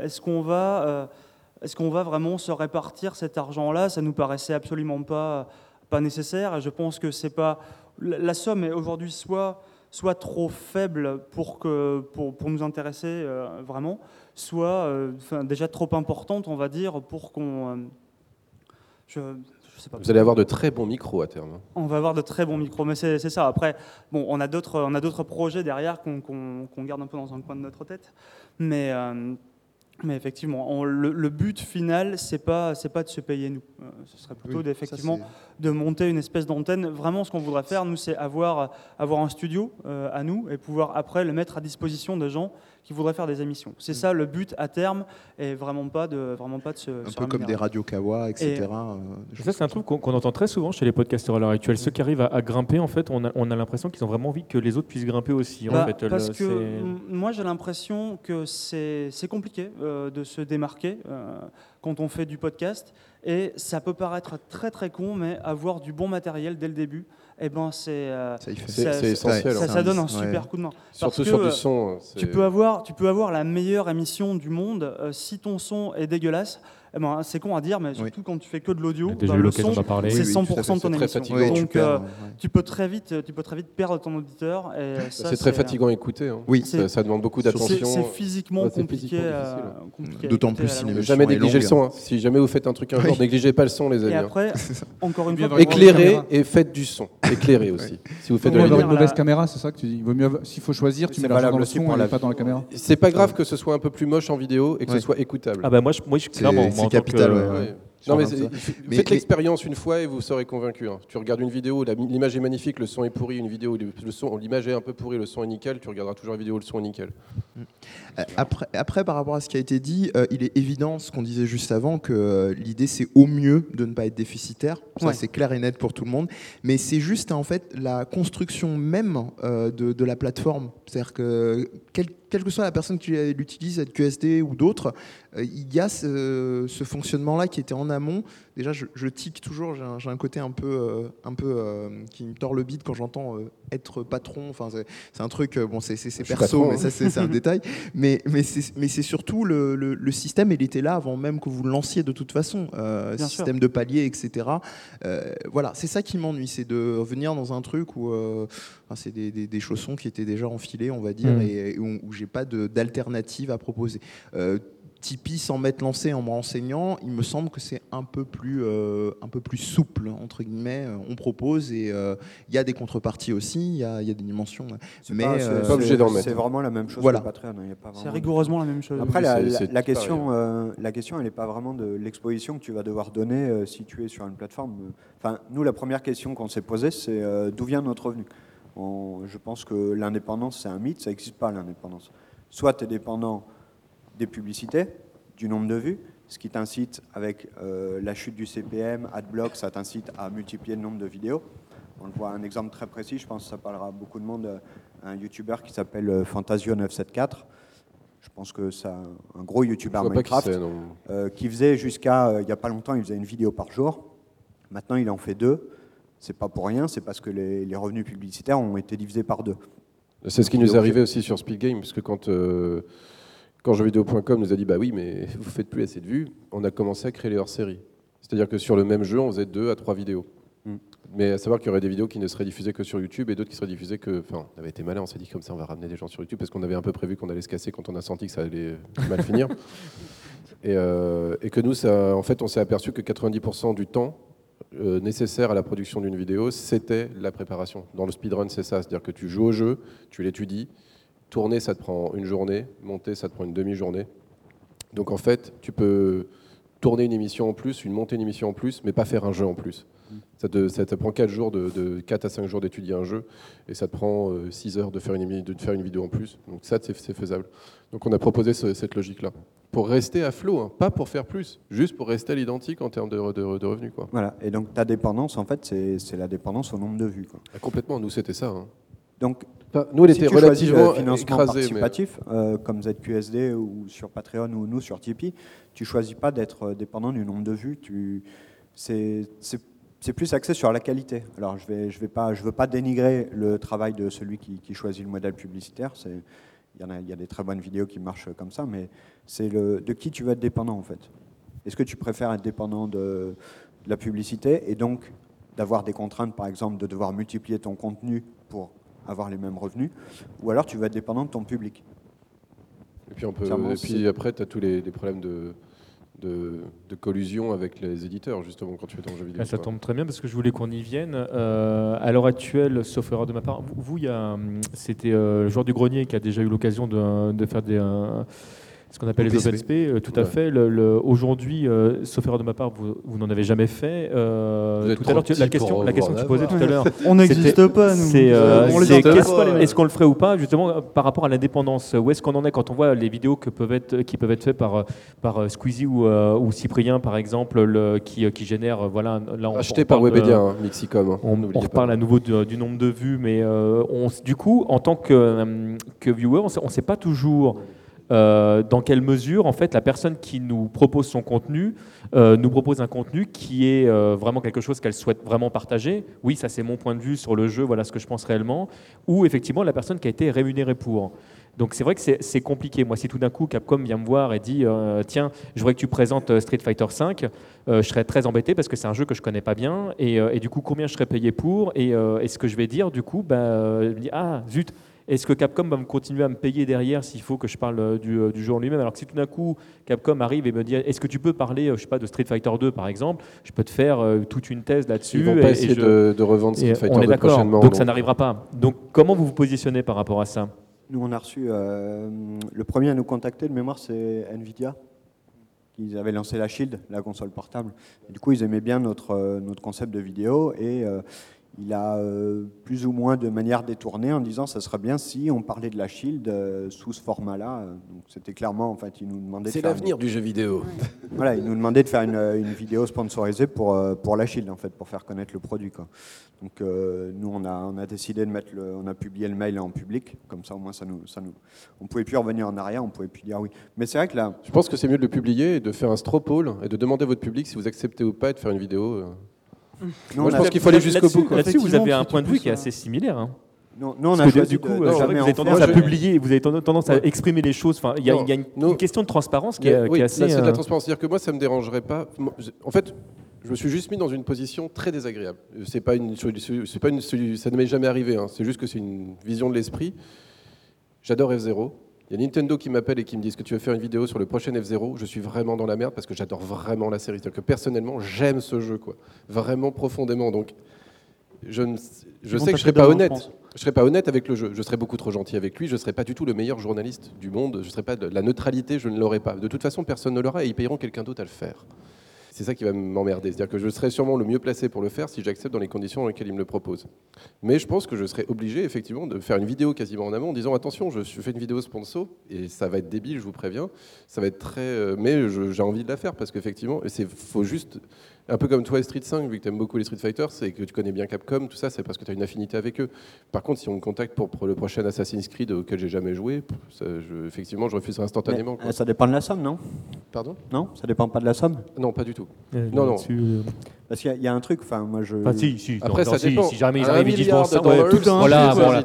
Est-ce qu'on va est-ce qu'on va vraiment se répartir cet argent-là? Ça nous paraissait absolument pas, pas nécessaire. Et je pense que c'est pas la somme est aujourd'hui soit soit trop faible pour, que, pour, pour nous intéresser euh, vraiment, soit euh, déjà trop importante, on va dire, pour qu'on... Euh, je, sais pas. Vous allez avoir de très bons micros à terme. Hein. On va avoir de très bons micros, mais c'est ça. Après, bon, on a d'autres projets derrière qu'on garde un peu dans un coin de notre tête. Mais... Mais effectivement, le, but final, c'est pas, c'est pas de se payer nous. Euh, ce serait plutôt d'effectivement de monter une espèce d'antenne. Vraiment, ce qu'on voudrait faire, nous, c'est avoir, avoir un studio euh, à nous et pouvoir après le mettre à disposition de gens qui voudraient faire des émissions. C'est mm. ça le but à terme, et vraiment pas de, vraiment pas de se. Un peu comme des radios Kawa, etc. Euh, ça, c'est un truc qu'on entend très souvent chez les podcasteurs à l'heure actuelle. Ceux qui arrivent à, grimper, en fait, on a, on a l'impression qu'ils ont vraiment envie que les autres puissent grimper aussi. en bah, fait. Parce que moi, j'ai l'impression que c'est compliqué euh, de se démarquer euh, quand on fait du podcast. Et ça peut paraître très très con, mais avoir du bon matériel dès le début, eh ben c'est euh, essentiel. Ça, ça, donne un super coup de main. Surtout sur du son. Tu peux avoir, tu peux avoir la meilleure émission du monde euh, si ton son est dégueulasse. Eh ben, c'est con à dire, mais surtout quand tu fais que de l'audio, ben, le son, c'est 100% de ton émission. Donc, euh, tu, peux très vite, tu peux très vite perdre ton auditeur. C'est très fatigant à écouter. Hein. Oui, ça, demande beaucoup d'attention. C'est physiquement compliqué. D'autant plus si l'émission Jamais négliger le son. Hein. Si jamais vous faites un truc un jour, négligez pas le son, les amis. Et hein. après, encore une fois, éclairez et faites du son. Éclairez aussi. Si vous faites de une mauvaise caméra, c'est ça que tu dis. Vaut mieux, s'il faut choisir, tu mets la dans le son, pas dans la caméra. C'est pas grave que ce soit un peu plus moche en vidéo et que ce soit écoutable. Ah bah moi, moi, clairement, c'est capital. Non, mais, faites l'expérience une fois et vous serez convaincu. Hein. Tu regardes une vidéo, l'image est magnifique, le son est pourri, une vidéo, le son, l'image est un peu pourrie, le son est nickel, tu regarderas toujours la vidéo, le son est nickel. Euh, après, après, par rapport à ce qui a été dit, euh, il est évident, ce qu'on disait juste avant, que euh, l'idée c'est au mieux de ne pas être déficitaire. Ça, c'est clair et net pour tout le monde. Mais c'est juste en fait la construction même de, de, la plateforme. C'est-à-dire que quel quelle que soit la personne qui l'utilise, QSD ou d'autres, il y a ce, fonctionnement-là qui était en amont. Déjà, je, tique toujours, j'ai un, côté un peu, euh, un peu euh, qui me tord le bide quand j'entends être patron. Enfin, c'est un truc, bon, c'est perso, mais ça, c'est un détail. Mais, mais c'est surtout le, le, système, il était là avant même que vous le lanciez de toute façon. système de palier, etc. voilà, c'est ça qui m'ennuie, c'est de venir dans un truc où c'est des, chaussons qui étaient déjà enfilés, on va dire, mmh. et, où, où j'ai pas d'alternative à proposer. Tipeee sans m'être lancé en me renseignant, il me semble que c'est un peu plus euh, un peu plus souple entre guillemets. On propose et euh, il y a des contreparties aussi, il y a, y a, des dimensions. Mais euh, C'est vraiment la même chose voilà. que Patreon. Hein, c'est rigoureusement la même chose. Après la, la, question la question elle n'est pas vraiment de l'exposition que tu vas devoir donner si tu es sur une plateforme. Enfin nous la première question qu'on s'est posée c'est d'où vient notre revenu? je pense que l'indépendance c'est un mythe, ça n'existe pas l'indépendance. Soit tu es dépendant des publicités, du nombre de vues, ce qui t'incite avec euh, la chute du CPM, AdBlock, ça t'incite à multiplier le nombre de vidéos. On voit un exemple très précis, je pense que ça parlera à beaucoup de monde, euh, un YouTuber qui s'appelle euh, Fantasio974. Je pense que c'est un gros YouTuber Minecraft qui, faisait jusqu'à il n'y a pas longtemps, il faisait une vidéo par jour. Maintenant, il en fait deux. C'est pas pour rien, c'est parce que les, revenus publicitaires ont été divisés par deux. C'est ce qui nous est arrivé aussi sur Speedgame, puisque quand quand jeuxvideo.com nous a dit bah oui, mais vous faites plus assez de vues, on a commencé à créer les hors-séries. C'est-à-dire que sur le même jeu, on faisait deux à trois vidéos. Mm. Mais à savoir qu'il y aurait des vidéos qui ne seraient diffusées que sur YouTube et d'autres qui seraient diffusées que. Enfin, on avait été malin, on s'est dit comme ça, on va ramener des gens sur YouTube parce qu'on avait un peu prévu qu'on allait se casser quand on a senti que ça allait mal finir. Euh, et, que nous, ça, en fait, on s'est aperçu que 90% du temps euh, nécessaire à la production d'une vidéo, c'était la préparation. Dans le speedrun, c'est ça. C'est-à-dire que tu joues au jeu, tu l'étudies, Tourner, ça te prend une journée. Monter, ça te prend une demi-journée. Donc en fait, tu peux tourner une émission en plus, une monter une émission en plus, mais pas faire un jeu en plus. Ça te, ça te prend 4, jours de, 4 à 5 jours d'étudier un jeu, et ça te prend 6 euh, heures de faire, une, de faire une vidéo en plus. Donc ça, c'est faisable. Donc on a proposé cette logique-là. Pour rester à flot, hein. pas pour faire plus, juste pour rester à l'identique en termes de, revenus. Quoi. Voilà, et donc ta dépendance, en fait, c'est la dépendance au nombre de vues. Quoi. Ah, complètement, nous c'était ça. Hein. Donc nous, elle était relativement financement participatif, euh, comme ZQSD ou sur Patreon ou nous sur Tipeee. Tu choisis pas d'être euh, dépendant du nombre de vues. Tu, c'est, plus axé sur la qualité. Alors, je vais, je vais pas, je veux pas dénigrer le travail de celui qui, choisit le modèle publicitaire. C'est, il y en a, il y a des très bonnes vidéos qui marchent comme ça, mais c'est de qui tu veux être dépendant en fait. Est-ce que tu préfères être dépendant de, de la publicité et donc d'avoir des contraintes, par exemple, de devoir multiplier ton contenu pour avoir les mêmes revenus, ou alors tu vas être dépendant de ton public. Et puis, on peut, et puis après, tu as tous les, problèmes de, de, collusion avec les éditeurs, justement, quand tu fais ton jeu vidéo. Ah, ça tombe très bien parce que je voulais qu'on y vienne. Euh, à l'heure actuelle, sauf erreur de ma part, vous, il y a, c'était euh, le joueur du grenier qui a déjà eu l'occasion de, de, faire des ce qu'on appelle les OpenSP, euh, tout à fait. Le, Aujourd'hui, euh, sauf erreur de ma part, vous, vous n'en avez jamais fait. Euh, tout à l'heure, la question, la question que tu posais tout à l'heure, on n'existe pas. C'est, est-ce qu'on le ferait ou pas, justement, par rapport à l'indépendance? Où est-ce qu'on en est quand on voit les vidéos que peuvent être, qui peuvent être faites par, par Squeezie ou, ou Cyprien, par exemple, le, qui, qui génère, voilà, là, on, acheté par Webedia, hein, Mixicom. Hein, on, on reparle à nouveau du, nombre de vues, mais on, du coup, en tant que, que viewer, on ne sait pas toujours euh, dans quelle mesure en fait la personne qui nous propose son contenu euh, nous propose un contenu qui est euh, vraiment quelque chose qu'elle souhaite vraiment partager? Oui, ça c'est mon point de vue sur le jeu, voilà ce que je pense réellement. Ou effectivement la personne qui a été rémunérée pour. Donc c'est vrai que c'est compliqué. Moi, si tout d'un coup Capcom vient me voir et dit tiens, je voudrais que tu présentes Street Fighter V, je serais très embêté parce que c'est un jeu que je connais pas bien et, du coup combien je serais payé pour? Et, ce que je vais dire du coup, bah, ah zut est-ce que Capcom va me continuer à me payer derrière s'il faut que je parle euh, euh, du, jeu en lui-même? Alors que si tout d'un coup Capcom arrive et me dit est-ce que tu peux parler, euh, je sais pas, de Street Fighter 2 par exemple, je peux te faire toute une thèse là-dessus. Ils vont pas essayer de, revendre Street Fighter 2 prochainement. Donc, ça n'arrivera pas. Donc comment vous vous positionnez par rapport à ça? Nous on a reçu le premier à nous contacter de mémoire c'est Nvidia. Ils avaient lancé la Shield, la console portable. du coup, ils aimaient bien notre, notre concept de vidéo et il a euh, plus ou moins de manière détournée en disant ça serait bien si on parlait de la Shield euh, sous ce format-là. Donc c'était clairement, en fait, il nous demandait. C'est l'avenir du jeu vidéo. Voilà, il nous demandait de faire une, une vidéo sponsorisée pour pour la Shield en fait, pour faire connaître le produit quoi. Donc nous on a on a décidé de mettre le, on a publié le mail en public, comme ça au moins ça nous ça nous, on pouvait plus revenir en arrière, on pouvait plus dire oui. Mais c'est vrai que là, je pense que c'est mieux de le publier et de faire un straw poll et de demander à votre public si vous acceptez ou pas de faire une vidéo. Moi, je pense qu'il faut aller jusqu'au bout. Là-dessus, vous avez un point de vue qui est assez similaire. Hein. Non, non, on a du coup, de, vous avez tendance à publier, vous avez tendance à exprimer les choses. Enfin, il y a, y a une, question de transparence qui, est, oui, qui est assez. C'est de la transparence, c'est-à-dire que moi, ça me dérangerait pas. En fait, je me suis juste mis dans une position très désagréable. C'est pas une, c'est pas une, ça ne m'est jamais arrivé. Hein. C'est juste que c'est une vision de l'esprit. J'adore F0. Il y a Nintendo qui m'appelle et qui me dit que tu veux faire une vidéo sur le prochain F0 Je suis vraiment dans la merde parce que j'adore vraiment la série. C'est-à-dire que personnellement, j'aime ce jeu, quoi. Vraiment profondément. Donc, je, ne, je sais que je serai pas honnête. Je serai pas honnête avec le jeu. Je serai beaucoup trop gentil avec lui. Je serai pas du tout le meilleur journaliste du monde. Je serai pas de la neutralité. Je ne l'aurai pas. De toute façon, personne ne l'aura et ils payeront quelqu'un d'autre à le faire. C'est ça qui va m'emmerder. C'est-à-dire que je serai sûrement le mieux placé pour le faire si j'accepte dans les conditions dans lesquelles il me le propose. Mais je pense que je serai obligé, effectivement, de faire une vidéo quasiment en amont en disant attention, je fais une vidéo sponsor et ça va être débile, je vous préviens. Ça va être très. Euh, mais j'ai envie de la faire parce qu'effectivement, il faut juste un peu comme toi, Street 5, vu que tu aimes beaucoup les Street Fighter, c'est que tu connais bien Capcom, tout ça, c'est parce que tu as une affinité avec eux. Par contre, si on me contacte pour, le prochain Assassin's Creed auquel j'ai jamais joué, effectivement, je refuserai instantanément. ça dépend de la somme, non? Pardon? Non, ça dépend pas de la somme? Non, pas du tout. non, non. Euh, parce qu'il y, a un truc, enfin, moi je. Enfin, si, si. Après, ça si, dépend. Si jamais ils arrivent, ils disent bon, ça, ouais, tout un, voilà, voilà.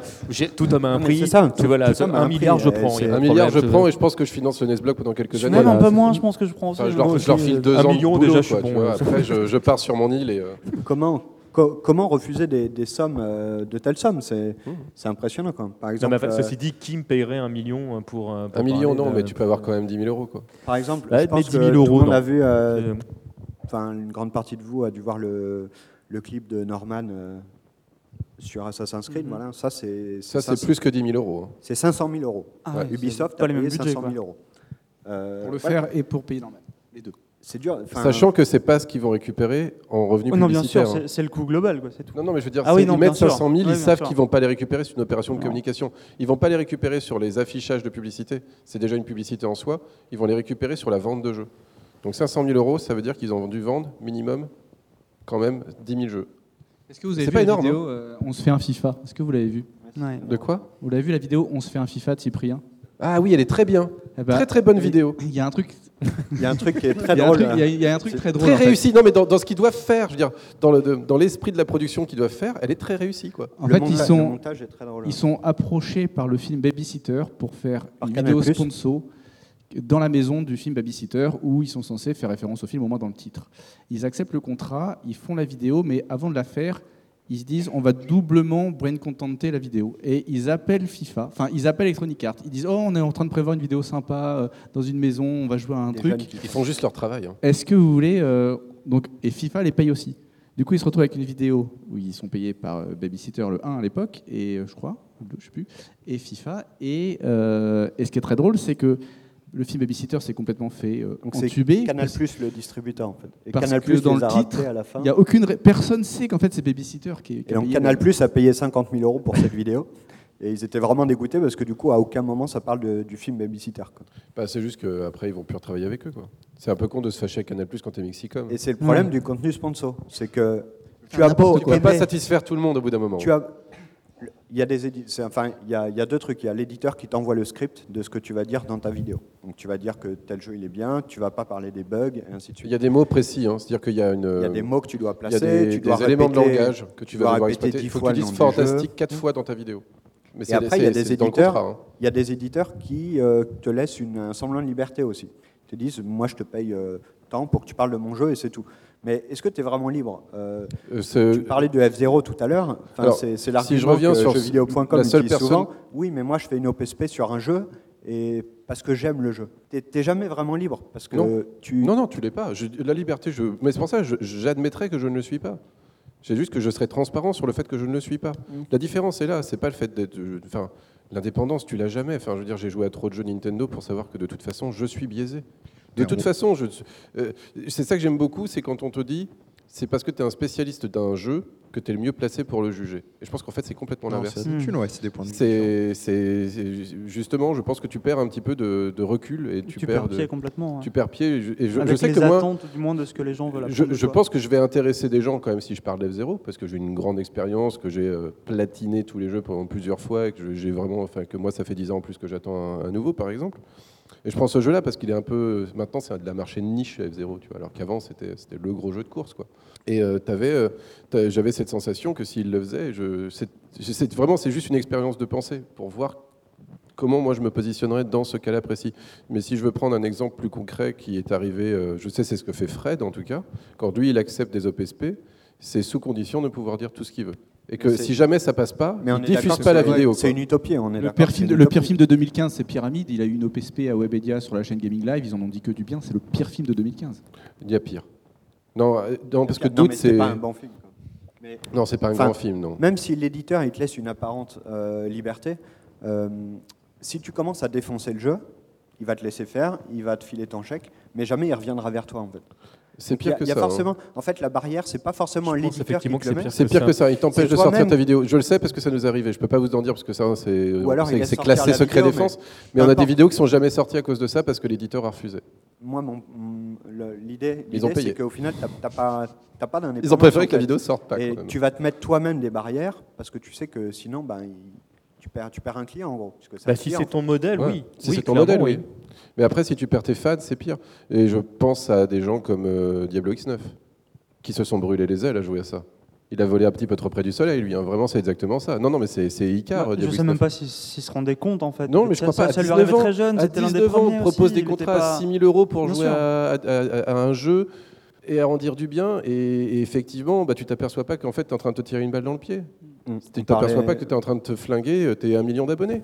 tout homme a un prix. C'est ça. Tout, voilà, tout un, un milliard, je prends. Un milliard, je prends, et je pense que je finance le Nesblock pendant quelques années. Même un peu moins, je pense que je prends. Je leur file deux ans. Un million déjà, je suis bon. Après, je pars sur mon île et. Comment comment refuser des, sommes de telles sommes? C'est mmh. impressionnant. Quoi. Par exemple, ceci dit, qui me payerait un million pour. un million, non, mais tu peux avoir quand même 10 000 euros. Quoi. Par exemple, je pense 10 000 que euros, tout le monde a vu enfin, une grande partie de vous a dû voir le, le clip de Norman euh, sur Assassin's Creed. Mm -hmm. Voilà, ça, c'est. Ça, c'est plus que 10 000 euros. Hein. C'est 500 000 euros. Ah, ouais. Ubisoft a payé 500 000 euros. Euh, pour le ouais. faire et pour payer Norman, les deux. C'est dur. Sachant que c'est pas ce qu'ils vont récupérer en revenus oh, non, publicitaires. bien sûr, c'est le coût global, quoi, tout. Non, non, mais je veux dire, ah, oui, non, ils mettent 500 000, ils savent qu'ils vont pas les récupérer sur une opération de communication. Ils vont pas les récupérer sur les affichages de publicité. C'est déjà une publicité en soi. Ils vont les récupérer sur la vente de jeux. Donc 500 000 euros, ça veut dire qu'ils ont dû vendre minimum quand même 10 000 jeux. Est-ce que vous avez vu la vidéo hein. euh, On se fait un FIFA Est-ce que vous l'avez vu ouais. De quoi Vous l'avez vu la vidéo On se fait un FIFA de Cyprien Ah oui, elle est très bien. Eh ben, très très bonne vidéo. Il y a un truc. Il y a un truc qui est très drôle. Il y, a un truc très drôle. Très réussi. Non, mais dans, dans ce qu'ils doivent faire, je veux dire, dans, le, dans l'esprit de la production qu'ils doivent faire, elle est très réussie, quoi. En le fait, montage, ils sont, drôle, ils sont approchés par le film Babysitter pour faire par une vidéo sponsor dans la maison du film Babysitter où ils sont censés faire référence au film au moins dans le titre. Ils acceptent le contrat, ils font la vidéo, mais avant de la faire, ils se disent on va doublement brain contenter la vidéo et ils appellent FIFA, enfin ils appellent Electronic Arts. Ils disent oh on est en train de prévoir une vidéo sympa euh, dans une maison, on va jouer à un truc. Ils font juste leur travail. Hein. Est-ce que vous voulez euh, donc et FIFA les paye aussi. Du coup ils se retrouvent avec une vidéo où ils sont payés par euh, Babysitter le 1 à l'époque et je crois, je sais plus, et FIFA et, et ce qui est très drôle c'est que le film Babysitter s'est complètement fait euh, Donc. Canal Plus le distributeur en fait. Et parce Canal Plus dans le titre, à la fin. Il y a aucune personne sait qu'en fait c'est Babysitter qui. Est, et donc Canal Plus a payé 50 000 euros pour cette vidéo. Et ils étaient vraiment dégoûtés parce que du coup, à aucun moment, ça parle de, du film Babysitter. Bah, c'est juste qu'après, ils vont plus retravailler avec eux. C'est un peu con de se fâcher avec Canal Plus quand t'es Mexicom. Et c'est le problème du contenu sponsor. C'est que tu as beau. Tu peux pas satisfaire tout le monde au bout d'un moment. Tu as, il y a des enfin, il y, a, il y a deux trucs. Il y a l'éditeur qui t'envoie le script de ce que tu vas dire dans ta vidéo. Donc tu vas dire que tel jeu il est bien, tu vas pas parler des bugs, et ainsi de suite. Il y a des mots précis, hein. c'est-à-dire qu'il y a une. Il y a des mots que tu dois placer. Il y a des, tu dois des éléments de langage que tu, vas devoir exploiter. Il faut que tu dises fantastique quatre fois dans ta vidéo. Mais et après, il y a des éditeurs. Hein. Il y a des éditeurs qui euh, te laissent une, un semblant de liberté aussi. Ils te disent, moi je te paye euh, tant pour que tu parles de mon jeu et c'est tout. Mais est-ce que tu es vraiment libre euh, euh Tu parlais de F0 tout à l'heure. c'est l'argument si je reviens que sur jeuxvideo.com seule personne... souvent. Oui, mais moi je fais une OPSP sur un jeu et parce que j'aime le jeu. Tu n'es jamais vraiment libre parce que non. tu non non tu l'es pas. Je, la liberté, je... mais c'est pour ça j'admettrais que je ne le suis pas. C'est juste que je serai transparent sur le fait que je ne le suis pas. Mm. La différence est là, c'est pas le fait d'être. Enfin, l'indépendance, tu l'as jamais. Enfin, je veux dire, j'ai joué à trop de jeux Nintendo pour savoir que de toute façon, je suis biaisé. De toute façon, euh, c'est ça que j'aime beaucoup, c'est quand on te dit c'est parce que tu es un spécialiste d'un jeu que tu es le mieux placé pour le juger. Et je pense qu'en fait, c'est complètement l'inverse. C'est des points de vue. C'est justement, je pense que tu perds un petit peu de, recul et tu, tu perds, pied complètement. Tu perds pied. Et je, Avec sais les que attentes, du moins de ce que les gens veulent. Je, je pense que je vais intéresser des gens quand même si je parle d'F0 parce que j'ai une grande expérience, que j'ai euh, platiné tous les jeux pendant plusieurs fois et que j'ai vraiment, enfin que moi ça fait 10 ans en plus que j'attends un, nouveau par exemple. Et je prends ce jeu-là parce qu'il est un peu. Maintenant, c'est de la marché de niche F0, tu vois, alors qu'avant, c'était le gros jeu de course. Quoi. Et euh, euh, j'avais cette sensation que s'il le faisait, je, vraiment, c'est juste une expérience de pensée pour voir comment moi je me positionnerais dans ce cas-là précis. Mais si je veux prendre un exemple plus concret qui est arrivé, euh, je sais c'est ce que fait Fred en tout cas, quand lui il accepte des OPSP, c'est sous condition de pouvoir dire tout ce qu'il veut. Et que si jamais ça passe pas, mais on il diffuse pas la vidéo. C'est une utopie. On est le pire, film, le pire film de 2015, c'est Pyramide. Il a eu une OPSP à Webedia sur la chaîne Gaming Live. Ils en ont dit que du bien. C'est le pire film de 2015. Il y a pire. Non, euh, non parce que Doute, c'est. pas un bon film. Mais... Non, c'est pas un grand film, non. Même si l'éditeur il te laisse une apparente euh, liberté, euh, si tu commences à défoncer le jeu, il va te laisser faire, il va te filer ton chèque, mais jamais il reviendra vers toi en fait. C'est pire que y a ça. Forcément, hein. En fait, la barrière, c'est pas forcément l'éditeur qui te le met. C'est pire que ça. Il t'empêche de sortir ta vidéo. Je le sais parce que ça nous arrive. Je peux pas vous en dire parce que ça, c'est classé secret défense. Mais, on a des vidéos qui sont jamais sorties à cause de ça parce que l'éditeur a refusé. Moi, l'idée, c'est qu'au final, t'as pas, pas d'indépendance. Ils ont préféré que la vidéo sorte pas. Et tu vas te mettre toi-même des barrières parce que tu sais que sinon, ben, tu perds, tu perds un client en gros. Bah, si c'est ton modèle, oui. Si c'est ton modèle, oui. Mais après, si tu perds tes fans, c'est pire. Et je pense à des gens comme euh, Diablo X9, qui se sont brûlés les ailes à jouer à ça. Il a volé un petit peu trop près du soleil, lui. Hein. Vraiment, c'est exactement ça. Non, non, mais c'est Icar. Bah, je ne sais même pas s'ils se rendaient compte, en fait. Non, mais je crois pas. Ça, lui arrivait très jeune. À 19 ans, on propose des contrats à 6 000 euros pour jouer à, un jeu et à en dire du bien. Et, effectivement, bah, tu t'aperçois pas qu'en fait, tu es en train de te tirer une balle dans le pied. Mm. Tu t'aperçois pas que tu es en train de te flinguer, euh, tu es un million d'abonnés.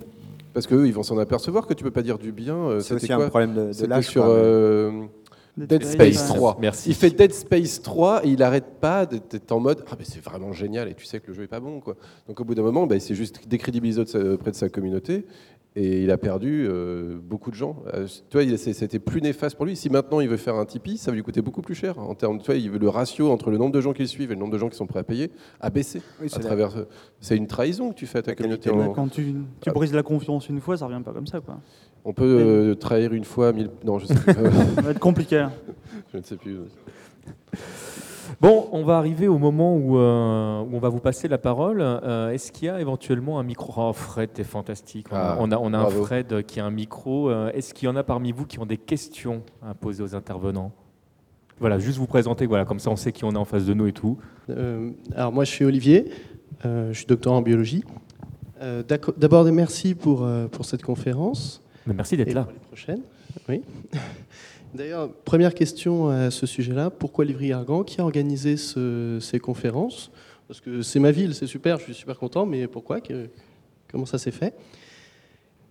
Parce qu'eux, ils vont s'en apercevoir que tu peux pas dire du bien. Euh, c'est aussi un problème de, de sur euh, Dead Space 3. Merci. Il fait Dead Space 3 et il arrête pas d'être en mode ah mais c'est vraiment génial et tu sais que le jeu est pas bon quoi. Donc au bout d'un moment, bah, il s'est juste décrédibilisé auprès de sa communauté et il a perdu euh, beaucoup de gens. Euh, tu vois, c'était plus néfaste pour lui. Si maintenant il veut faire un Tipeee, ça va lui coûter beaucoup plus cher. En termes, tu vois, il veut le ratio entre le nombre de gens qui le suivent et le nombre de gens qui sont prêts à payer a baissé. à travers, c'est une trahison que tu fais à ta communauté. Quand tu, tu, brises la confiance une fois, ça revient pas comme ça, quoi. On peut euh, trahir une fois, mille... non, je sais pas. ça va être compliqué. je ne sais plus. Bon, on va arriver au moment où, euh, on va vous passer la parole. Euh, est-ce qu'il y a éventuellement un micro? Oh, Fred, t'es fantastique. On, a, ah, on a, un Fred qui a un micro. Euh, est-ce qu'il y en a parmi vous qui ont des questions à poser aux intervenants? Voilà, juste vous présenter, voilà, comme ça on sait qui on a en face de nous et tout. alors moi, je suis Olivier, je suis doctorant en biologie. D'abord, merci pour, pour cette conférence. merci d'être là. Pour les prochaines. Oui. D'ailleurs, première question à ce sujet-là, pourquoi Livry-Gargan Qui a organisé ces conférences? Parce que c'est ma ville, c'est super, je suis super content, mais pourquoi? Comment ça s'est fait?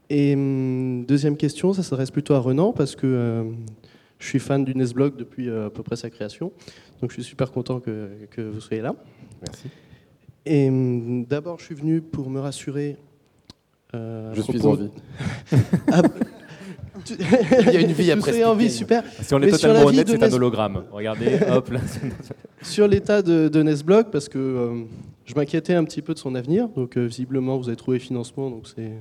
Et hum, deuxième question, ça s'adresse plutôt à Renan, parce que euh, je suis fan du Nesblog depuis euh, à peu près sa création, donc je suis super content que, vous soyez là. Merci. Et hum, d'abord, je suis venu pour me rassurer. Euh, je suis en vie. Il y a une vie après. en vie, super. Si on est totalement honnête, c'est un hologramme. Regardez, hop là. Sur l'état de, de Nesblog, parce que euh, je m'inquiétais un petit peu de son avenir. Donc, euh, visiblement, vous avez trouvé financement, donc c'est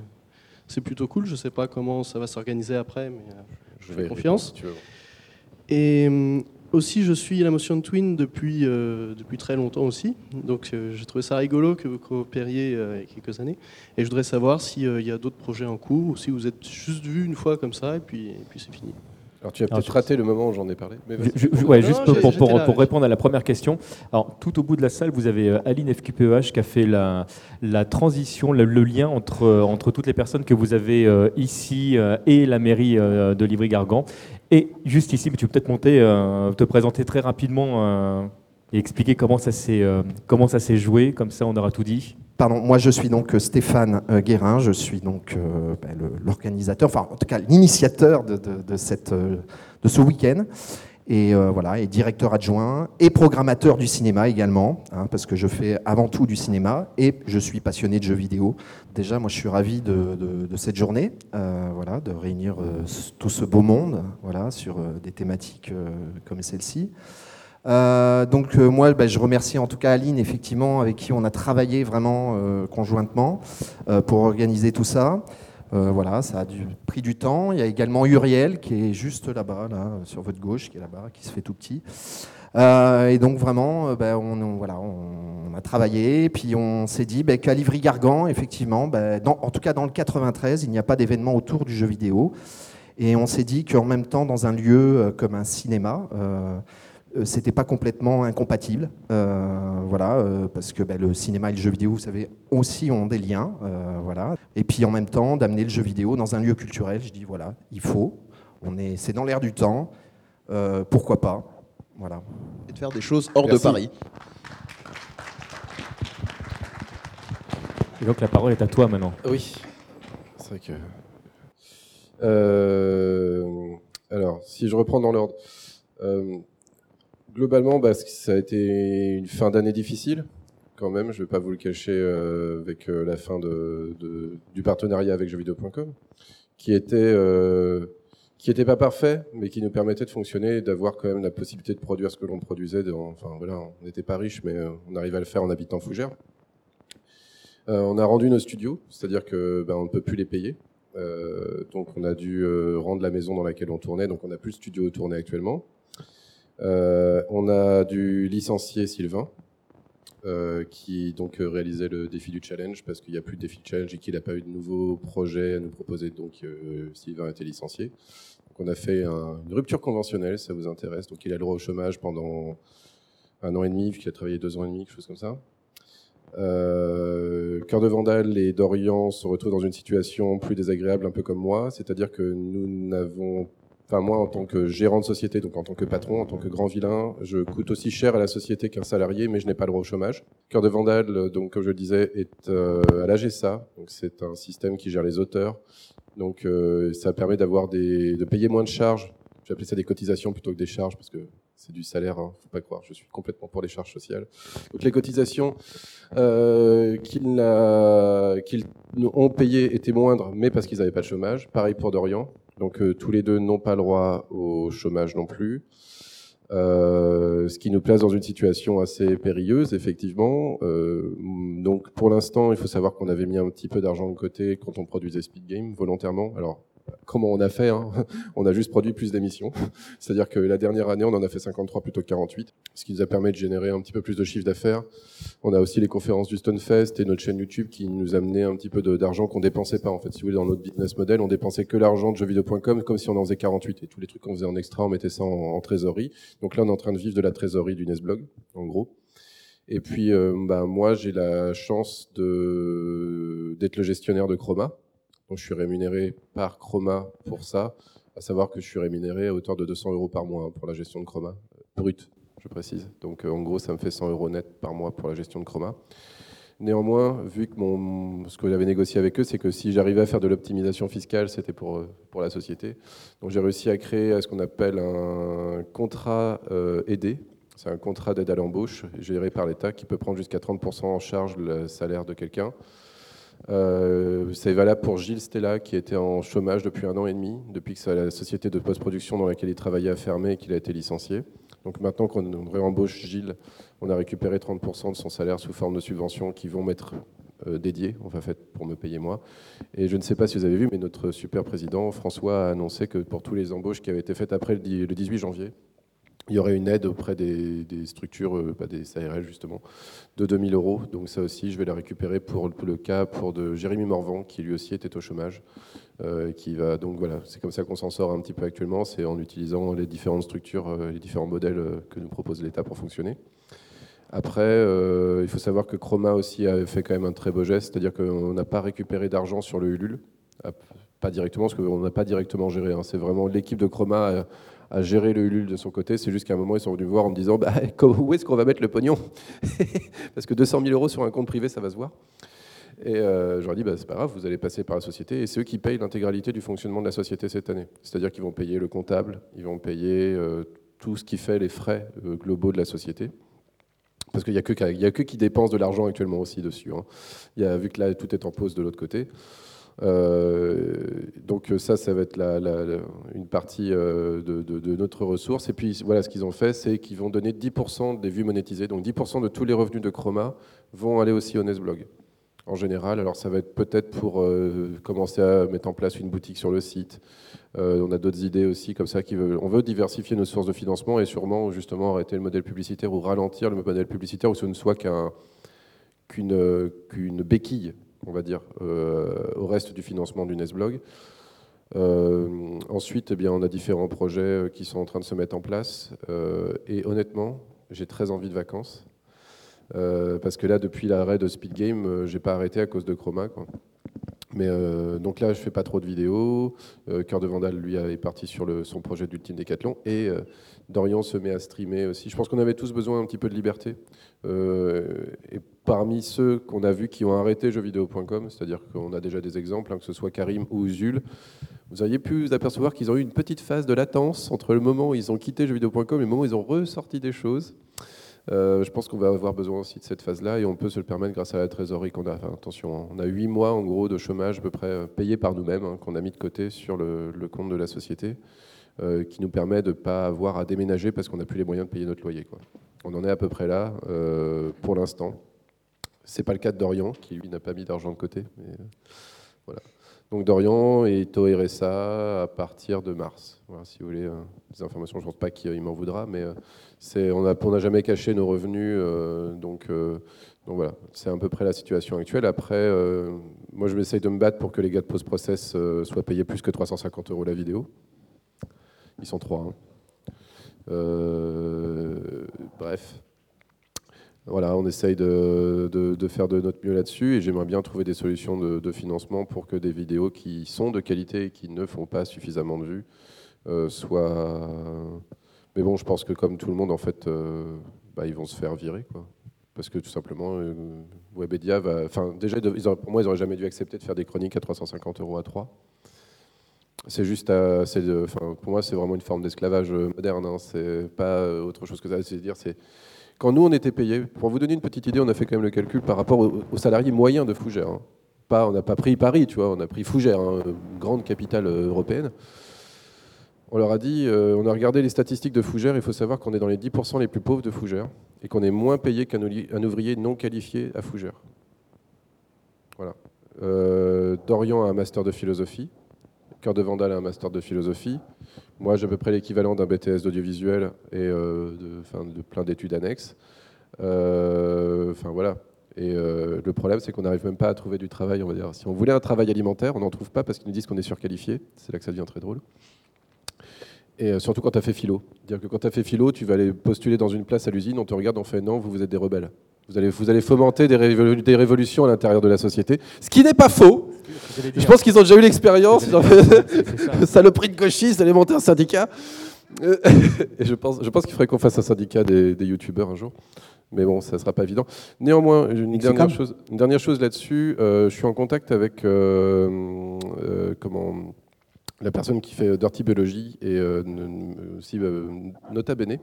c'est plutôt cool. Je ne sais pas comment ça va s'organiser après, mais euh, je fais confiance. Et hum, aussi, je suis la motion Twin depuis, euh, depuis très longtemps aussi. Donc, euh, j'ai trouvé ça rigolo que vous coopériez euh, il y a quelques années. Et je voudrais savoir s'il y a d'autres projets en cours ou si vous êtes juste vu une fois comme ça et puis, et puis c'est fini. Alors tu as peut-être raté le moment où j'en ai parlé. ouais, juste pour, pour, répondre à la première question. Alors tout au bout de la salle, vous avez Aline FQPEH qui a fait la, la transition, le, lien entre, entre toutes les personnes que vous avez ici et la mairie de Livry-Gargan. Et juste ici, tu peux peut-être monter, euh, te présenter très rapidement euh, et expliquer comment ça s'est euh, comment ça s'est joué. Comme ça, on aura tout dit. Pardon, moi je suis donc Stéphane Guérin, je suis donc ben, l'organisateur, enfin en tout cas l'initiateur de, de ce week-end et voilà, et directeur adjoint et programmateur du cinéma également, hein, parce que je fais avant tout du cinéma et je suis passionné de jeux vidéo. Déjà, moi, je suis ravi de, cette journée, euh, voilà, de réunir euh, tout ce beau monde, voilà, sur euh, des thématiques comme celle-ci. donc moi, bah, je remercie en tout cas Aline, effectivement, avec qui on a travaillé vraiment conjointement pour organiser tout ça. Voilà, ça a du, pris du temps. Il y a également Uriel qui est juste là-bas, là, sur votre gauche, qui est là-bas, qui se fait tout petit. Euh, et donc vraiment, euh, ben, on, voilà, on, a travaillé, puis on s'est dit ben, qu'à Livry-Gargan, effectivement, ben, en tout cas dans le 93, il n'y a pas d'événement autour du jeu vidéo. Et on s'est dit qu'en même temps, dans un lieu euh, comme un cinéma, euh, c'était pas complètement incompatible, voilà, parce que le cinéma et le jeu vidéo, vous savez, aussi ont des liens, voilà. Et puis en même temps, d'amener le jeu vidéo dans un lieu culturel, je dis voilà, il faut, on est, c'est dans l'air du temps, pourquoi pas. Voilà. Et de faire des choses hors de Paris. Et donc la parole est à toi maintenant. Oui. C'est vrai que. Euh, alors, si je reprends dans l'ordre. Euh, globalement, bah, ça a été une fin d'année difficile, quand même. Je ne vais pas vous le cacher euh, avec la fin du partenariat avec jeuxvideo.com, qui était qui n'était pas parfait, mais qui nous permettait de fonctionner et d'avoir quand même la possibilité de produire ce que l'on produisait. enfin voilà, on n'était pas riche, mais euh, on arrivait à le faire en habitant Fougères. Euh, on a rendu nos studios, c'est-à-dire que ben, on ne peut plus les payer. Euh, donc on a dû rendre la maison dans laquelle on tournait, donc on n'a plus de studio où actuellement. On a dû licencier Sylvain, qui donc réalisait le défi du challenge parce qu'il n'y a plus de défi du challenge et qu'il n'a pas eu de nouveaux projets à nous proposer, donc Sylvain a été licencié on a fait une rupture conventionnelle, ça vous intéresse. Donc il a le droit au chômage pendant un an et demi, vu qu'il a travaillé deux ans et demi, quelque chose comme ça. Euh, Cœur de Vandal et Dorian se retrouvent dans une situation plus désagréable, un peu comme moi, c'est-à-dire que nous n'avons, enfin moi en tant que gérant de société, donc en tant que patron, en tant que grand vilain, je coûte aussi cher à la société qu'un salarié, mais je n'ai pas le droit au chômage. Cœur de Vandal, donc comme je le disais, est euh, à l'AGSA, donc c'est un système qui gère les auteurs, donc euh, ça permet d'avoir des, de payer moins de charges. J'ai appelé ça des cotisations plutôt que des charges parce que c'est du salaire, hein, faut pas croire. Je suis complètement pour les charges sociales. Donc les cotisations euh, qu'ils ont payées étaient moindres, mais parce qu'ils n'avaient pas de chômage. Pareil pour Dorian. Donc euh, tous les deux n'ont pas le droit au chômage non plus. Euh, ce qui nous place dans une situation assez périlleuse, effectivement. Euh, donc, pour l'instant, il faut savoir qu'on avait mis un petit peu d'argent de côté quand on produisait Speed Game volontairement. Alors, comment on a fait hein On a juste produit plus d'émissions. C'est-à-dire que la dernière année, on en a fait 53 plutôt que 48, ce qui nous a permis de générer un petit peu plus de chiffre d'affaires. On a aussi les conférences du Stonefest et notre chaîne YouTube qui nous amenait un petit peu d'argent qu'on dépensait pas. En fait, si vous voulez, dans notre business model, on dépensait que l'argent de jeuxvideo.com comme si on en faisait 48. Et tous les trucs qu'on faisait en extra, on mettait ça en, trésorerie. Donc là, on est en train de vivre de la trésorerie du Nesblog, en gros. Et puis, euh, bah, moi, j'ai la chance d'être le gestionnaire de Chroma, donc je suis rémunéré par Chroma pour ça, à savoir que je suis rémunéré à hauteur de 200 euros par mois hein, pour la gestion de Chroma, euh, brut, je précise. Donc euh, en gros, ça me fait 100 euros net par mois pour la gestion de Chroma. Néanmoins, vu que mon, ce que j'avais négocié avec eux, c'est que si j'arrivais à faire de l'optimisation fiscale, c'était pour, euh, pour la société. Donc j'ai réussi à créer ce qu'on appelle un contrat aidé. C'est un contrat d'aide à l'embauche géré par l'État qui peut prendre jusqu'à 30% en charge le salaire de quelqu'un. Euh, c'est valable pour Gilles Stella qui était en chômage depuis un an et demi, depuis que la société de post-production dans laquelle il travaillait a fermé et qu'il a été licencié. Donc maintenant qu'on réembauche Gilles, on a récupéré 30% de son salaire sous forme de subventions qui vont m'être euh, dédiées, enfin faites pour me payer moi. Et je ne sais pas si vous avez vu, mais notre super président François a annoncé que pour tous les embauches qui avaient été faites après le 18 janvier, il y aurait une aide auprès des, structures, euh, pas des SARL justement, de 2000 euros. Donc ça aussi, je vais la récupérer pour, le cas pour de Jérémy Morvan, qui lui aussi était au chômage. Euh, qui va donc voilà, c'est comme ça qu'on s'en sort un petit peu actuellement, c'est en utilisant les différentes structures, euh, les différents modèles que nous propose l'État pour fonctionner. Après, il faut savoir que Chroma aussi a fait quand même un très beau geste, c'est-à-dire qu'on n'a pas récupéré d'argent sur le Ulule, pas directement, parce qu'on n'a pas directement géré. Hein. C'est vraiment l'équipe de Chroma à gérer le Ulule de son côté. C'est juste qu'à un moment, ils sont venus voir en me disant bah, où est-ce qu'on va mettre le pognon Parce que 200 000 euros sur un compte privé, ça va se voir. Et euh, je leur ai dit, bah, c'est pas grave, vous allez passer par la société. Et c'est eux qui payent l'intégralité du fonctionnement de la société cette année. C'est-à-dire qu'ils vont payer le comptable, ils vont payer euh, tout ce qui fait les frais euh, globaux de la société. Parce qu'il n'y a, que, a qui dépensent de l'argent actuellement aussi dessus. Hein. Vu que là, tout est en pause de l'autre côté. Donc ça, ça va être la, une partie de, de, notre ressource. Et puis voilà, ce qu'ils ont fait, c'est qu'ils vont donner 10% des vues monétisées. Donc 10% de tous les revenus de Chroma vont aller aussi au Nesblog en général. Alors ça va être peut-être pour euh, commencer à mettre en place une boutique sur le site. Euh, on a d'autres idées aussi comme ça. Qui veut, on veut diversifier nos sources de financement et sûrement justement arrêter le modèle publicitaire ou ralentir le modèle publicitaire où ce ne soit qu'une béquille, on va dire, euh, au reste du financement du Nesblog. ensuite, eh bien, on a différents projets qui sont en train de se mettre en place. et honnêtement, j'ai très envie de vacances. Euh, parce que là, depuis l'arrêt de Speed Game, euh, j'ai pas arrêté à cause de Chroma. Mais euh, donc là, je fais pas trop de vidéos. Cœur de Vandal, lui, est parti sur le, son projet d'Ultime Décathlon. Et Dorian se met à streamer aussi. Je pense qu'on avait tous besoin un petit peu de liberté. et parmi ceux qu'on a vus qui ont arrêté jeuxvideo.com, c'est-à-dire qu'on a déjà des exemples, hein, que ce soit Karim ou Zul, vous auriez pu vous apercevoir qu'ils ont eu une petite phase de latence entre le moment où ils ont quitté jeuxvideo.com et le moment où ils ont ressorti des choses. Euh, je pense qu'on va avoir besoin aussi de cette phase-là et on peut se le permettre grâce à la trésorerie qu'on a. attention, on a 8 mois en gros de chômage à peu près euh, payés par nous-mêmes, hein, qu'on a mis de côté sur le, compte de la société, euh, qui nous permet de ne pas avoir à déménager parce qu'on n'a plus les moyens de payer notre loyer. Quoi. On en est à peu près là pour l'instant. C'est pas le cas de Dorian, qui lui n'a pas mis d'argent de côté. Voilà. Donc Dorian et Toeresa à partir de mars. Voilà, si vous voulez des informations, je ne pense pas qu'il m'en voudra, mais on n'a jamais caché nos revenus, euh, donc, euh, donc, voilà, c'est à peu près la situation actuelle. Après, euh, moi je m'essaye de me battre pour que les gars de post-process soient payés plus que 350 euros la vidéo. Ils sont trois. Hein. bref. Voilà, on essaye de, faire de notre mieux là-dessus et j'aimerais bien trouver des solutions de, financement pour que des vidéos qui sont de qualité et qui ne font pas suffisamment de vues soient mais bon, je pense que comme tout le monde, en fait, euh, bah, ils vont se faire virer, quoi. Parce que tout simplement, euh, Webedia va. Enfin, déjà, pour moi, ils n'auraient jamais dû accepter de faire des chroniques à 350 euros à 3. C'est juste, à, enfin, pour moi, c'est vraiment une forme d'esclavage moderne. Hein. C'est pas autre chose que ça. C'est dire, c'est quand nous on était payés. Pour vous donner une petite idée, on a fait quand même le calcul par rapport aux, salariés moyens de Fougère. Hein. Pas, on n'a pas pris Paris, tu vois, on a pris Fougère, hein, grande capitale euh, européenne. On leur a dit, euh, on a regardé les statistiques de Fougère, il faut savoir qu'on est dans les 10% les plus pauvres de Fougère et qu'on est moins payé qu'un ouvrier non qualifié à Fougère. Voilà. Euh, Dorian a un master de philosophie, Cœur de Vandal a un master de philosophie. Moi, j'ai à peu près l'équivalent d'un BTS d'audiovisuel et euh, de, plein d'études annexes. Enfin voilà. Et le problème, c'est qu'on n'arrive même pas à trouver du travail, on va. Si on voulait un travail alimentaire, on n'en trouve pas parce qu'ils nous disent qu'on est surqualifié. C'est là que ça devient très drôle. Et euh, surtout quand tu as fait philo. Dire que quand tu as fait philo, tu vas aller postuler dans une place à l'usine, on te regarde, on fait non, vous, vous êtes des rebelles. Vous allez, vous allez fomenter des, révolutions à l'intérieur de la société. Ce qui n'est pas faux. Je pense qu'ils ont déjà eu l'expérience. Saloperie de gauchistes, d'aller monter un syndicat. Euh, et je pense, je pense qu'il faudrait qu'on fasse un syndicat des, youtubeurs un jour. Mais bon, ça ne sera pas évident. Néanmoins, une dernière chose, une dernière chose là-dessus. Euh, je suis en contact avec comment la personne qui fait Dirty Biology et euh, aussi euh, Nota Bene.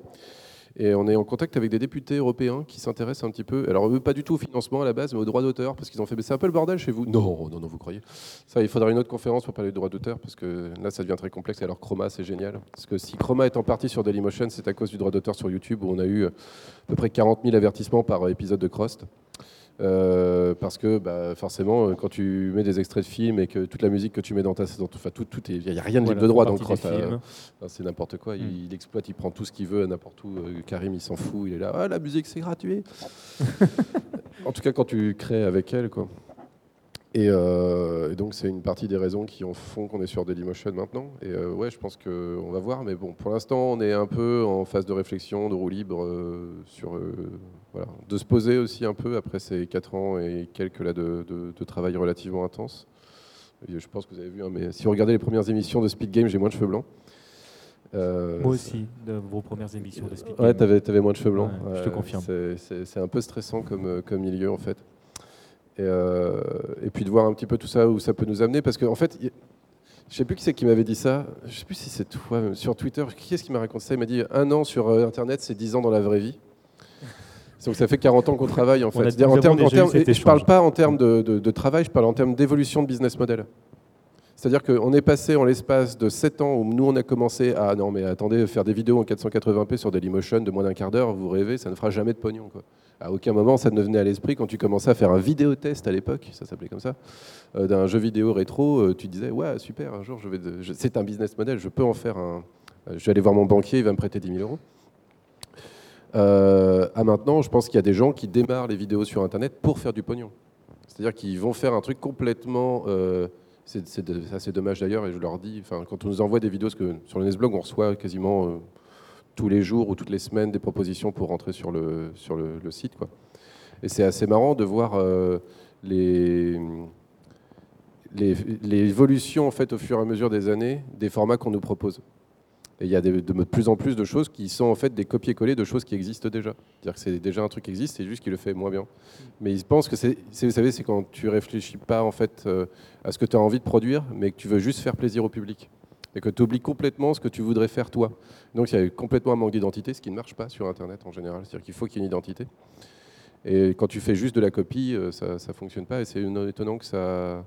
Et on est en contact avec des députés européens qui s'intéressent un petit peu, alors pas du tout au financement à la base, mais au droit d'auteur, parce qu'ils ont fait, mais c'est un peu le bordel chez vous. Non, non, non, vous croyez. Ça, il faudra une autre conférence pour parler du droit d'auteur, parce que là, ça devient très complexe. Alors Chroma, c'est génial. Parce que si Chroma est en partie sur Dailymotion, c'est à cause du droit d'auteur sur YouTube, où on a eu à peu près 40 000 avertissements par épisode de Crost. Euh, parce que bah, forcément, euh, quand tu mets des extraits de films et que toute la musique que tu mets dans ta enfin tout, tout il n'y a rien de libre de droit dans. Euh, c'est n'importe quoi. Hmm. Il, exploite, il prend tout ce qu'il veut n'importe où. Karim, il s'en fout. Il est là. Ah, la musique, c'est gratuit. en tout cas, quand tu crées avec elle, quoi. Et, donc, c'est une partie des raisons qui en font qu'on est sur Dailymotion maintenant. Et ouais, je pense qu'on va voir. Mais bon, pour l'instant, on est un peu en phase de réflexion, de roue libre sur de se poser aussi un peu après ces 4 ans et quelques là de, travail relativement intense. je pense que vous avez vu, hein, mais si vous regardez les premières émissions de Speed Game, j'ai moins de cheveux blancs. Euh, Moi aussi, de vos premières émissions de Speed Game. Ouais, t'avais avais moins de cheveux blancs. je te confirme. C'est un peu stressant comme, comme milieu en fait. Et, euh, et, puis de voir un petit peu tout ça où ça peut nous amener, parce qu'en en fait, je sais plus qui c'est qui m'avait dit ça. Je sais plus si c'est toi sur Twitter. Qui est-ce qui m'a raconté ça? Il m'a dit un an sur euh, Internet, c'est 10 ans dans la vraie vie. Donc ça fait 40 ans qu'on travaille en fait. En termes, je ne parle pas en termes de, travail, je parle en termes d'évolution de business model. C'est-à-dire qu'on est passé en l'espace de 7 ans où nous on a commencé à non mais attendez faire des vidéos en 480p sur Dailymotion de moins d'un quart d'heure, vous rêvez, ça ne fera jamais de pognon quoi. À aucun moment ça ne venait à l'esprit quand tu commençais à faire un vidéo test à l'époque, ça s'appelait comme ça, euh, d'un jeu vidéo rétro, euh, tu disais ouais super un jour je vais, c'est un business model, je peux en faire un, je vais aller voir mon banquier, il va me prêter 10 000 euros. à maintenant, je pense qu'il y a des gens qui démarrent les vidéos sur Internet pour faire du pognon. C'est-à-dire qu'ils vont faire un truc complètement c'est assez dommage d'ailleurs, et je leur dis, quand on nous envoie des vidéos, sur le Nesblog, on reçoit quasiment euh, tous les jours ou toutes les semaines des propositions pour rentrer sur le, sur le, site. Quoi. Et c'est assez marrant de voir euh, les, l'évolution en fait, au fur et à mesure des années des formats qu'on nous propose. Et il y a de, plus en plus de choses qui sont en fait des copier-coller de choses qui existent déjà. C'est-à-dire que c'est déjà un truc qui existe, c'est juste qu'il le fait moins bien. Mais ils pensent que c'est, vous savez, c'est quand tu réfléchis pas en fait euh, à ce que tu as envie de produire, mais que tu veux juste faire plaisir au public. Et que tu oublies complètement ce que tu voudrais faire toi. Donc il y a complètement un manque d'identité, ce qui ne marche pas sur Internet en général. C'est-à-dire qu'il faut qu'il y ait une identité. Et quand tu fais juste de la copie, euh, ça ne fonctionne pas. Et c'est étonnant que ça,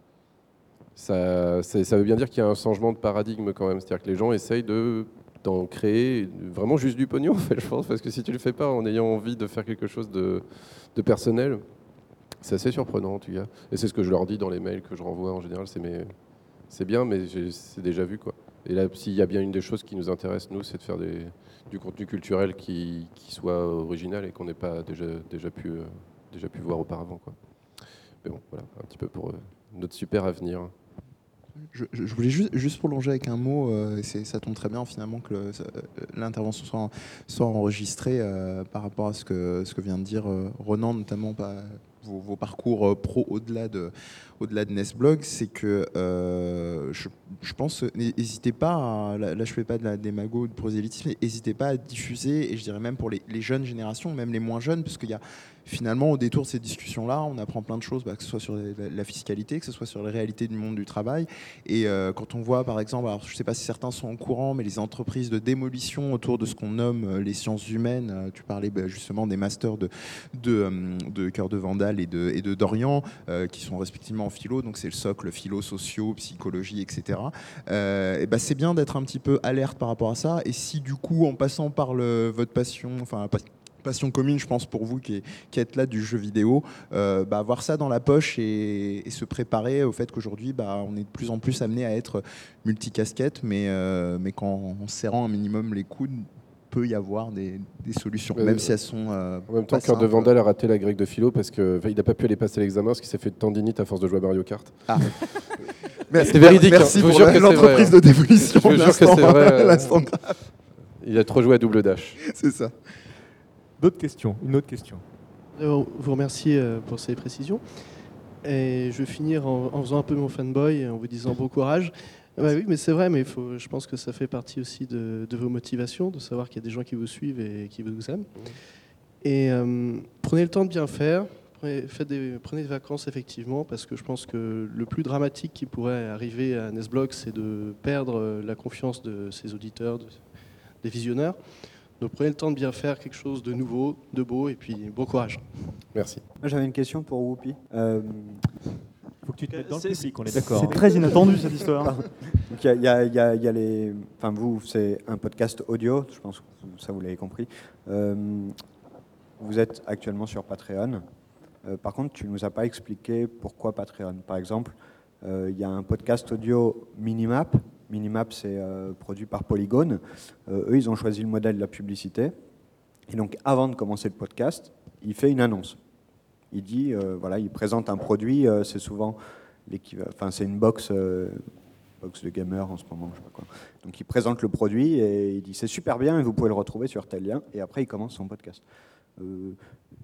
ça, veut bien dire qu'il y a un changement de paradigme quand même. C'est-à-dire que les gens essayent de d'en créer vraiment juste du pognon, en fait, je pense, parce que si tu le fais pas en ayant envie de faire quelque chose de, personnel, c'est assez surprenant en tout cas. Et c'est ce que je leur dis dans les mails que je renvoie en général, c'est mais c'est bien, mais c'est déjà vu quoi. Et là, s'il y a bien une des choses qui nous intéresse nous, c'est de faire du contenu culturel qui, soit original et qu'on n'ait pas déjà déjà pu euh, déjà pu voir auparavant. Mais bon, voilà, un petit peu pour euh, notre super avenir. Je, voulais juste, juste prolonger avec un mot, euh, ça tombe très bien finalement que l'intervention soit, enregistrée par rapport à ce que, ce que vient de dire euh, Renan, notamment pas, vos, parcours pro au-delà de, au-delà de Nesblog, c'est que je, je, pense, n'hésitez pas, là, je fais pas de la démago, de prosélytisme, n'hésitez pas à diffuser, et je dirais même pour les, jeunes générations, même les moins jeunes, parce qu'il y a finalement, au détour de ces discussions-là, on apprend plein de choses, bah, que ce soit sur la fiscalité, que ce soit sur les réalités du monde du travail. Et euh, quand on voit, par exemple, alors, je ne sais pas si certains sont au courant, mais les entreprises de démolition autour de ce qu'on nomme euh, les sciences humaines, euh, tu parlais bah, justement des masters de, Cœur de Vandal et de Dorian, qui sont respectivement philo, donc c'est le socle philo, socio, psychologie, etc. et bah, c'est bien d'être un petit peu alerte par rapport à ça. Et si du coup, en passant par le, votre passion, enfin, passion commune, je pense, pour vous qui, êtes là du jeu vidéo, euh, bah, avoir ça dans la poche et, se préparer au fait qu'aujourd'hui, bah, on est de plus en plus amené à être multicasquette, mais, euh, mais qu'en serrant un minimum les coudes, peut y avoir des, solutions, euh, même si elles sont. en même temps, Cœur de Vandal a raté la grecque de philo parce qu'il n'a pas pu aller passer l'examen parce qu'il s'est fait de tendinite à force de jouer à Mario Kart. Ah. c'est véridique. Merci hein. pour l'entreprise de démolition. Je jure que c'est vrai. Il a trop joué à double dash. C'est ça. D'autres questions Une autre question. Vous remercier euh, pour ces précisions. Et je vais finir en, faisant un peu mon fanboy, en vous disant bon courage. Bah oui, mais c'est vrai, mais faut, je pense que ça fait partie aussi de, vos motivations, de savoir qu'il y a des gens qui vous suivent et qui vous aiment. Et euh, prenez le temps de bien faire. Prenez, des, prenez des vacances, effectivement, parce que je pense que le plus dramatique qui pourrait arriver à Nesblog, c'est de perdre la confiance de ses auditeurs, des visionneurs. Donc prenez le temps de bien faire quelque chose de nouveau, de beau, et puis bon courage. Merci. J'avais une question pour Whoopi. Euh, faut que tu te mettes dans le public, on est d'accord. C'est très inattendu cette histoire. Il y, a, les. Enfin, vous, c'est un podcast audio, je pense que ça vous l'avez compris. Euh, vous êtes actuellement sur Patreon. Euh, par contre, tu ne nous as pas expliqué pourquoi Patreon. Par exemple, il y a un podcast audio Minimap Minimap, c'est euh, produit par Polygon. Euh, eux, ils ont choisi le modèle de la publicité. Et donc, avant de commencer le podcast, il fait une annonce. Il dit, euh, voilà, il présente un produit. c'est souvent enfin, c'est une box, box de gamer en ce moment, je sais pas quoi. Donc, il présente le produit et il dit, c'est super bien et vous pouvez le retrouver sur tel lien. Et après, il commence son podcast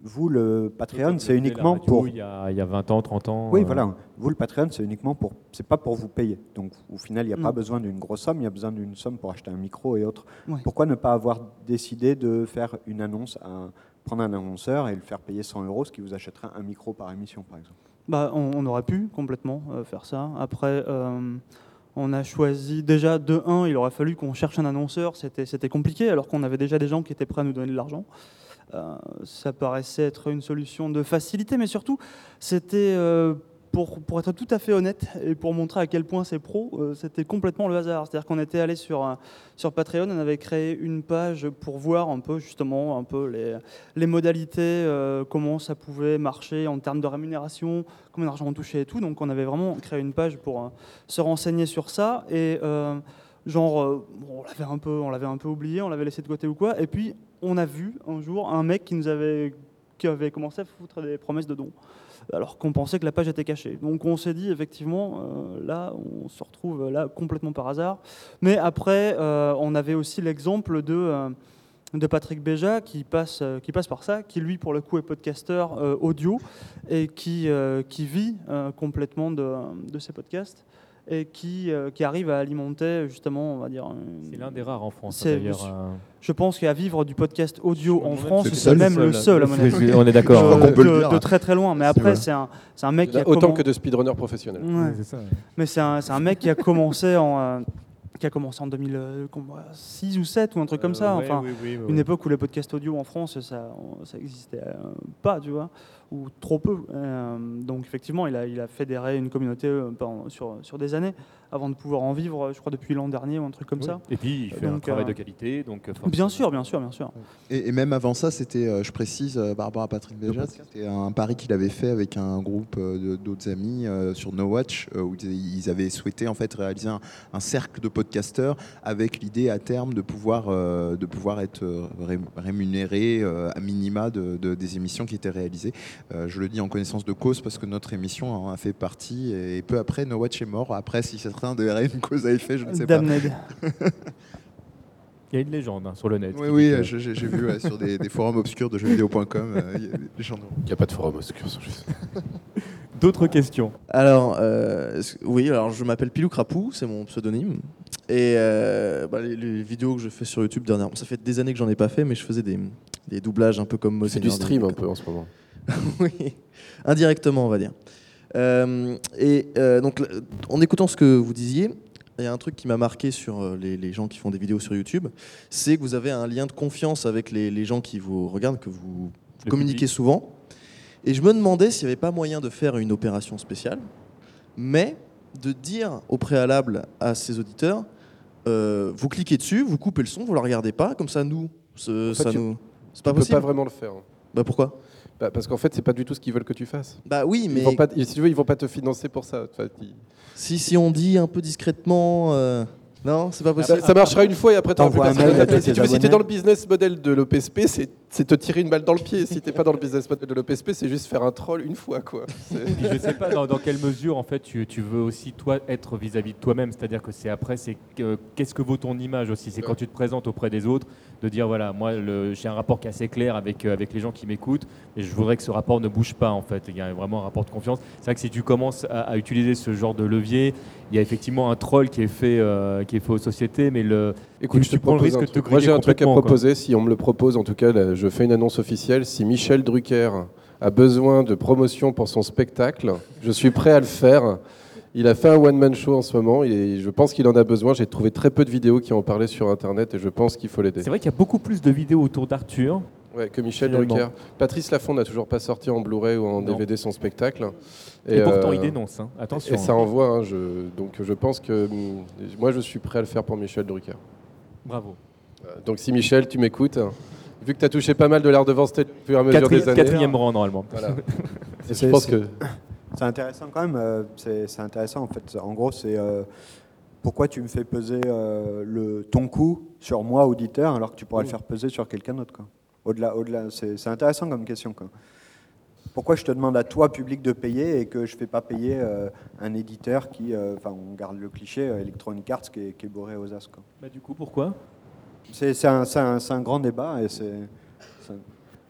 vous, le Patreon, c'est uniquement pour. Il y, a, il y, a, 20 ans, 30 ans. Oui, euh. voilà. Vous, le Patreon, c'est uniquement pour. C'est pas pour vous payer. Donc, au final, il n'y a pas besoin d'une grosse somme, il y a besoin d'une somme pour acheter un micro et autres. Pourquoi ne pas avoir décidé de faire une annonce, à, prendre un annonceur et le faire payer 100 euros, ce qui vous achèterait un micro par émission, par exemple bah, on, aurait pu complètement euh, faire ça. Après. Euh, on a choisi déjà de 1, il aurait fallu qu'on cherche un annonceur, c'était compliqué alors qu'on avait déjà des gens qui étaient prêts à nous donner de l'argent. Euh, ça paraissait être une solution de facilité, mais surtout, c'était pour, être tout à fait honnête et pour montrer à quel point c'est pro, euh, c'était complètement le hasard. C'est-à-dire qu'on était allé sur, sur Patreon, on avait créé une page pour voir un peu justement un peu les, modalités, comment ça pouvait marcher en termes de rémunération, combien d'argent on touchait et tout. Donc on avait vraiment créé une page pour se renseigner sur ça. Et genre, on l'avait un peu, on l'avait un peu oublié, on l'avait laissé de côté ou quoi. Et puis on a vu un jour un mec qui nous avait qui avait commencé à foutre des promesses de dons, alors qu'on pensait que la page était cachée. Donc on s'est dit, effectivement, euh, là, on se retrouve là complètement par hasard. Mais après, euh, on avait aussi l'exemple de, euh, de Patrick Béja qui passe, qui passe par ça, qui lui, pour le coup, est podcasteur audio et qui, qui vit complètement de, de ses podcasts et qui, euh, qui arrive à alimenter justement, on va dire. C'est l'un des rares en France hein, d'ailleurs. Euh. Je pense qu'à vivre du podcast audio en France, c'est même le seul. À mon avis. On est d'accord. de, de, très très loin. Mais après, c'est un, un mec qui a autant que de speedrunner professionnels. Ouais. Mais c'est un, un, mec qui a commencé en euh, qui a commencé en 2006 ou 7 ou un truc comme ça. Enfin, une époque où les podcasts audio en France, ça, ça existait pas, tu vois ou trop peu. Euh, donc effectivement, il a, il a fédéré une communauté euh, sur, sur des années avant de pouvoir en vivre, je crois, depuis l'an dernier ou un truc comme ça. Et puis, il fait un travail de qualité. Donc bien sûr, bien sûr, bien sûr. Et, même avant ça, c'était, euh, je précise, à Patrick Béja, c'était un pari qu'il avait fait avec un groupe d'autres amis sur No Watch, où ils avaient souhaité en fait réaliser un, cercle de podcasteurs avec l'idée à terme de pouvoir, de pouvoir être rémunéré à minima de, des émissions qui étaient réalisées. Euh, je le dis en connaissance de cause parce que notre émission en a fait partie et peu après, No Watch est mort. Après, si certains de une cause à effet, je ne sais pas. Il y a une légende hein, sur le net. Oui, oui, j'ai vu sur des, forums obscurs de jeuxvideo.com. Euh, il n'y a pas de forum obscur sur D'autres questions Alors, euh, oui, alors je m'appelle Pilou Crapou, c'est mon pseudonyme. Et bah, les, vidéos que je fais sur YouTube dernièrement, ça fait des années que j'en ai pas fait, mais je faisais des, des doublages un peu comme C'est du stream un peu en ce moment. oui, indirectement, on va dire. Euh, et euh, donc, en écoutant ce que vous disiez, il y a un truc qui m'a marqué sur euh, les, gens qui font des vidéos sur YouTube, c'est que vous avez un lien de confiance avec les, gens qui vous regardent, que vous, communiquez souvent. Et je me demandais s'il n'y avait pas moyen de faire une opération spéciale, mais de dire au préalable à ces auditeurs, vous cliquez dessus, vous coupez le son, vous ne la regardez pas, comme ça nous, ça nous... C'est pas possible. pas vraiment le faire. Bah pourquoi? Bah, parce qu'en fait, c'est pas du tout ce qu'ils veulent que tu fasses. Bah oui, mais. Ils vont pas, si tu veux, ils vont pas te financer pour ça. Si, si on dit un peu discrètement. Euh, non, c'est pas possible. Ça, marchera une fois et après t'envoies un mail. Si tu veux, si es dans le business model de l'OPSP, c'est te tirer une balle dans le pied. Si t'es pas dans le business model de l'OPSP, c'est juste faire un troll une fois, quoi. je sais pas dans, quelle mesure en fait tu, tu veux aussi toi être vis-à-vis de toi-même. C'est-à-dire que c'est après, c'est qu'est-ce que vaut ton image aussi? C'est quand tu te présentes auprès des autres, de dire voilà, moi j'ai un rapport qui est assez clair avec avec les gens qui m'écoutent, et je voudrais que ce rapport ne bouge pas en fait. Il y a vraiment un rapport de confiance. C'est vrai que si tu commences à, utiliser ce genre de levier, il y a effectivement un troll qui est fait euh, qui est fait aux sociétés, mais le Écoute, je te prends le risque de te Moi, j'ai un truc à proposer. Si on me le propose, en tout cas, je fais une annonce officielle. Si Michel Drucker a besoin de promotion pour son spectacle, je suis prêt à le faire. Il a fait un one-man show en ce moment et je pense qu'il en a besoin. J'ai trouvé très peu de vidéos qui en parlaient sur Internet et je pense qu'il faut l'aider. C'est vrai qu'il y a beaucoup plus de vidéos autour d'Arthur. Ouais, que Michel Drucker. Patrice Lafont n'a toujours pas sorti en Blu-ray ou en DVD son spectacle. Et, pourtant, il euh, dénonce. Hein. Attention. Et ça hein. envoie. Hein, je... Donc je pense que moi, je suis prêt à le faire pour Michel Drucker. Bravo. Euh, donc si Michel, tu m'écoutes, vu que tu as touché pas mal de l'art de vente au fur et à mesure des années. Quatrième rang normalement. je pense que c'est intéressant quand même. Euh, c'est intéressant en fait. En gros, c'est euh, pourquoi tu me fais peser le ton coût sur moi auditeur alors que tu pourrais le faire peser sur quelqu'un d'autre. Au-delà, au-delà, c'est intéressant comme question. Quoi. Pourquoi je te demande à toi public de payer et que je ne fais pas payer un éditeur qui, enfin, on garde le cliché Electronic Arts qui est, qui est bourré aux as. Quoi. Bah, du coup, pourquoi? C'est un, un, un, grand débat et c'est.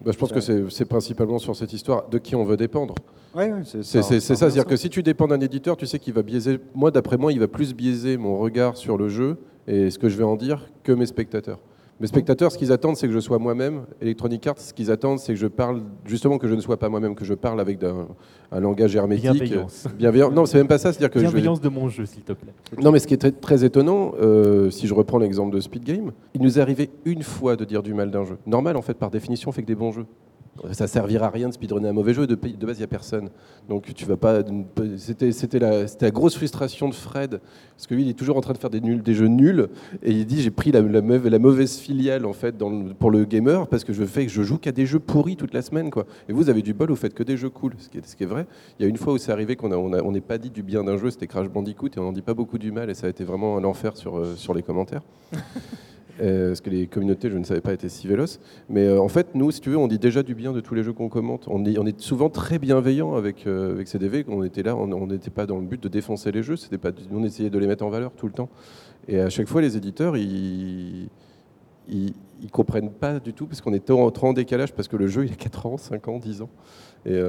Bah, je pense que c'est principalement sur cette histoire de qui on veut dépendre. Oui, c'est ça. C'est ça, c'est-à-dire que si tu dépends d'un éditeur, tu sais qu'il va biaiser. Moi, d'après moi, il va plus biaiser mon regard sur le jeu et ce que je vais en dire que mes spectateurs. Mes spectateurs, ce qu'ils attendent, c'est que je sois moi-même. Electronic Arts, ce qu'ils attendent, c'est que je parle, justement, que je ne sois pas moi-même, que je parle avec un, langage hermétique. Bienveillance. Bienveillant. Non, c'est même pas ça. C'est-à-dire que Bienveillance de mon jeu, s'il te plaît. Non, mais ce qui est très, étonnant, euh, si je reprends l'exemple de Speed Game, il nous est arrivé une fois de dire du mal d'un jeu. Normal, en fait, par définition, on fait que des bons jeux. Ça servira à rien de speedrunner un mauvais jeu. De, de base, il n'y a personne. Donc tu vas pas. C'était, la, grosse frustration de Fred, parce que lui, il est toujours en train de faire des jeux nuls, et il dit j'ai pris la, mauvaise, filiale en fait pour le gamer parce que je fais je joue qu'à des jeux pourris toute la semaine. Et vous avez du bol, vous faites que des jeux cool, ce qui est, vrai. Il y a une fois où c'est arrivé qu'on n'est pas dit du bien d'un jeu, c'était Crash Bandicoot, et on n'en dit pas beaucoup du mal, et ça a été vraiment un enfer sur, euh, sur les commentaires. Euh, parce que les communautés, je ne savais pas, étaient si véloces. Mais euh, en fait, nous, si tu veux, on dit déjà du bien de tous les jeux qu'on commente. On est, souvent très bienveillant avec, euh, avec CDV. On était là, on n'était pas dans le but de défoncer les jeux. C'était on essayait de les mettre en valeur tout le temps. Et à chaque fois, les éditeurs, ils, ils, comprennent pas du tout parce qu'on est trop en décalage parce que le jeu, il a 4 ans, 5 ans, 10 ans. Et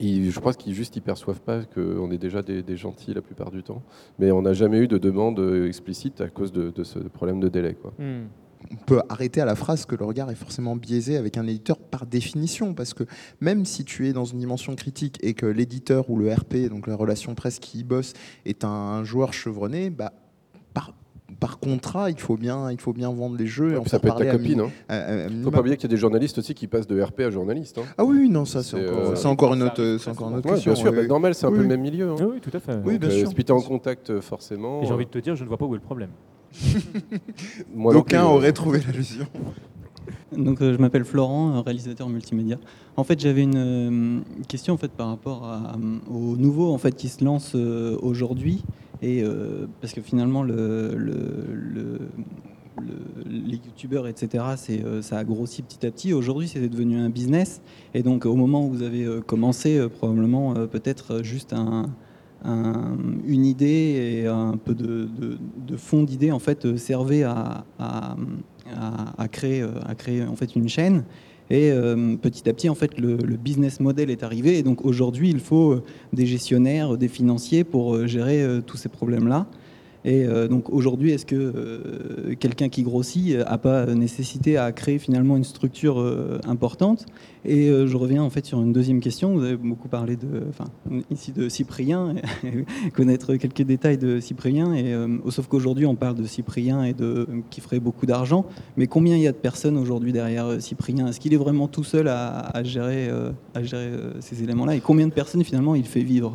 et je pense qu'ils juste ils perçoivent pas qu'on est déjà des, des, gentils la plupart du temps. Mais on n'a jamais eu de demande explicite à cause de, de ce problème de délai. Quoi. Mm. On peut arrêter à la phrase que le regard est forcément biaisé avec un éditeur par définition, parce que même si tu es dans une dimension critique et que l'éditeur ou le RP, donc la relation presse qui y bosse, est un joueur chevronné, bah, par, contrat, il faut bien, il faut bien vendre les jeux. Ouais, et ça peut être ta copine. Il hein. ne faut pas oublier qu'il y a des journalistes aussi qui passent de RP à journaliste. Hein. Ah oui, non, ça c'est encore, euh, encore, une autre, c'est encore une autre ouais, question. Bien sûr, oui. bah, normal, c'est un oui. peu le même milieu. Hein. Oui, tout à fait. Oui, bien euh, sûr. Si tu es en contact, forcément. Et j'ai envie de te dire, je ne vois pas où est le problème. D'aucuns auraient trouvé l'allusion. Donc, euh, je m'appelle Florent, réalisateur multimédia. En fait, j'avais une euh, question en fait par rapport à, aux nouveaux en fait qui se lancent euh, aujourd'hui euh, parce que finalement le, le, le, les youtubeurs etc euh, ça a grossi petit à petit. Aujourd'hui c'est devenu un business. Et donc au moment où vous avez euh, commencé probablement peut-être juste un, un, une idée et un peu de, fond d'idée en fait servait à, créer à créer en fait une chaîne et euh, petit à petit, en fait, le, business model est arrivé. Et donc aujourd'hui, il faut euh, des gestionnaires, des financiers pour euh, gérer euh, tous ces problèmes-là. Et euh, donc aujourd'hui, est-ce que euh, quelqu'un qui grossit n'a pas nécessité à créer finalement une structure euh, importante? Et euh, je reviens en fait sur une deuxième question. Vous avez beaucoup parlé de, enfin, ici de Cyprien, connaître quelques détails de Cyprien. Et euh, sauf qu'aujourd'hui, on parle de Cyprien et de qui ferait beaucoup d'argent. Mais combien il y a de personnes aujourd'hui derrière euh, Cyprien? Est-ce qu'il est vraiment tout seul euh, à gérer ces éléments-là? Et combien de personnes finalement il fait vivre?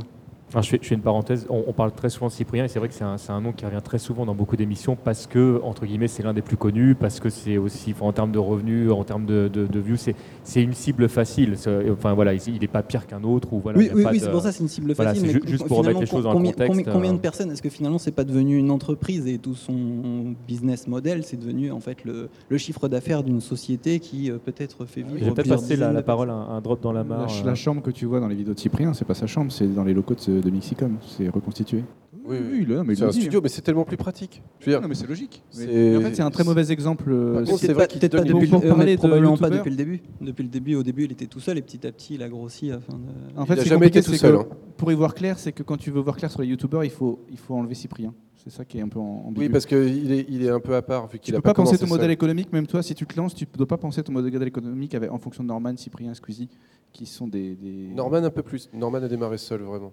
Enfin, je, fais, je, fais, une parenthèse. On, on, parle très souvent de Cyprien et c'est vrai que c'est un, un, nom qui revient très souvent dans beaucoup d'émissions parce que, entre guillemets, c'est l'un des plus connus, parce que c'est aussi, en termes de revenus, en termes de, de, de views, c'est une cible facile. Enfin voilà, il n'est pas pire qu'un autre. Ou, voilà, oui, oui, oui de... c'est pour ça c'est une cible voilà, facile. Mais juste pour remettre les choses dans combien, le contexte. Combien, de personnes Est-ce que finalement c'est pas devenu une entreprise et tout son business model, c'est devenu en fait le, le chiffre d'affaires d'une société qui euh, peut-être fait vivre. J'ai peut-être passé la, la parole un, un, drop dans la mare. La, la, chambre que tu vois dans les vidéos de Cyprien, c'est pas sa chambre, c'est dans les locaux de, de Mixicom c'est reconstitué. Oui, oui, oui c'est un studio, mais c'est tellement plus pratique. Je veux dire, non, mais c'est logique. Mais en fait, c'est un très mauvais exemple. C'est vrai qu'il pas depuis, pour parler de probablement pas depuis le début. Depuis le début, au début, il était tout seul et petit à petit, il a grossi afin de. En fait, il a jamais été tout seul. Hein. Pour y voir clair, c'est que quand tu veux voir clair sur les youtubeurs, il faut il faut enlever Cyprien. C'est ça qui est un peu en Oui, parce qu'il est, il est un peu à part vu qu'il a pas, pas penser ton modèle économique, même toi, si tu te lances, tu ne dois pas penser ton modèle économique avec, en fonction de Norman, Cyprien, Squeezie, qui sont des, des... Norman un peu plus. Norman a démarré seul, vraiment.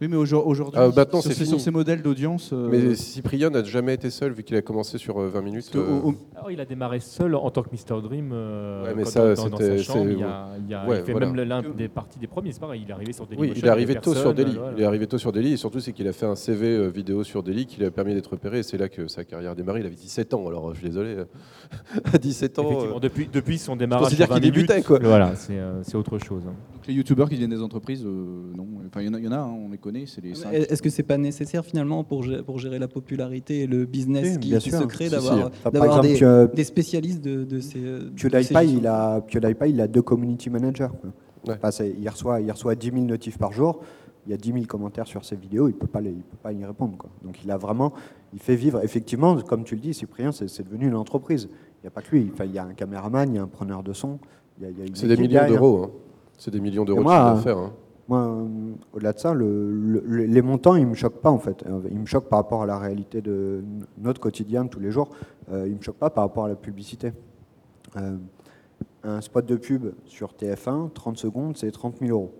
Oui, mais aujourd'hui, ah, maintenant, sur, c'est sur ces modèles d'audience. Euh... Mais Cyprien n'a jamais été seul vu qu'il a commencé sur 20 minutes. Euh... Alors, il a démarré seul en tant que Mr Dream. Euh, ouais, mais ça, dans, dans sa chambre, il, a, il, a, ouais, il fait voilà. même l'un des parties des premiers. C'est pareil, il est arrivé sur Dailymotion. Oui, il est arrivé tôt sur Daily. Voilà. Il est arrivé tôt sur Daily et surtout, c'est qu'il a fait un CV euh, vidéo sur Daily qui lui a permis d'être repéré. Et c'est là que sa carrière a démarré. Il avait 17 ans. Alors, je suis désolé. à 17 ans. Effectivement, depuis, depuis son démarrage. C'est-à-dire qu'il débutait, quoi. Voilà, c'est autre chose. Hein. Les youtubeurs qui viennent des entreprises, non. Enfin, il y en a, on les connaît. C'est les est-ce que c'est pas nécessaire finalement pour gérer, pour gérer la popularité et le business oui, qui, qui se crée d'avoir si, si. des, euh, des, spécialistes de, de ces PewDiePie, il a PewDiePie, il a deux community managers. Ouais. Enfin, il reçoit il reçoit 10 000 notifs par jour. Il y a 10 000 commentaires sur ses vidéos, il peut pas les, il peut pas y répondre quoi. Donc il a vraiment il fait vivre effectivement comme tu le dis Cyprien, c'est devenu une entreprise. Il n'y a pas que lui, enfin, il y a un caméraman, il y a un preneur de son, il y a, il y a C'est des millions d'euros hein. C'est des millions d'euros de chiffre d'affaires hein. Moi, au-delà de ça, le, le, les montants, ils ne me choquent pas en fait. Ils me choquent par rapport à la réalité de notre quotidien de tous les jours. Euh, ils ne me choquent pas par rapport à la publicité. Euh, un spot de pub sur TF1, 30 secondes, c'est 30 000 euros.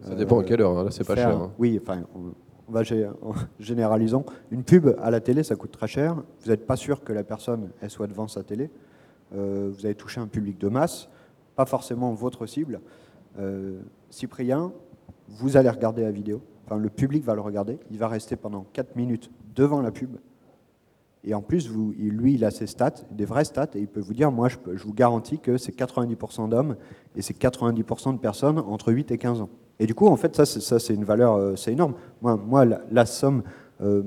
Ça dépend euh, à quelle heure, hein. là c'est pas cher. Hein. Oui, enfin, on, va généralisons. Une pub à la télé, ça coûte très cher. Vous n'êtes pas sûr que la personne elle soit devant sa télé. Euh, vous avez touché un public de masse pas forcément votre cible. Cyprien, vous allez regarder la vidéo, enfin le public va le regarder, il va rester pendant 4 minutes devant la pub. Et en plus, lui, il a ses stats, des vraies stats, et il peut vous dire, moi, je, vous garantis que c'est 90% d'hommes et c'est 90% de personnes entre 8 et 15 ans. Et du coup, en fait, ça, c'est une valeur, euh, c'est énorme. Moi, moi la, somme euh,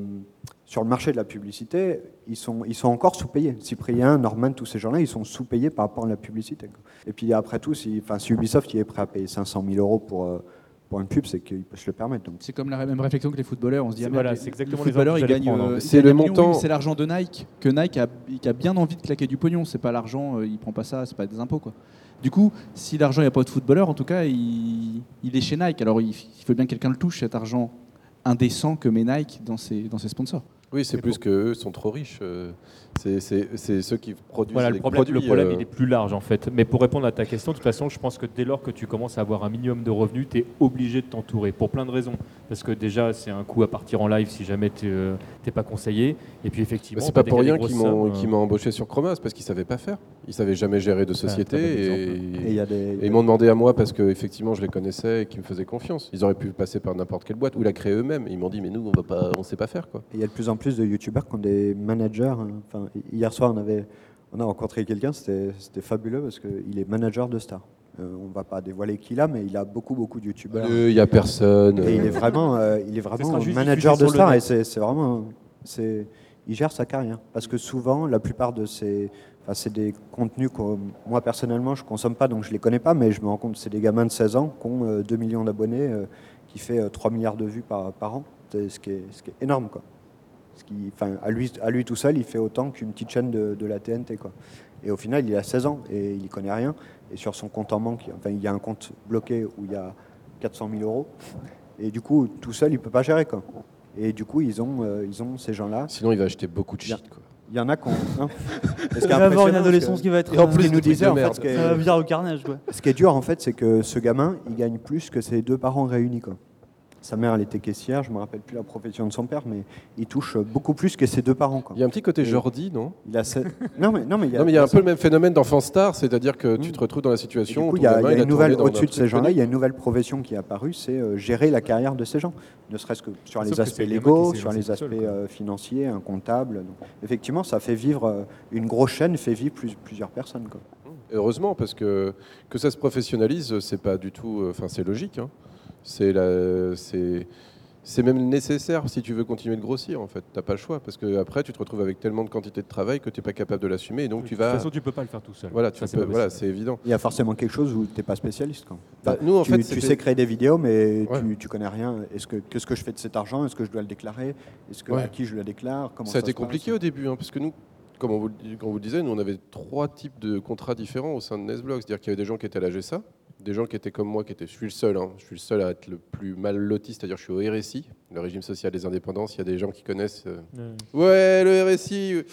sur le marché de la publicité, ils sont, ils sont encore sous-payés. Cyprien, Norman, tous ces gens-là, ils sont sous-payés par rapport à la publicité. Et puis après tout, si, enfin, si Ubisoft il est prêt à payer 500 000 euros pour, euh, pour une pub, c'est qu'il peut se le permettre. C'est comme la même réflexion que les footballeurs. On se dit, ah, voilà, c'est exactement les footballeurs, ils gagnent. c'est le montant. c'est l'argent de Nike que Nike a, a, bien envie de claquer du pognon. C'est pas l'argent, il prend pas ça, c'est pas des impôts quoi. Du coup, si l'argent n'est pas de footballeur, en tout cas, il, est chez Nike. Alors il, faut bien que quelqu'un le touche, cet argent indécent que met Nike dans ses, dans ses sponsors. Oui, c'est plus qu'eux sont trop riches. Euh, c'est ceux qui produisent voilà, le problème, produits, Le problème, il euh, est plus large en fait. Mais pour répondre à ta question, de toute façon, je pense que dès lors que tu commences à avoir un minimum de revenus, tu es obligé de t'entourer pour plein de raisons. Parce que déjà, c'est un coup à partir en live si jamais tu n'es euh, pas conseillé. Et puis effectivement, c'est pas pour rien qu'ils m'ont embauché sur Chromas parce qu'ils savaient pas faire. Ils savaient jamais gérer de société et, ils m'ont demandé à moi parce que effectivement je les connaissais et qu'ils me faisaient confiance. Ils auraient pu passer par n'importe quelle boîte ou la créer eux-mêmes. Ils m'ont dit mais nous on va pas, on sait pas faire quoi. Il y a de plus en plus de youtubeurs qui ont des managers. Hein. Enfin, hier soir on avait on a rencontré quelqu'un, c'était fabuleux parce qu'il est manager de stars. Euh, on ne va pas dévoiler qui il a, mais il a beaucoup, beaucoup de youtubeurs. Il n'y a personne. Et il est vraiment, euh, il est vraiment manager de stars et c'est vraiment, il gère sa carrière. Parce que souvent, la plupart de ces, enfin, c'est des contenus que moi personnellement je consomme pas, donc je les connais pas, mais je me rends compte que c'est des gamins de 16 ans qui ont 2 euh, millions d'abonnés, qui fait 3 milliards de vues par, par an, ce qui, est, ce qui est énorme quoi qui, à, lui, à lui tout seul, il fait autant qu'une petite chaîne de, la TNT. Quoi. Et au final, il a 16 ans et il n'y connaît rien. Et sur son compte en banque, enfin, il y a un compte bloqué où il y a 400 000 euros. Et du coup, tout seul, il ne peut pas gérer. Quoi. Et du coup, ils ont, euh, ils ont ces gens-là. Sinon, il va acheter beaucoup de shit. Quoi. Il y en a qui ont. Hein il va avoir une adolescence qui va être. Et en plus, nous disaient, en fait, ce ça va au carnage. Quoi. Ce qui est dur, en fait, c'est que ce gamin, il gagne plus que ses deux parents réunis. Quoi. Sa mère, elle était caissière, je ne me rappelle plus la profession de son père, mais il touche beaucoup plus que ses deux parents. Il y a un petit côté Jordi, non? il a non, mais, non, mais il y a, non, mais il y a un peu le même phénomène d'enfant star, c'est-à-dire que tu te retrouves dans la situation. où il y a, une nouvelle, au-dessus de ces gens-là, il y a une nouvelle profession qui est apparue, c'est euh, gérer la carrière de ces gens, ne serait-ce que sur les aspects légaux, sur les aspects euh, financiers, un comptable. effectivement, ça fait vivre, euh, une grosse chaîne fait vivre plusieurs personnes. Quoi. Heureusement, parce que que ça se professionnalise, c'est pas du tout, enfin c'est logique. Hein. C'est la, c'est c'est même nécessaire si tu veux continuer de grossir en fait. T'as pas le choix parce que après tu te retrouves avec tellement de quantité de travail que tu n'es pas capable de l'assumer et donc tu vas. De toute façon, tu peux pas le faire tout seul. Voilà, voilà, c'est évident. Il y a forcément quelque chose où tu n'es pas spécialiste. Quand. Bah, nous, en tu, fait, tu sais créer des vidéos, mais tu, tu connais rien. Est-ce que qu'est-ce que je fais de cet argent? Est-ce que je dois le déclarer? Est-ce que à qui je le déclare? Comment ça, a été compliqué au début, hein, parce que nous, comme on vous, vous le disait, nous on avait trois types de contrats différents au sein de Nesblog. C'est-à-dire qu'il y avait des gens qui étaient à la GSA, des gens qui étaient comme moi, qui étaient, je suis le seul, hein, je suis le seul à être le plus mal loti, c'est-à-dire je suis au RSI, le régime social des indépendances. Il y a des gens qui connaissent. Euh, ouais, le RSI.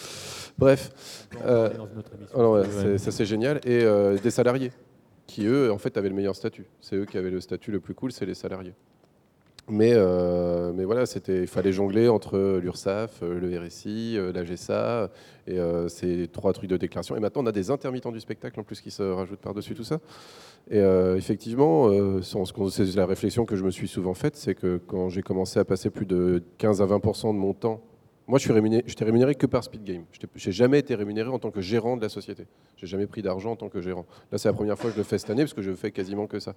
Bref. Euh, ça c'est génial. Et euh, des salariés, qui eux, en fait, avaient le meilleur statut. C'est eux qui avaient le statut le plus cool, c'est les salariés. Mais, euh, mais voilà, il fallait jongler entre l'URSSAF, euh, le RSI, euh, la GSA, et ces trois trucs de déclaration. Et maintenant, on a des intermittents du spectacle en plus qui se rajoutent par-dessus tout ça. Et effectivement, c'est la réflexion que je me suis souvent faite, c'est que quand j'ai commencé à passer plus de 15 à 20% de mon temps moi, je suis rémunéré, j'étais rémunéré que par Speed Game. Je n'ai jamais été rémunéré en tant que gérant de la société. J'ai jamais pris d'argent en tant que gérant. Là, c'est la première fois que je le fais cette année parce que je fais quasiment que ça.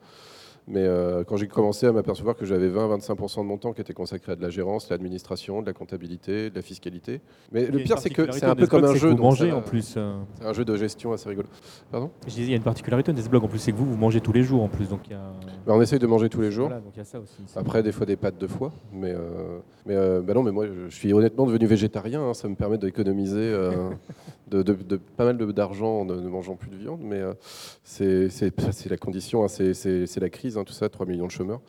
Mais euh, quand j'ai commencé à m'apercevoir que j'avais 20-25% de mon temps qui était consacré à de la gérance, de l'administration, de la comptabilité, de la fiscalité. Mais le pire, c'est que c'est un peu comme un jeu. Vous mangez en plus. Euh. C'est un jeu de gestion assez rigolo. Pardon? Je disais, il y a une particularité de blogs en plus, c'est que vous, vous mangez tous les jours en plus. Donc y a... Bah, on essaye de manger tous les jours. donc y a ça aussi, Après, des fois, des pâtes de foie. Mais, euh, mais bah non, mais moi, je suis honnêtement devenu végétarien. Hein. ça me permet d'économiser de, de, pas mal d'argent en ne mangeant plus de viande. Mais c'est la condition, hein. c'est la crise Hein, tout ça, 3 millions de chômeurs.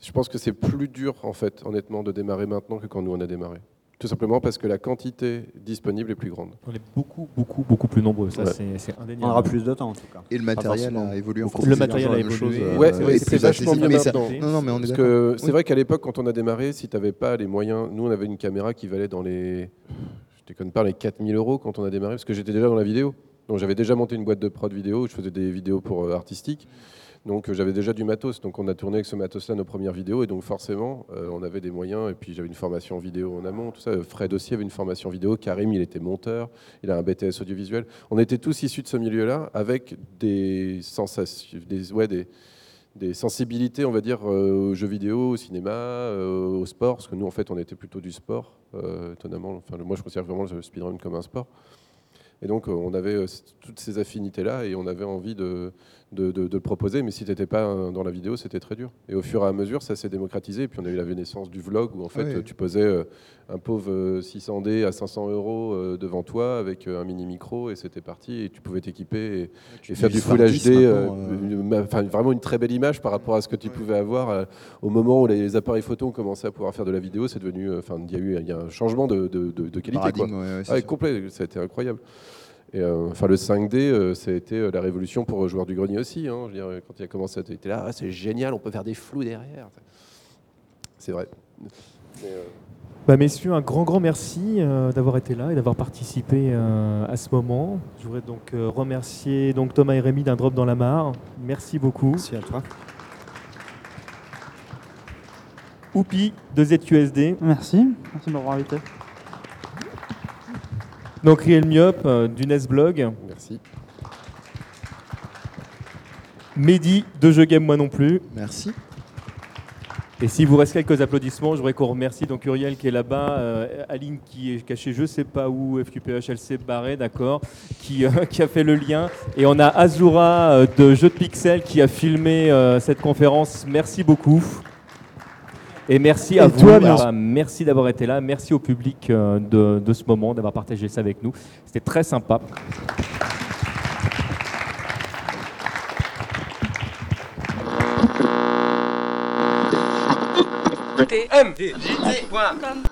Je pense que c'est plus dur, en fait, honnêtement, de démarrer maintenant que quand nous on a démarré. Tout simplement parce que la quantité disponible est plus grande. On est beaucoup, beaucoup, beaucoup plus nombreux. Ça, c'est indéniable. On aura plus de temps, en tout cas. Et le matériel a évolué en Le matériel a évolué. Euh, ouais, c'est vachement bien maintenant. Non, non, mais on est parce que c'est vrai qu'à l'époque, quand on a démarré, si tu n'avais pas les moyens, nous, on avait une caméra qui valait dans les, déconne pas, les 4000 euros quand on a démarré, parce que j'étais déjà dans la vidéo. Donc j'avais déjà monté une boîte de prod vidéo, je faisais des vidéos pour artistiques. Donc j'avais déjà du matos, donc on a tourné avec ce matos-là nos premières vidéos, et donc forcément on avait des moyens, et puis j'avais une formation vidéo en amont, tout ça. Fred aussi avait une formation vidéo, Karim il était monteur, il a un BTS audiovisuel. On était tous issus de ce milieu-là, avec des sensations, des, ouais, des, des sensibilités, on va dire, aux jeux vidéo, au cinéma, au sport, parce que nous en fait on était plutôt du sport, étonnamment. Enfin, moi je considère vraiment le speedrun comme un sport. Et donc on avait toutes ces affinités-là, et on avait envie de de, le proposer, mais si tu n'étais pas dans la vidéo, c'était très dur. Et au fur et à mesure, ça s'est démocratisé. Et puis on a eu la naissance du vlog où en fait tu posais euh, un pauvre 600D euh, à 500 euros euh, devant toi avec un mini micro et c'était parti. Et tu pouvais t'équiper et, faire du Full HD, enfin vraiment une très belle image par rapport à ce que tu pouvais avoir au moment où les appareils photo ont commencé à pouvoir faire de la vidéo. C'est devenu, enfin il y a eu il y a un changement de, de, qualité. Quoi. Ah complet, ça a été incroyable. Et, euh, enfin, le 5D, euh, ça a été euh, la révolution pour le joueur du grenier aussi. Hein. Je veux dire, quand il a commencé à être là, ah, c'est génial, on peut faire des flous derrière. C'est vrai. bah, messieurs, un grand, grand merci d'avoir été là et d'avoir participé à ce moment. Je voudrais donc remercier donc, Thomas et Rémi d'un drop dans la mare. Merci beaucoup. Merci à toi. Oupi de ZQSD. Merci. Merci de m'avoir invité. Donc Riel Myop euh, du Nesblog. Merci. Mehdi de Je Game Moi non plus. Merci. Et s'il vous reste quelques applaudissements, je voudrais qu'on remercie donc Uriel qui est là-bas, euh, Aline qui est cachée je sais pas où, FQPH elle s'est barrée, d'accord, qui, euh, qui, a fait le lien. Et on a Azura de Jeux de Pixel qui a filmé cette conférence. Merci beaucoup. Et merci à vous. merci d'avoir été là. Merci au public euh, de, ce moment, d'avoir partagé ça avec nous. C'était très sympa. TMDJT.com